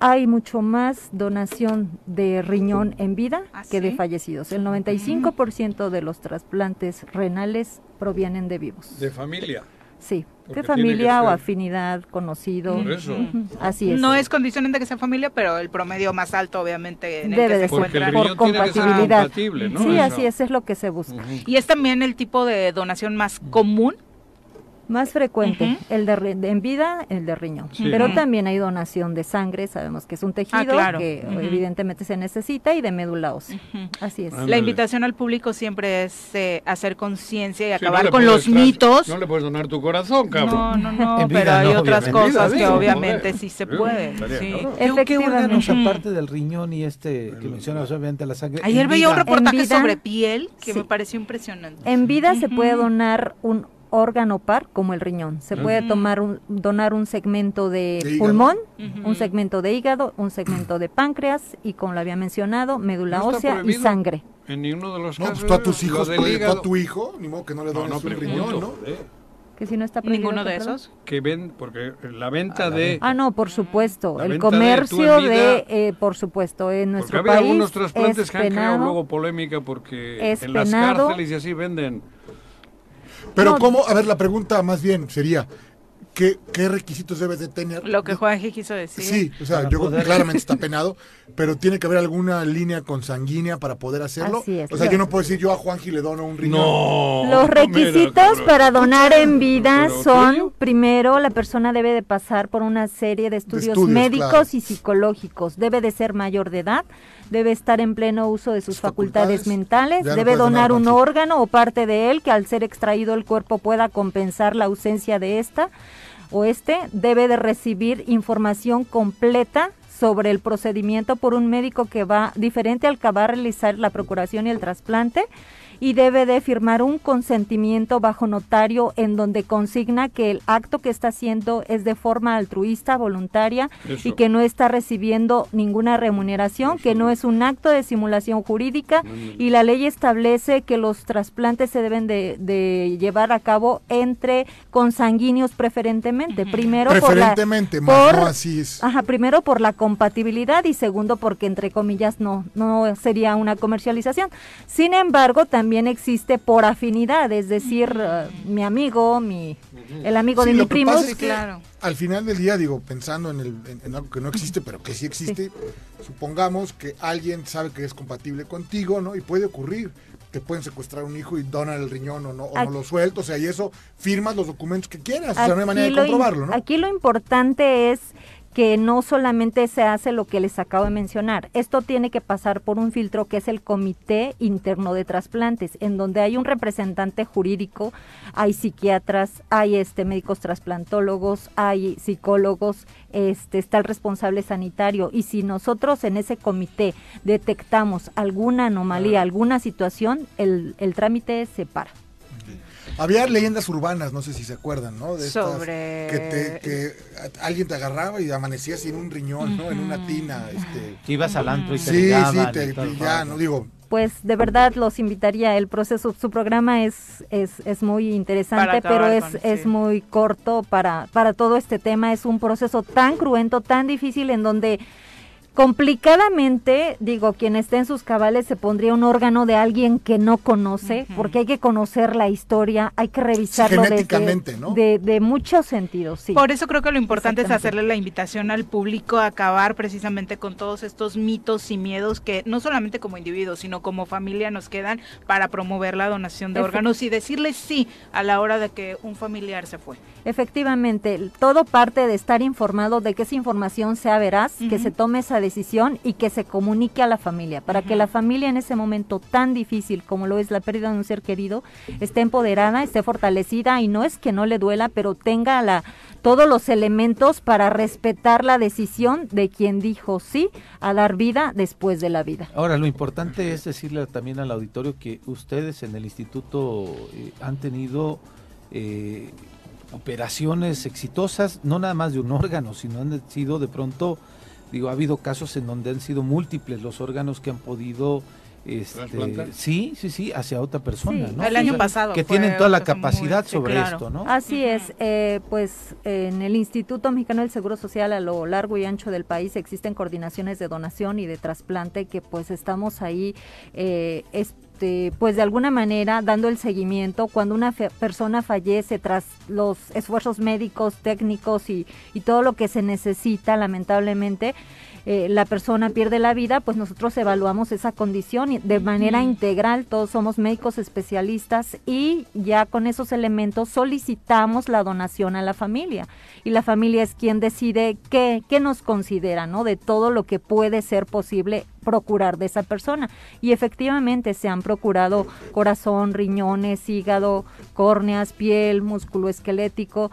Speaker 18: hay mucho más donación de riñón en vida ¿Ah, que de fallecidos. El 95% de los trasplantes renales provienen de vivos.
Speaker 2: De familia.
Speaker 18: Sí, de familia o afinidad, conocido. Por eso. Así es.
Speaker 1: No es condición de que sea familia, pero el promedio más alto, obviamente, en Debe el que se encuentra.
Speaker 18: por compatibilidad. Sí, así es, es lo que se busca.
Speaker 1: Y es también el tipo de donación más común
Speaker 18: más frecuente, el de, en vida, el de riñón. Pero también hay donación de sangre, sabemos que es un tejido ah, que evidentemente se necesita, y de médula ósea. Así es.
Speaker 1: La invitación al público siempre es eh, hacer conciencia y acabar con los mitos.
Speaker 2: No le puedes donar tu corazón, cabrón.
Speaker 1: No, no, no, pero hay otras cosas que obviamente sí se puede. Sí.
Speaker 3: ¿Qué órganos aparte del riñón y este que mencionas obviamente la sangre?
Speaker 1: Ayer veía un reportaje sobre piel que me pareció impresionante.
Speaker 18: En vida se puede donar un órgano par como el riñón. Se puede tomar un, donar un segmento de, pulmón, un segmento de hígado, un segmento de páncreas y como lo había mencionado, médula ósea y sangre.
Speaker 2: En ninguno de los
Speaker 4: no,
Speaker 2: casos.
Speaker 4: Pues tú a tus hijos, a tu hijo, ni modo que no le dones un riñón, ¿no?
Speaker 18: Que si no está ninguno
Speaker 1: de esos
Speaker 2: que ven porque la venta ah, de
Speaker 18: ah no por supuesto. El comercio de, eh, por supuesto en nuestro
Speaker 2: porque
Speaker 18: país
Speaker 2: había algunos trasplantes que han creado luego polémica porque en las cárceles y así venden
Speaker 4: pero ¿cómo? A ver, la pregunta más bien sería, ¿qué, qué requisitos debes de tener?
Speaker 1: Lo que Juanji quiso decir.
Speaker 4: Sí, o sea, yo claramente está *laughs* penado, pero tiene que haber alguna línea consanguínea para poder hacerlo. o sea, yo no puedo decir yo a Juanji le dono un riñón.
Speaker 2: No.
Speaker 18: Los requisitos para donar en vida son, primero, la persona debe de pasar por una serie de estudios, médicos y psicológicos. Debe de ser mayor de edad debe estar en pleno uso de sus facultades, mentales, debe donar un órgano o parte de él que al ser extraído el cuerpo pueda compensar la ausencia de esta o este, debe de recibir información completa sobre el procedimiento por un médico que va diferente al que va a realizar la procuración y el trasplante y debe de firmar un consentimiento bajo notario en donde consigna que el acto que está haciendo es de forma altruista, voluntaria y que no está recibiendo ninguna remuneración, que no es un acto de simulación jurídica y la ley establece que los trasplantes se deben de, llevar a cabo entre consanguíneos preferentemente. Primero
Speaker 4: preferentemente,
Speaker 18: por la,
Speaker 4: así es.
Speaker 18: Ajá, primero por la compatibilidad y segundo porque entre comillas no no sería una comercialización. Sin embargo, también también existe por afinidad, es decir, uh, mi amigo, mi el amigo de mi primo.
Speaker 4: claro. Al final del día, digo, pensando en, el, en, algo que no *laughs* existe, pero que sí existe, supongamos que alguien sabe que es compatible contigo, ¿no? Y puede ocurrir. Te pueden secuestrar un hijo y donar el riñón o no, o no lo suelto, o sea, y eso firmas los documentos que quieras, o sea, no hay manera de comprobarlo, ¿no?
Speaker 18: Aquí lo importante es que no solamente se hace lo que les acabo de mencionar, esto tiene que pasar por un filtro que es el Comité Interno de Trasplantes, en donde hay un representante jurídico, hay psiquiatras, hay este médicos trasplantólogos, hay psicólogos, este está el responsable sanitario. Y si nosotros en ese comité detectamos alguna anomalía, alguna situación, el, el trámite se para.
Speaker 4: Había leyendas urbanas, no sé si se acuerdan, ¿no? De
Speaker 1: Sobre...
Speaker 4: que, te, que alguien te agarraba y amanecías sin un riñón, ¿no? En una tina. Este...
Speaker 3: Que ibas al antro y te
Speaker 4: Sí, sí, te, ya, no digo...
Speaker 18: Pues de verdad los invitaría, el proceso, su programa es, es, es muy interesante, pero es, es muy corto para, para todo este tema, es un proceso tan cruento, tan difícil en donde Complicadamente, digo, quien esté en sus cabales se pondría un órgano de alguien que no conoce, porque hay que conocer la historia, hay que revisarlo de, de, muchos sentidos. Sí.
Speaker 1: Por eso creo que lo importante es hacerle la invitación al público a acabar precisamente con todos estos mitos y miedos que no solamente como individuos, sino como familia nos quedan para promover la donación de órganos y decirle sí a la hora de que un familiar se fue.
Speaker 18: Efectivamente, todo parte de estar informado de que esa información sea veraz, que se tome esa decisión y que se comunique a la familia, para que la familia en ese momento tan difícil como lo es la pérdida de un ser querido, esté empoderada, esté fortalecida y no es que no le duela, pero tenga la, todos los elementos para respetar la decisión de quien dijo sí a dar vida después de la vida.
Speaker 3: Ahora, lo importante es decirle también al auditorio que ustedes en el instituto eh, han tenido... Eh, operaciones exitosas, no nada más de un órgano, sino han sido de pronto Digo, ha habido casos en donde han sido múltiples los órganos que han podido este, sí, sí, sí, hacia otra persona, ¿no?
Speaker 1: El año pasado.
Speaker 3: Que tienen toda la capacidad sobre esto, ¿no?
Speaker 18: Así es, eh, pues en el Instituto Mexicano del Seguro Social a lo largo y ancho del país existen coordinaciones de donación y de trasplante que pues estamos ahí eh, este, pues de alguna manera dando el seguimiento cuando una persona fallece tras los esfuerzos médicos, técnicos y, y todo lo que se necesita lamentablemente eh, la persona pierde la vida, pues nosotros evaluamos esa condición de manera integral, todos somos médicos especialistas y ya con esos elementos solicitamos la donación a la familia y la familia es quien decide qué, qué nos considera, ¿no? De todo lo que puede ser posible procurar de esa persona. Y efectivamente se han procurado corazón, riñones, hígado, córneas, piel, músculo esquelético,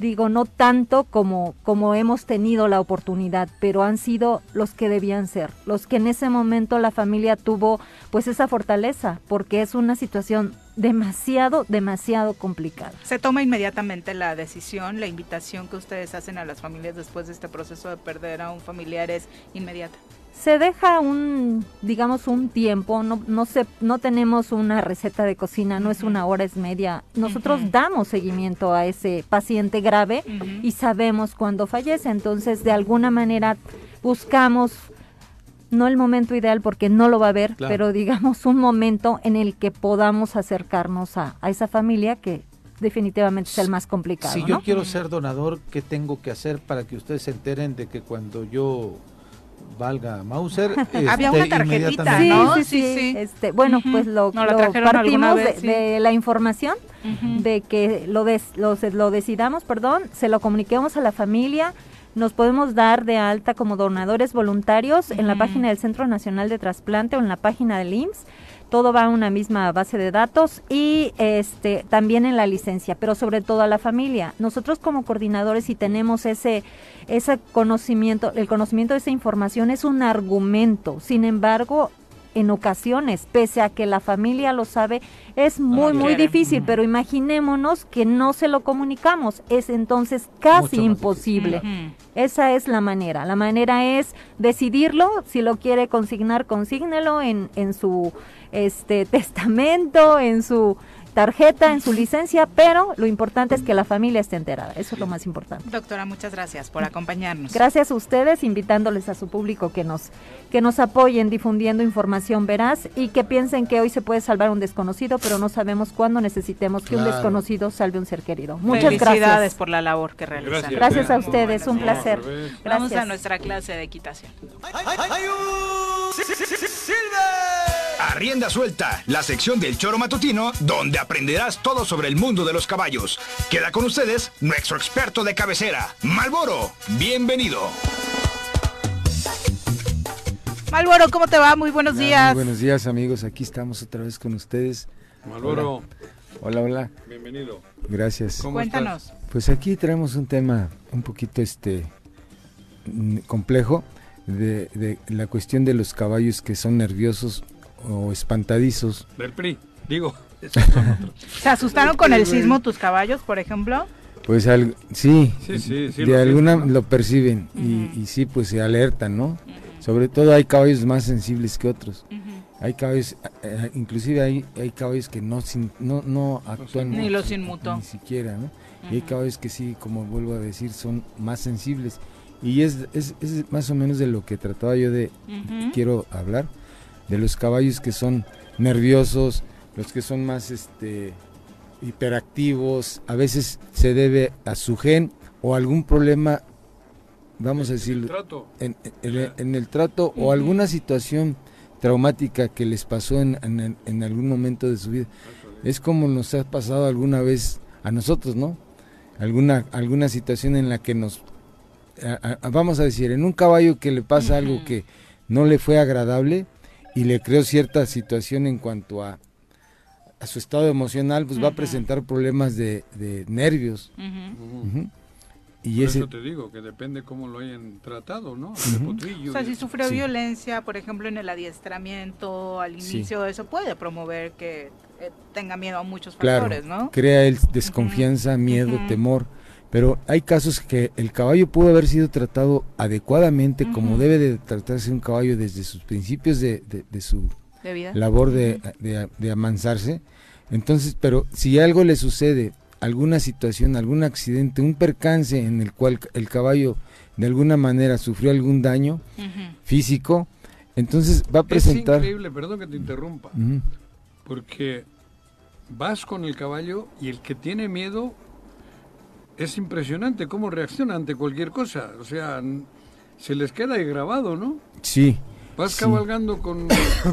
Speaker 18: digo, no tanto como, como hemos tenido la oportunidad, pero han sido los que debían ser, los que en ese momento la familia tuvo pues esa fortaleza, porque es una situación demasiado, demasiado complicada.
Speaker 1: Se toma inmediatamente la decisión, la invitación que ustedes hacen a las familias después de este proceso de perder a un familiar es inmediata
Speaker 18: se deja un, digamos, un tiempo, no, no, se, no tenemos una receta de cocina, no es una hora, es media. Nosotros damos seguimiento a ese paciente grave y sabemos cuándo fallece, entonces de alguna manera buscamos, no el momento ideal porque no lo va a ver, pero digamos un momento en el que podamos acercarnos a, a esa familia que definitivamente es el más complicado.
Speaker 3: Si yo quiero ser donador, ¿qué tengo que hacer para que ustedes se enteren de que cuando yo valga Mauser. *laughs*
Speaker 1: Había una este, tarjetita,
Speaker 18: Sí, sí, sí. Este, bueno, pues lo, partimos de, la información de que lo, lo, decidamos, perdón, se lo comuniquemos a la familia. Nos podemos dar de alta como donadores voluntarios en la página del Centro Nacional de Trasplante o en la página del IMSS todo va a una misma base de datos y este también en la licencia, pero sobre todo a la familia. Nosotros como coordinadores si tenemos ese ese conocimiento, el conocimiento de esa información es un argumento. Sin embargo, en ocasiones, pese a que la familia lo sabe, es muy, muy difícil, pero imaginémonos que no se lo comunicamos, es entonces casi imposible. Esa es la manera. La manera es decidirlo, si lo quiere consignar, consígnelo en, en su este testamento, en su tarjeta, en su licencia, pero lo importante es que la familia esté enterada. Eso es lo más importante.
Speaker 1: Doctora, muchas gracias por acompañarnos.
Speaker 18: Gracias a ustedes, invitándoles a su público que nos, que nos apoyen difundiendo información veraz y que piensen que hoy se puede salvar un desconocido, pero no sabemos cuándo necesitemos que un desconocido salve un ser querido. Muchas gracias.
Speaker 1: por la labor que realizan.
Speaker 18: Gracias, a ustedes, un placer.
Speaker 1: Vamos a nuestra clase de equitación.
Speaker 19: Arrienda suelta, la sección del choro matutino donde aprenderás todo sobre el mundo de los caballos. Queda con ustedes nuestro experto de cabecera, Malboro. Bienvenido.
Speaker 1: Malboro, ¿cómo te va? Muy buenos días.
Speaker 20: buenos días, amigos. Aquí estamos otra vez con ustedes.
Speaker 2: Malboro.
Speaker 20: Hola, hola.
Speaker 2: Bienvenido.
Speaker 20: Gracias.
Speaker 1: Cuéntanos.
Speaker 20: Pues aquí traemos un tema un poquito este complejo de, de la cuestión de los caballos que son nerviosos o espantadizos.
Speaker 2: Del PRI, digo. *laughs*
Speaker 1: ¿Se asustaron con el sismo tus caballos, por ejemplo?
Speaker 20: Pues sí, de alguna lo perciben y, sí, pues se alertan, ¿no? Sobre todo hay caballos más sensibles que otros. Hay caballos, eh, inclusive hay, hay caballos que no, no, no actúan.
Speaker 1: Ni los inmutó.
Speaker 20: Ni siquiera, ¿no? Y hay caballos que sí, como vuelvo a decir, son más sensibles. Y es, es, es más o menos de lo que trataba yo de, quiero hablar, de los caballos que son nerviosos, los que son más este hiperactivos, a veces se debe a su gen o algún problema, vamos a decirlo, en, en, el trato o alguna situación traumática que les pasó en, en, algún momento de su vida. Es como nos ha pasado alguna vez a nosotros, ¿no? Alguna, alguna situación en la que nos, vamos a decir, en un caballo que le pasa algo que no le fue agradable y le creó cierta situación en cuanto a a su estado emocional, pues va a presentar problemas de, nervios.
Speaker 2: Y por eso te digo que depende cómo lo hayan tratado, ¿no?
Speaker 1: o sea, si sufrió violencia, por ejemplo, en el adiestramiento al inicio, eso puede promover que eh, tenga miedo a muchos factores, ¿no?
Speaker 20: Crea el desconfianza, miedo, temor. Pero hay casos que el caballo pudo haber sido tratado adecuadamente, como debe de tratarse un caballo desde sus principios de, de su labor de, de, amansarse. Entonces, pero si algo le sucede, alguna situación, algún accidente, un percance en el cual el caballo de alguna manera sufrió algún daño físico, entonces va a presentar...
Speaker 2: Es increíble, perdón que te interrumpa, porque vas con el caballo y el que tiene miedo es impresionante cómo reacciona ante cualquier cosa. O sea, se les queda ahí grabado, ¿no?
Speaker 20: Sí.
Speaker 2: Vas cabalgando con...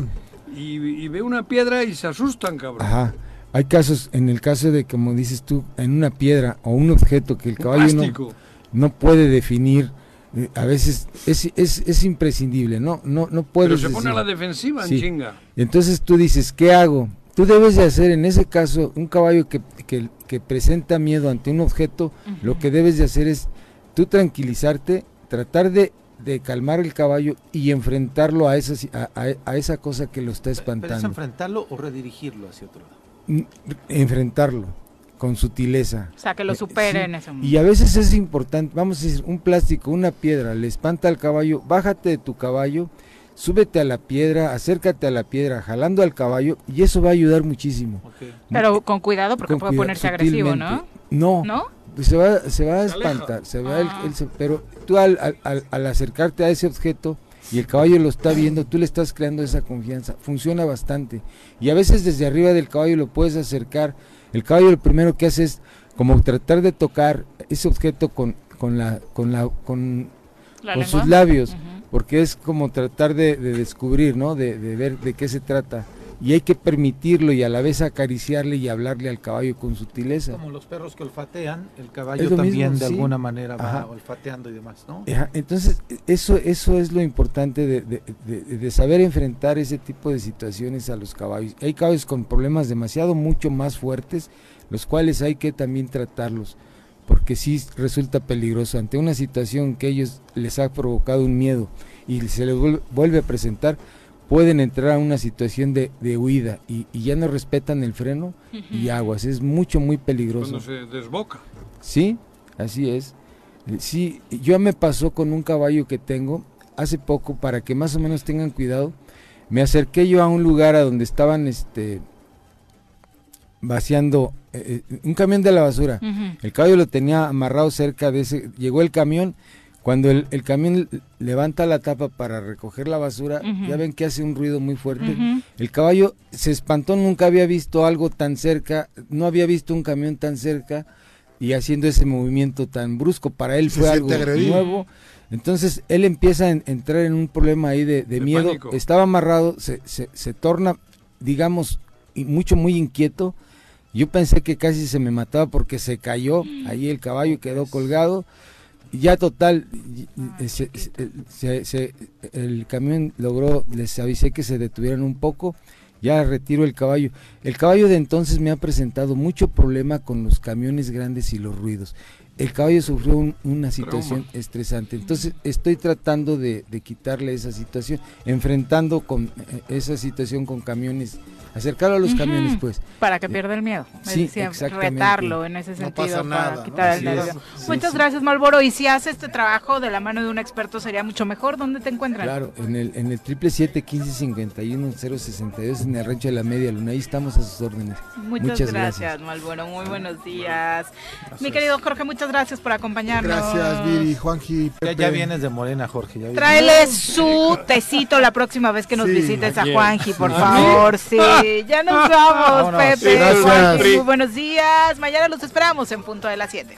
Speaker 2: *coughs* y, ve una piedra y se asustan, cabrón.
Speaker 20: Ajá. Hay casos, en el caso de, como dices tú, en una piedra o un objeto que el caballo no, no, puede definir, eh, a veces es, es, es, imprescindible, ¿no? No, no puedes
Speaker 2: Pero se pone a la defensiva en chinga.
Speaker 20: Entonces tú dices, ¿qué hago? Tú debes de hacer en ese caso un caballo que, que, que presenta miedo ante un objeto, lo que debes de hacer es tú tranquilizarte, tratar de, de calmar el caballo y enfrentarlo a esa, a, a, esa cosa que lo está espantando. ¿Pero es
Speaker 3: enfrentarlo o redirigirlo hacia otro lado?
Speaker 20: enfrentarlo con sutileza.
Speaker 1: O sea, que lo eh, supere en ese momento.
Speaker 20: Y a veces es importante, vamos a decir, un plástico, una piedra, le espanta al caballo, bájate de tu caballo, súbete a la piedra, acércate a la piedra, jalando al caballo, y eso va a ayudar muchísimo.
Speaker 1: Pero con cuidado porque puede ponerse agresivo, ¿no?
Speaker 20: No. ¿No? Pues se va, se va a espantar, se va el, ah. pero tú al, al, al acercarte a ese objeto, y el caballo lo está viendo, tú le estás creando esa confianza. Funciona bastante. Y a veces desde arriba del caballo lo puedes acercar. El caballo lo primero que hace es como tratar de tocar ese objeto con, con, la, con, la, con, sus labios, porque es como tratar de, descubrir, ¿no? De, de ver de qué se trata y hay que permitirlo y a la vez acariciarle y hablarle al caballo con sutileza.
Speaker 3: Como los perros que olfatean, el caballo también de alguna manera va olfateando y demás, ¿no?
Speaker 20: Entonces, eso, eso es lo importante de, de, saber enfrentar ese tipo de situaciones a los caballos. Hay caballos con problemas demasiado, mucho más fuertes, los cuales hay que también tratarlos, porque sí resulta peligroso ante una situación que ellos les ha provocado un miedo y se les vuelve a presentar, pueden entrar a una situación de, de huida y, ya no respetan el freno y aguas. Es mucho, muy peligroso.
Speaker 2: Cuando se desboca.
Speaker 20: Sí, así es. Sí, yo me pasó con un caballo que tengo hace poco para que más o menos tengan cuidado. Me acerqué yo a un lugar a donde estaban este vaciando eh, eh, un camión de la basura. El caballo lo tenía amarrado cerca de ese. Llegó el camión cuando el, camión levanta la tapa para recoger la basura, ya ven que hace un ruido muy fuerte. El caballo se espantó, nunca había visto algo tan cerca, no había visto un camión tan cerca y haciendo ese movimiento tan brusco. Para él fue algo nuevo. Entonces él empieza a entrar en un problema ahí de, miedo. Estaba amarrado, se, se, se torna, digamos, mucho, muy inquieto. Yo pensé que casi se me mataba porque se cayó, ahí el caballo quedó colgado ya total, el camión logró, les avisé que se detuvieran un poco, ya retiro el caballo. El caballo de entonces me ha presentado mucho problema con los camiones grandes y los ruidos. El caballo sufrió una situación estresante, entonces estoy tratando de, de quitarle esa situación, enfrentando con eh, esa situación con camiones acercarlo a los camiones, pues.
Speaker 1: Para que pierda el miedo. sí, retarlo en ese sentido para quitar el nervio. Muchas gracias, Malboro. Y si hace este trabajo de la mano de un experto sería mucho mejor. ¿Dónde te encuentran?
Speaker 20: Claro, en el en el triple siete quince cincuenta y uno cero sesenta y dos en el rancho de la Media Luna. Ahí estamos a sus órdenes.
Speaker 1: Muchas, gracias, Malboro. Muy buenos días. Mi querido Jorge, muchas gracias por acompañarnos.
Speaker 4: Gracias, Viri, Juanji.
Speaker 3: Ya, ya, vienes de Morena, Jorge. Ya
Speaker 1: Tráele su tecito la próxima vez que nos visites a Juanji, por favor. *laughs* Sí ya nos *laughs* vamos, Pepe. Buenos días. Mañana los esperamos en punto de las 7.